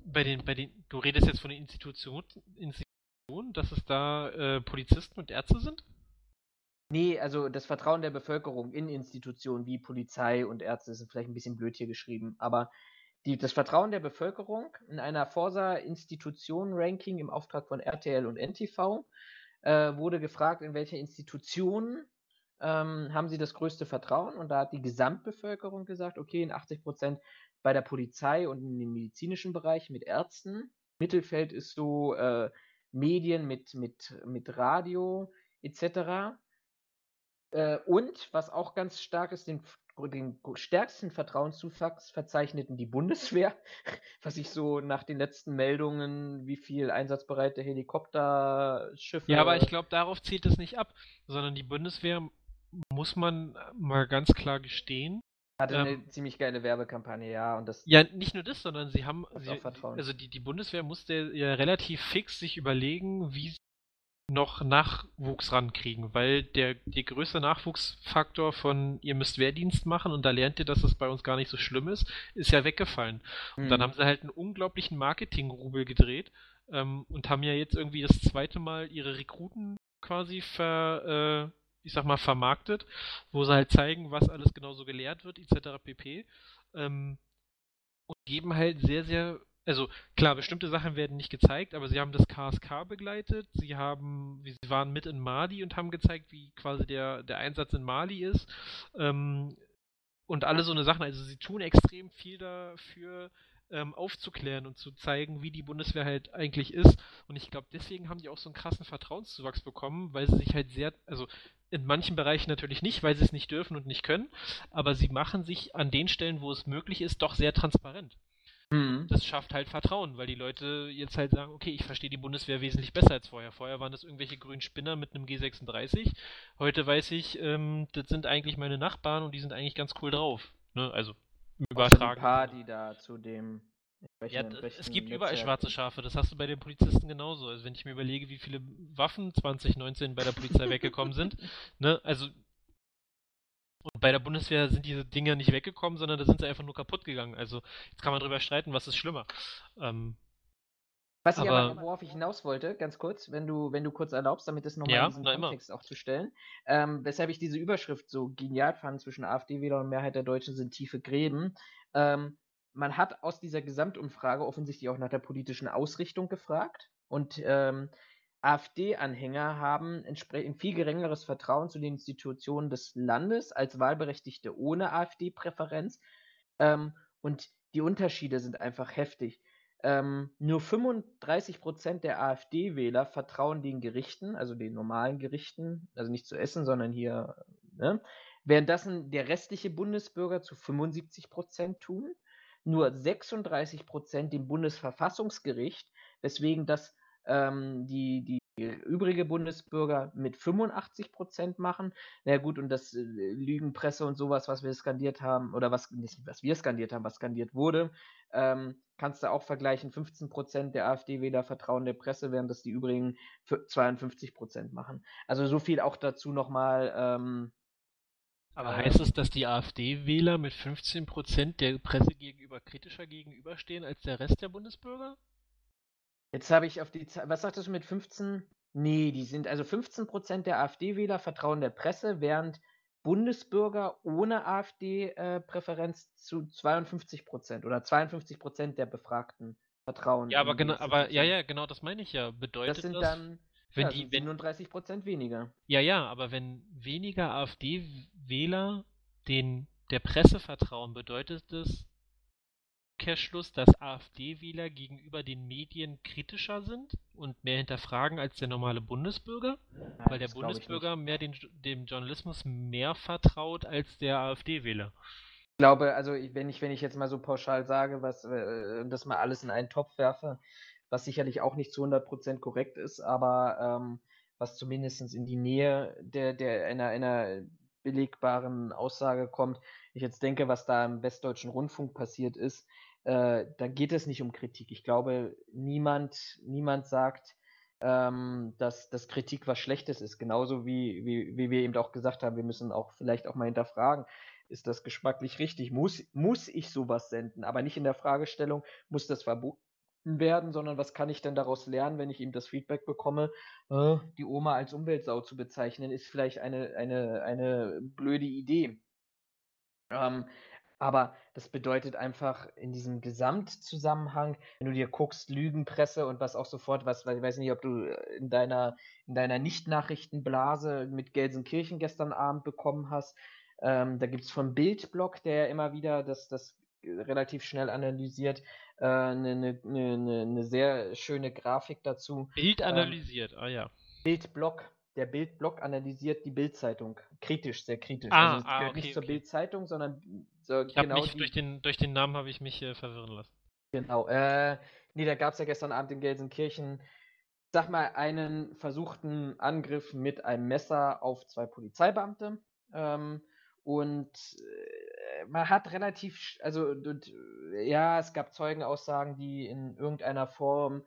bei den, bei den, du redest jetzt von den Institutionen, Institutionen dass es da äh, Polizisten und Ärzte sind? Nee, also das Vertrauen der Bevölkerung in Institutionen wie Polizei und Ärzte ist vielleicht ein bisschen blöd hier geschrieben, aber die, das Vertrauen der Bevölkerung in einer Forsa-Institutionen-Ranking im Auftrag von RTL und NTV äh, wurde gefragt, in welche Institutionen ähm, haben sie das größte Vertrauen und da hat die Gesamtbevölkerung gesagt, okay, in 80 Prozent bei der Polizei und in dem medizinischen Bereich mit Ärzten. Mittelfeld ist so äh, Medien mit, mit, mit Radio etc. Äh, und was auch ganz stark ist, den, den stärksten Vertrauenszuwachs verzeichneten die Bundeswehr, was ich so nach den letzten Meldungen, wie viel einsatzbereite Helikopterschiffe. Ja, aber ich glaube, darauf zielt es nicht ab, sondern die Bundeswehr, muss man mal ganz klar gestehen, hatte ähm, eine ziemlich geile Werbekampagne, ja, und das Ja, nicht nur das, sondern sie haben, sie, also die, die Bundeswehr musste ja relativ fix sich überlegen, wie sie noch Nachwuchs rankriegen, weil der, der größte Nachwuchsfaktor von ihr müsst Wehrdienst machen und da lernt ihr, dass das bei uns gar nicht so schlimm ist, ist ja weggefallen. Und dann Mhm. haben sie halt einen unglaublichen Marketingrubel gedreht ähm, und haben ja jetzt irgendwie das zweite Mal ihre Rekruten quasi ver, äh, ich sag mal, vermarktet, wo sie halt zeigen, was alles genau so gelehrt wird, etc. pp. Ähm, und geben halt sehr, sehr, also klar, bestimmte Sachen werden nicht gezeigt, aber sie haben das KSK begleitet, sie haben, sie waren mit in Mali und haben gezeigt, wie quasi der, der Einsatz in Mali ist. Ähm, und alle so eine Sachen, also sie tun extrem viel dafür, ähm, aufzuklären und zu zeigen, wie die Bundeswehr halt eigentlich ist. Und ich glaube, deswegen haben die auch so einen krassen Vertrauenszuwachs bekommen, weil sie sich halt sehr, also in manchen Bereichen natürlich nicht, weil sie es nicht dürfen und nicht können, aber sie machen sich an den Stellen, wo es möglich ist, doch sehr transparent. Mhm. Das schafft halt Vertrauen, weil die Leute jetzt halt sagen, okay, ich verstehe die Bundeswehr wesentlich besser als vorher. Vorher waren das irgendwelche grünen Spinner mit einem G36. Heute weiß ich, ähm, das sind eigentlich meine Nachbarn und die sind eigentlich ganz cool drauf. Ne? Also übertragen. Paar, die da zu dem ja, es gibt überall schwarze Schafe, das hast du bei den Polizisten genauso. Also wenn ich mir überlege, wie viele Waffen 2019 bei der Polizei weggekommen sind, ne, also und bei der Bundeswehr sind diese Dinge nicht weggekommen, sondern da sind sie einfach nur kaputt gegangen. Also jetzt kann man drüber streiten, was ist schlimmer. Ähm, was ich aber, worauf ich hinaus wollte, ganz kurz, wenn du, wenn du kurz erlaubst, damit es nochmal ja, in diesen Kontext immer. auch zu stellen, ähm, weshalb ich diese Überschrift so genial fand, zwischen AfD-Wähler und Mehrheit der Deutschen sind tiefe Gräben. Ähm, man hat aus dieser Gesamtumfrage offensichtlich auch nach der politischen Ausrichtung gefragt und ähm, AfD-Anhänger haben entsprechend viel geringeres Vertrauen zu den Institutionen des Landes als Wahlberechtigte ohne AfD-Präferenz. Ähm, und die Unterschiede sind einfach heftig. Ähm, nur 35 Prozent der AfD-Wähler vertrauen den Gerichten, also den normalen Gerichten, also nicht zu essen, sondern hier, ne? währenddessen der restliche Bundesbürger zu 75 Prozent tun. Nur 36 Prozent dem Bundesverfassungsgericht, weswegen das ähm, die, die übrige Bundesbürger mit 85 Prozent machen. Na ja, gut, und das äh, Lügenpresse und sowas, was wir skandiert haben, oder was nicht, was wir skandiert haben, was skandiert wurde, ähm, kannst du auch vergleichen. 15 Prozent der AfD-Wähler vertrauen der Presse, während das die übrigen 52 Prozent machen. Also so viel auch dazu nochmal. Ähm, aber heißt es, dass die AfD-Wähler mit 15 Prozent der Presse gegenüber kritischer gegenüberstehen als der Rest der Bundesbürger? Jetzt habe ich auf die Zahl, was sagtest du mit 15? Nee, die sind, also 15% der AfD-Wähler vertrauen der Presse, während Bundesbürger ohne AfD-Präferenz äh, zu 52% oder 52% der Befragten vertrauen. Ja, aber genau, aber ja, ja, genau, das meine ich ja. Bedeutet das sind das, dann wenn ja, die, 37 wenn, weniger. Ja, ja, aber wenn weniger AfD-Wähler den der Presse vertrauen, bedeutet das, Umkehrschluss, dass AfD-Wähler gegenüber den Medien kritischer sind und mehr hinterfragen als der normale Bundesbürger? Nein, weil der Bundesbürger mehr den, dem Journalismus mehr vertraut als der AfD-Wähler. Ich glaube, also wenn ich, wenn ich jetzt mal so pauschal sage, was äh, das mal alles in einen Topf werfe, was sicherlich auch nicht zu 100% korrekt ist, aber ähm, was zumindest in die Nähe der, der einer, einer belegbaren Aussage kommt. Ich jetzt denke, was da im Westdeutschen Rundfunk passiert ist, äh, da geht es nicht um Kritik. Ich glaube, niemand, niemand sagt, ähm, dass, dass Kritik was Schlechtes ist. Genauso wie, wie, wie wir eben auch gesagt haben, wir müssen auch vielleicht auch mal hinterfragen, ist das geschmacklich richtig? Muss, muss ich sowas senden? Aber nicht in der Fragestellung, muss das verboten werden, sondern was kann ich denn daraus lernen, wenn ich ihm das Feedback bekomme, äh, die Oma als Umweltsau zu bezeichnen, ist vielleicht eine, eine, eine blöde Idee. Ähm, aber das bedeutet einfach in diesem Gesamtzusammenhang, wenn du dir guckst, Lügenpresse und was auch sofort, was, ich weiß nicht, ob du äh, in deiner, in deiner Nicht-Nachrichtenblase mit Gelsenkirchen gestern Abend bekommen hast. Ähm, da gibt es vom Bildblog, der immer wieder das, das relativ schnell analysiert, äh, eine, ne, ne, ne sehr schöne Grafik dazu. Bild ähm, analysiert, ähm, ah ja. Bildblog, der Bildblog analysiert die Bildzeitung kritisch, sehr kritisch. Ah, also es ah, gehört okay, nicht zur okay. Bildzeitung, sondern so ich genau mich die... durch den durch den Namen habe ich mich äh, verwirren lassen. Genau. Äh, nee, da gab es ja gestern Abend in Gelsenkirchen, sag mal, einen versuchten Angriff mit einem Messer auf zwei Polizeibeamte. Ähm, und äh, man hat relativ, also und, ja, es gab Zeugenaussagen, die in irgendeiner Form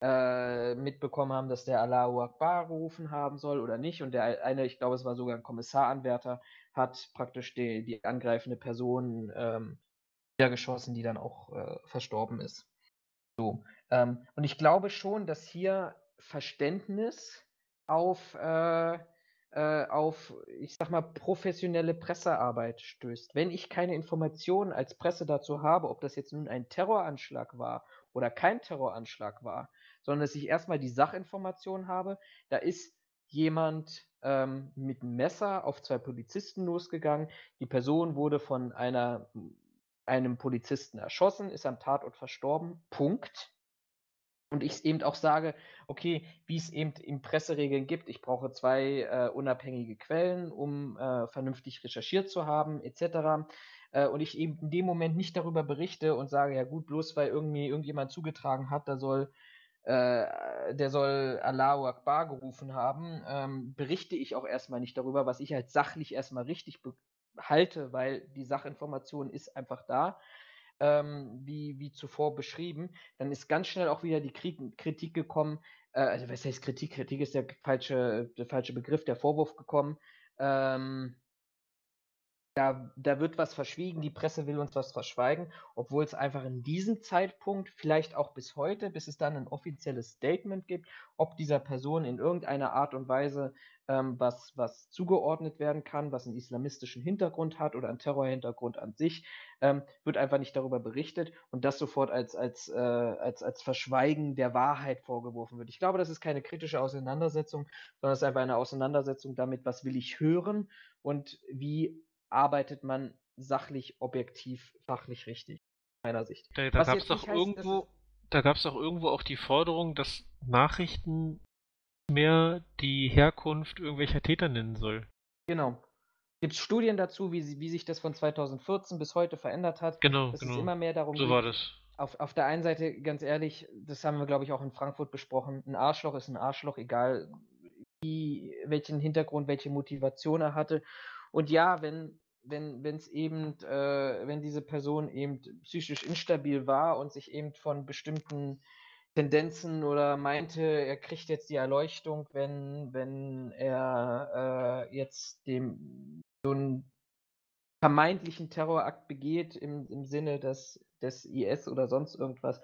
äh, mitbekommen haben, dass der Allahu Akbar gerufen haben soll oder nicht. Und der eine, ich glaube, es war sogar ein Kommissaranwärter, hat praktisch die, die angreifende Person ähm, niedergeschossen, die dann auch äh, verstorben ist. So. Ähm, und ich glaube schon, dass hier Verständnis auf, äh, äh, auf, ich sag mal, professionelle Pressearbeit stößt. Wenn ich keine Informationen als Presse dazu habe, ob das jetzt nun ein Terroranschlag war oder kein Terroranschlag war, sondern dass ich erstmal die Sachinformation habe, da ist jemand ähm, mit einem Messer auf zwei Polizisten losgegangen. Die Person wurde von einer einem Polizisten erschossen, ist am Tatort verstorben. Punkt. Und ich eben auch sage, okay, wie es eben in Presseregeln gibt, ich brauche zwei äh, unabhängige Quellen, um äh, vernünftig recherchiert zu haben, etc. Äh, und ich eben in dem Moment nicht darüber berichte und sage, ja gut, bloß weil irgendwie irgendjemand zugetragen hat, da soll äh, der soll Allahu Akbar gerufen haben, ähm, berichte ich auch erstmal nicht darüber, was ich als sachlich erstmal richtig halte, weil die Sachinformation ist einfach da, ähm, wie, wie zuvor beschrieben. Dann ist ganz schnell auch wieder die Krieg Kritik gekommen, äh, also was heißt Kritik? Kritik ist der falsche, der falsche Begriff, der Vorwurf gekommen. Ähm, da, da wird was verschwiegen, die Presse will uns was verschweigen, obwohl es einfach in diesem Zeitpunkt, vielleicht auch bis heute, bis es dann ein offizielles Statement gibt, ob dieser Person in irgendeiner Art und Weise ähm, was, was zugeordnet werden kann, was einen islamistischen Hintergrund hat oder einen Terrorhintergrund an sich, ähm, wird einfach nicht darüber berichtet und das sofort als, als, äh, als, als Verschweigen der Wahrheit vorgeworfen wird. Ich glaube, das ist keine kritische Auseinandersetzung, sondern es ist einfach eine Auseinandersetzung damit, was will ich hören und wie arbeitet man sachlich, objektiv, fachlich richtig, meiner Sicht. Da, da gab es doch heißt, irgendwo, da gab es doch irgendwo auch die Forderung, dass Nachrichten mehr die Herkunft irgendwelcher Täter nennen soll. Genau. Gibt es Studien dazu, wie, wie sich das von 2014 bis heute verändert hat? Genau, dass genau. Es immer mehr darum so geht, war das. Auf, auf der einen Seite, ganz ehrlich, das haben wir, glaube ich, auch in Frankfurt besprochen, ein Arschloch ist ein Arschloch, egal wie, welchen Hintergrund, welche Motivation er hatte. Und ja, wenn wenn es eben, äh, wenn diese Person eben psychisch instabil war und sich eben von bestimmten Tendenzen oder meinte, er kriegt jetzt die Erleuchtung, wenn, wenn er äh, jetzt dem so einen vermeintlichen Terrorakt begeht im, im Sinne des, des IS oder sonst irgendwas.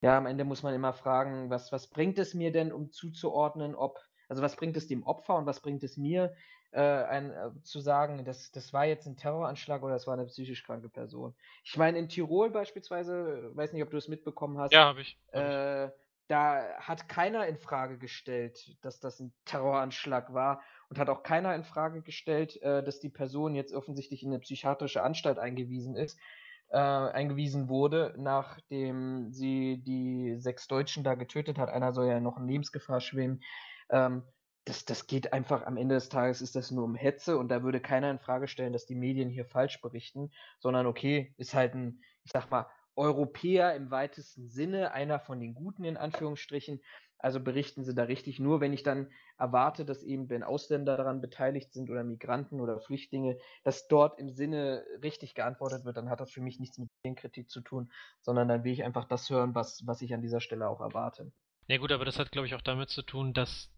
Ja, am Ende muss man immer fragen, was, was bringt es mir denn, um zuzuordnen, ob, also was bringt es dem Opfer und was bringt es mir, äh, ein, äh, zu sagen, das, das war jetzt ein Terroranschlag oder das war eine psychisch kranke Person. Ich meine, in Tirol beispielsweise, weiß nicht, ob du es mitbekommen hast. Ja, habe ich. Hab äh. Da hat keiner in Frage gestellt, dass das ein Terroranschlag war und hat auch keiner in Frage gestellt, äh, dass die Person jetzt offensichtlich in eine psychiatrische Anstalt eingewiesen ist, äh, eingewiesen wurde, nachdem sie die sechs Deutschen da getötet hat. Einer soll ja noch in Lebensgefahr schweben. Ähm, das, das geht einfach, am Ende des Tages ist das nur um Hetze und da würde keiner in Frage stellen, dass die Medien hier falsch berichten, sondern okay, ist halt ein, ich sag mal, Europäer im weitesten Sinne, einer von den Guten in Anführungsstrichen. Also berichten sie da richtig. Nur wenn ich dann erwarte, dass eben, wenn Ausländer daran beteiligt sind oder Migranten oder Flüchtlinge, dass dort im Sinne richtig geantwortet wird, dann hat das für mich nichts mit Medienkritik zu tun, sondern dann will ich einfach das hören, was, was ich an dieser Stelle auch erwarte. Ja gut, aber das hat, glaube ich, auch damit zu tun, dass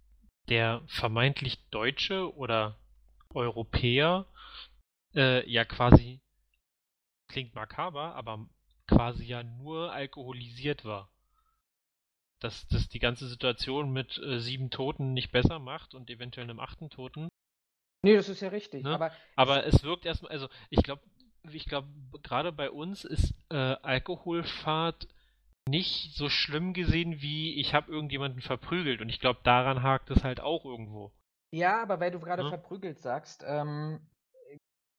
der vermeintlich Deutsche oder Europäer äh, ja quasi, klingt makaber, aber quasi ja nur alkoholisiert war. Dass das die ganze Situation mit äh, sieben Toten nicht besser macht und eventuell einem achten Toten. Nee, das ist ja richtig. Ne? Aber, aber es wirkt erstmal, also ich glaube, ich glaube, gerade bei uns ist äh, Alkoholfahrt nicht so schlimm gesehen wie ich habe irgendjemanden verprügelt und ich glaube daran hakt es halt auch irgendwo. Ja, aber weil du gerade ja? verprügelt sagst, ähm,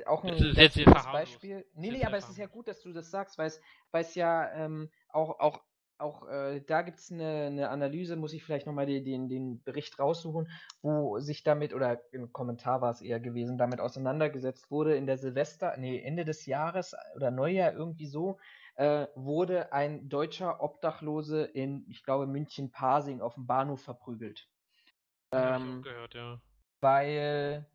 auch ein das ist Beispiel. Nee, nee, aber es ist ja gut, dass du das sagst, weil es ja ähm, auch, auch, auch äh, da gibt es eine, eine, Analyse, muss ich vielleicht nochmal den, den, den Bericht raussuchen, wo sich damit, oder im Kommentar war es eher gewesen, damit auseinandergesetzt wurde in der Silvester, nee, Ende des Jahres oder Neujahr irgendwie so, äh, wurde ein deutscher Obdachlose in, ich glaube, München-Pasing auf dem Bahnhof verprügelt. Ähm, gehört, ja. Weil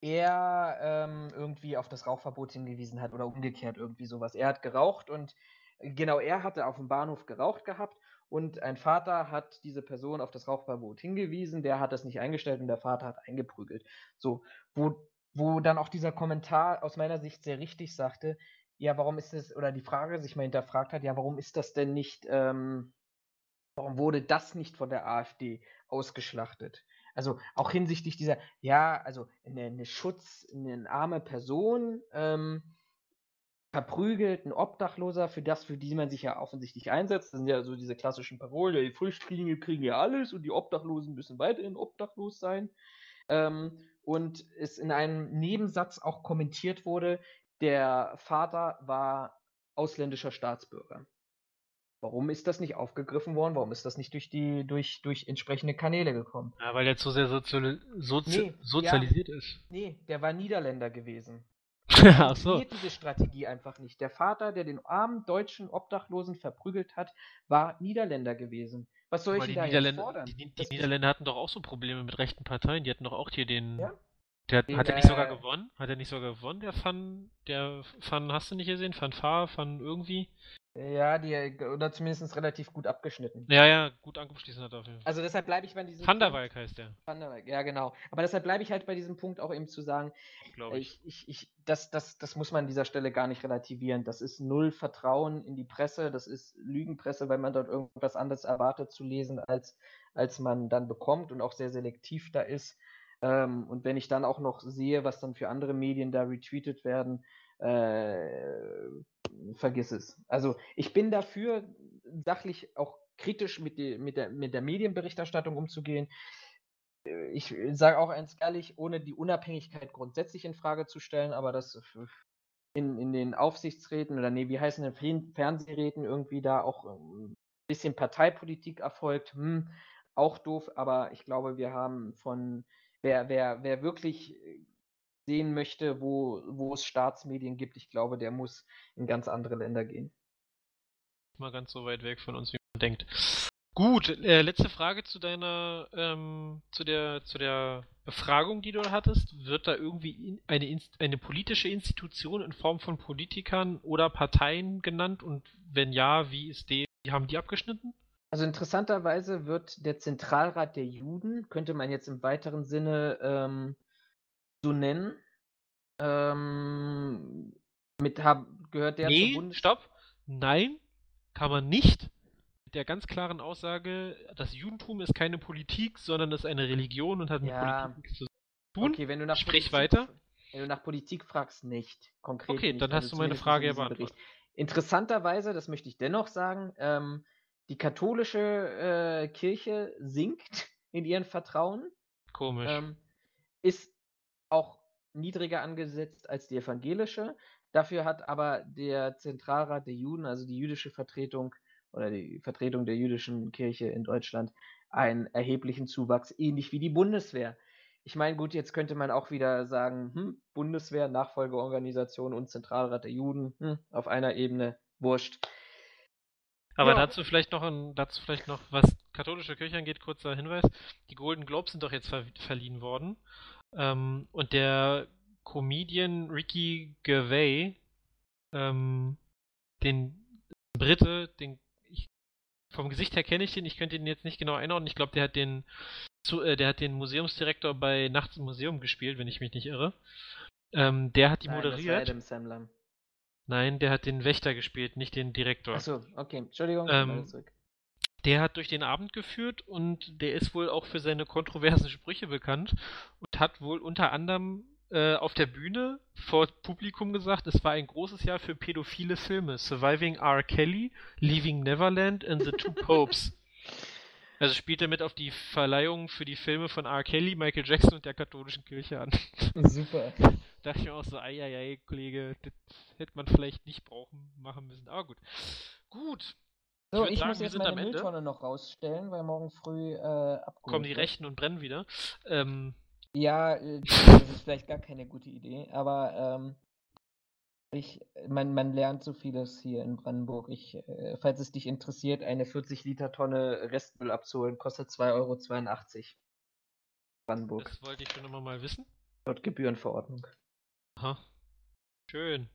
er ähm, irgendwie auf das Rauchverbot hingewiesen hat oder umgekehrt irgendwie sowas. Er hat geraucht und genau, er hatte auf dem Bahnhof geraucht gehabt und ein Vater hat diese Person auf das Rauchverbot hingewiesen, der hat das nicht eingestellt und der Vater hat eingeprügelt. So, wo, wo dann auch dieser Kommentar aus meiner Sicht sehr richtig sagte, ja, warum ist es, oder die Frage sich mal hinterfragt hat, ja, warum ist das denn nicht, ähm, warum wurde das nicht von der AfD ausgeschlachtet? Also auch hinsichtlich dieser, ja, also eine, eine Schutz, eine arme Person, ähm, verprügelt, ein Obdachloser, für das, für die man sich ja offensichtlich einsetzt. Das sind ja so diese klassischen Parolen, die Flüchtlinge kriegen ja alles und die Obdachlosen müssen weiterhin obdachlos sein. Ähm, und es in einem Nebensatz auch kommentiert wurde, der Vater war ausländischer Staatsbürger. Warum ist das nicht aufgegriffen worden? Warum ist das nicht durch die durch durch entsprechende Kanäle gekommen? Ja, weil er zu sehr sozial sozi Nee, sozialisiert ist. Nee, der war Niederländer gewesen. Ach so. Funktioniert diese Strategie einfach nicht. Der Vater, der den armen deutschen Obdachlosen verprügelt hat, war Niederländer gewesen. Was soll Aber ich denn da jetzt fordern? die, die Niederländer hatten doch auch so Probleme mit rechten Parteien. Die hatten doch auch hier den. Ja? Der hat, er nicht sogar äh, gewonnen? Hat er nicht sogar gewonnen, der Fan, der Fan, hast du nicht gesehen? Fan Fan irgendwie? Ja, die oder zumindest relativ gut abgeschnitten. Ja, ja, gut angeschlossen hat er auf jeden Fall. Also deshalb bleibe ich bei diesem Van der heißt der, Van der ja genau. Aber deshalb bleibe ich halt bei diesem Punkt auch eben zu sagen, glaube ich. ich, ich, ich, das, das, das muss man an dieser Stelle gar nicht relativieren. Das ist null Vertrauen in die Presse, das ist Lügenpresse, weil man dort irgendwas anderes erwartet zu lesen, als, als man dann bekommt und auch sehr selektiv da ist. Ähm, und wenn ich dann auch noch sehe, was dann für andere Medien da retweetet werden, äh, vergiss es. Also ich bin dafür, sachlich auch kritisch mit, die, mit, der, mit der Medienberichterstattung umzugehen. Äh, Ich sage auch eins ehrlich, ohne die Unabhängigkeit grundsätzlich in Frage zu stellen, aber das in, in den Aufsichtsräten oder nee, wie heißen denn Fern- Fernsehräten irgendwie da auch ein bisschen Parteipolitik erfolgt, hm, auch doof, aber ich glaube, wir haben von wer, wer, wer wirklich äh, sehen möchte, wo, wo es Staatsmedien gibt, ich glaube, der muss in ganz andere Länder gehen. Mal ganz so weit weg von uns, wie man denkt. Gut, äh, letzte Frage zu deiner, ähm, zu der, zu der Befragung, die du hattest. Wird da irgendwie in, eine, Inst- eine politische Institution in Form von Politikern oder Parteien genannt? Und wenn ja, wie ist die, wie haben die abgeschnitten? Also interessanterweise wird der Zentralrat der Juden, könnte man jetzt im weiteren Sinne ähm, so nennen, ähm, mit hab, gehört der nee, zur Bundes stopp. Nein, kann man nicht. Mit der ganz klaren Aussage, das Judentum ist keine Politik, sondern ist eine Religion und hat mit Ja. Politik nichts zu tun. Okay, wenn du nach Sprich Politik, weiter. Wenn du nach Politik fragst, nicht. Konkret Okay, nicht, dann hast du meine Frage ja beantwortet. Interessanterweise, das möchte ich dennoch sagen, ähm, die katholische äh, Kirche sinkt in ihren Vertrauen. Komisch. ähm, ist auch niedriger angesetzt als die evangelische. Dafür hat aber der Zentralrat der Juden, also die jüdische Vertretung oder die Vertretung der jüdischen Kirche in Deutschland, einen erheblichen Zuwachs, ähnlich wie die Bundeswehr. Ich meine, gut, jetzt könnte man auch wieder sagen, hm, Bundeswehr, Nachfolgeorganisation und Zentralrat der Juden, hm, auf einer Ebene, wurscht. Aber Ja. dazu vielleicht noch ein, dazu vielleicht noch, was katholische Kirche angeht, kurzer Hinweis. Die Golden Globes sind doch jetzt ver verliehen worden. Ähm, und der Comedian Ricky Gervais, ähm, den Brite, den ich, vom Gesicht her kenne ich den, ich könnte ihn jetzt nicht genau einordnen. Ich glaube, der hat den zu, äh, der hat den Museumsdirektor bei Nachts im Museum gespielt, wenn ich mich nicht irre. Ähm, der hat die Nein, das war moderiert. Adam Sandler. Nein, der hat den Wächter gespielt, nicht den Direktor. Achso, okay, Entschuldigung, Ähm. Der hat durch den Abend geführt und der ist wohl auch für seine kontroversen Sprüche bekannt und hat wohl unter anderem äh, auf der Bühne vor Publikum gesagt, es war ein großes Jahr für pädophile Filme. Surviving R. Kelly, Leaving Neverland and The Two Popes. Also spielt er mit auf die Verleihung für die Filme von R. Kelly, Michael Jackson und der katholischen Kirche an. Super. dachte ich mir auch so, ei, ei, ei, Kollege, das hätte man vielleicht nicht brauchen, machen müssen. Aber gut. Gut. So, würd ich, sagen, muss jetzt meine. Mülltonne noch rausstellen, weil morgen früh äh, abgeholt Kommen die. Rechten und brennen wieder. Ähm, Ja, äh, das ist vielleicht gar keine gute Idee, aber ähm, ich, man, man lernt so vieles hier in Brandenburg. Ich, äh, falls es dich interessiert, eine 40 Liter Tonne Restmüll abzuholen, kostet 2,82 Euro. Brandenburg. das wollte ich schon immer mal wissen. Dort Gebührenverordnung. Aha. Schön.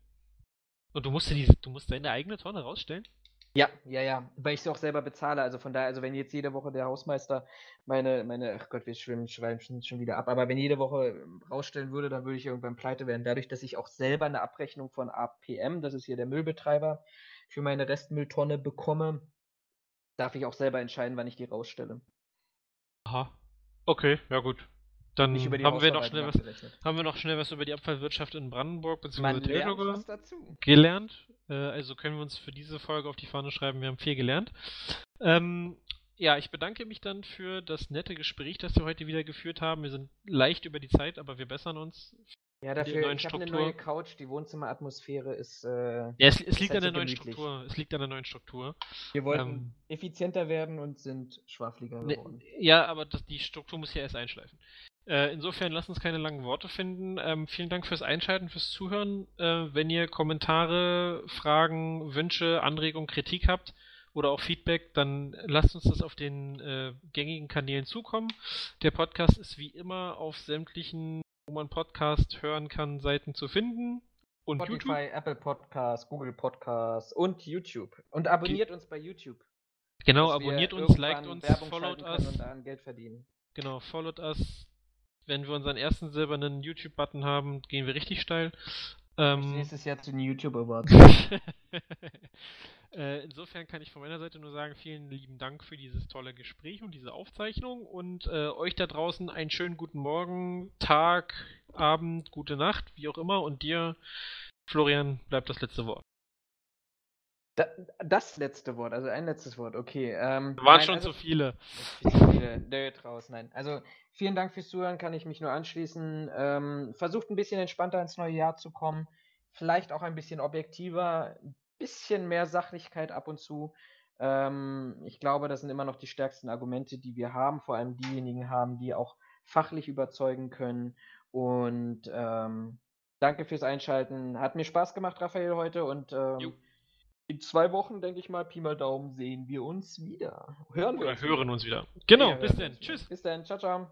Und du musst, die, du musst deine eigene Tonne rausstellen? Ja, ja, ja, weil ich sie auch selber bezahle. Also von daher, also wenn jetzt jede Woche der Hausmeister meine, meine, ach Gott, wir schwimmen, schweifen schon wieder ab, aber wenn jede Woche ähm, rausstellen würde, dann würde ich irgendwann pleite werden. Dadurch, dass ich auch selber eine Abrechnung von APM, das ist hier der Müllbetreiber, für meine Restmülltonne bekomme, darf ich auch selber entscheiden, wann ich die rausstelle. Aha. Okay, ja gut. Dann haben wir, noch schnell was, haben wir noch schnell was über die Abfallwirtschaft in Brandenburg bzw. Dazu. gelernt. Äh, also können wir uns für diese Folge auf die Fahne schreiben, wir haben viel gelernt. Ähm, ja, ich bedanke mich dann für das nette Gespräch, das wir heute wieder geführt haben. Wir sind leicht über die Zeit, aber wir bessern uns. Ja, dafür, ich habe eine neue Couch, die Wohnzimmeratmosphäre ist. Äh, ja, es, es liegt halt an der so neuen Struktur. Es liegt an der neuen Struktur. Wir wollten ähm, effizienter werden und sind schwafliger ne, geworden. Ne, ja, aber das, die Struktur muss ja erst einschleifen. Äh, insofern lasst uns keine langen Worte finden. Ähm, vielen Dank fürs Einschalten, fürs Zuhören. Äh, wenn ihr Kommentare, Fragen, Wünsche, Anregungen, Kritik habt oder auch Feedback, dann lasst uns das auf den äh, gängigen Kanälen zukommen. Der Podcast ist wie immer auf sämtlichen wo man Podcast hören kann, Seiten zu finden. Und Spotify, YouTube. Apple Podcast, Google Podcast und YouTube. Und abonniert Ge uns bei YouTube. Genau, abonniert uns, liked uns, Werbung followt us. Und daran Geld verdienen. Genau, followt us. Wenn wir unseren ersten silbernen YouTube-Button haben, gehen wir richtig steil. Ähm, nächstes Jahr zu den YouTube Awards. Äh, insofern kann ich von meiner Seite nur sagen, vielen lieben Dank für dieses tolle Gespräch und diese Aufzeichnung und äh, euch da draußen einen schönen guten Morgen, Tag, Abend, gute Nacht, wie auch immer und dir, Florian, bleibt das letzte Wort. Das letzte Wort, also ein letztes Wort, okay. Ähm, Waren nein, schon also, zu viele. Zu viele, nö, draus, nein. Also vielen Dank fürs Zuhören, kann ich mich nur anschließen. Ähm, versucht ein bisschen entspannter ins neue Jahr zu kommen. Vielleicht auch ein bisschen objektiver, bisschen mehr Sachlichkeit ab und zu. Ähm, ich glaube, das sind immer noch die stärksten Argumente, die wir haben, vor allem diejenigen haben, die auch fachlich überzeugen können. Und ähm, danke fürs Einschalten. Hat mir Spaß gemacht, Raphael, heute. Und ähm, in zwei Wochen, denke ich mal, Pi mal Daumen, sehen wir uns wieder. Hören wir Oder uns hören wieder. uns wieder. Genau, bis dann. Tschüss. Bis dann. Ciao, ciao.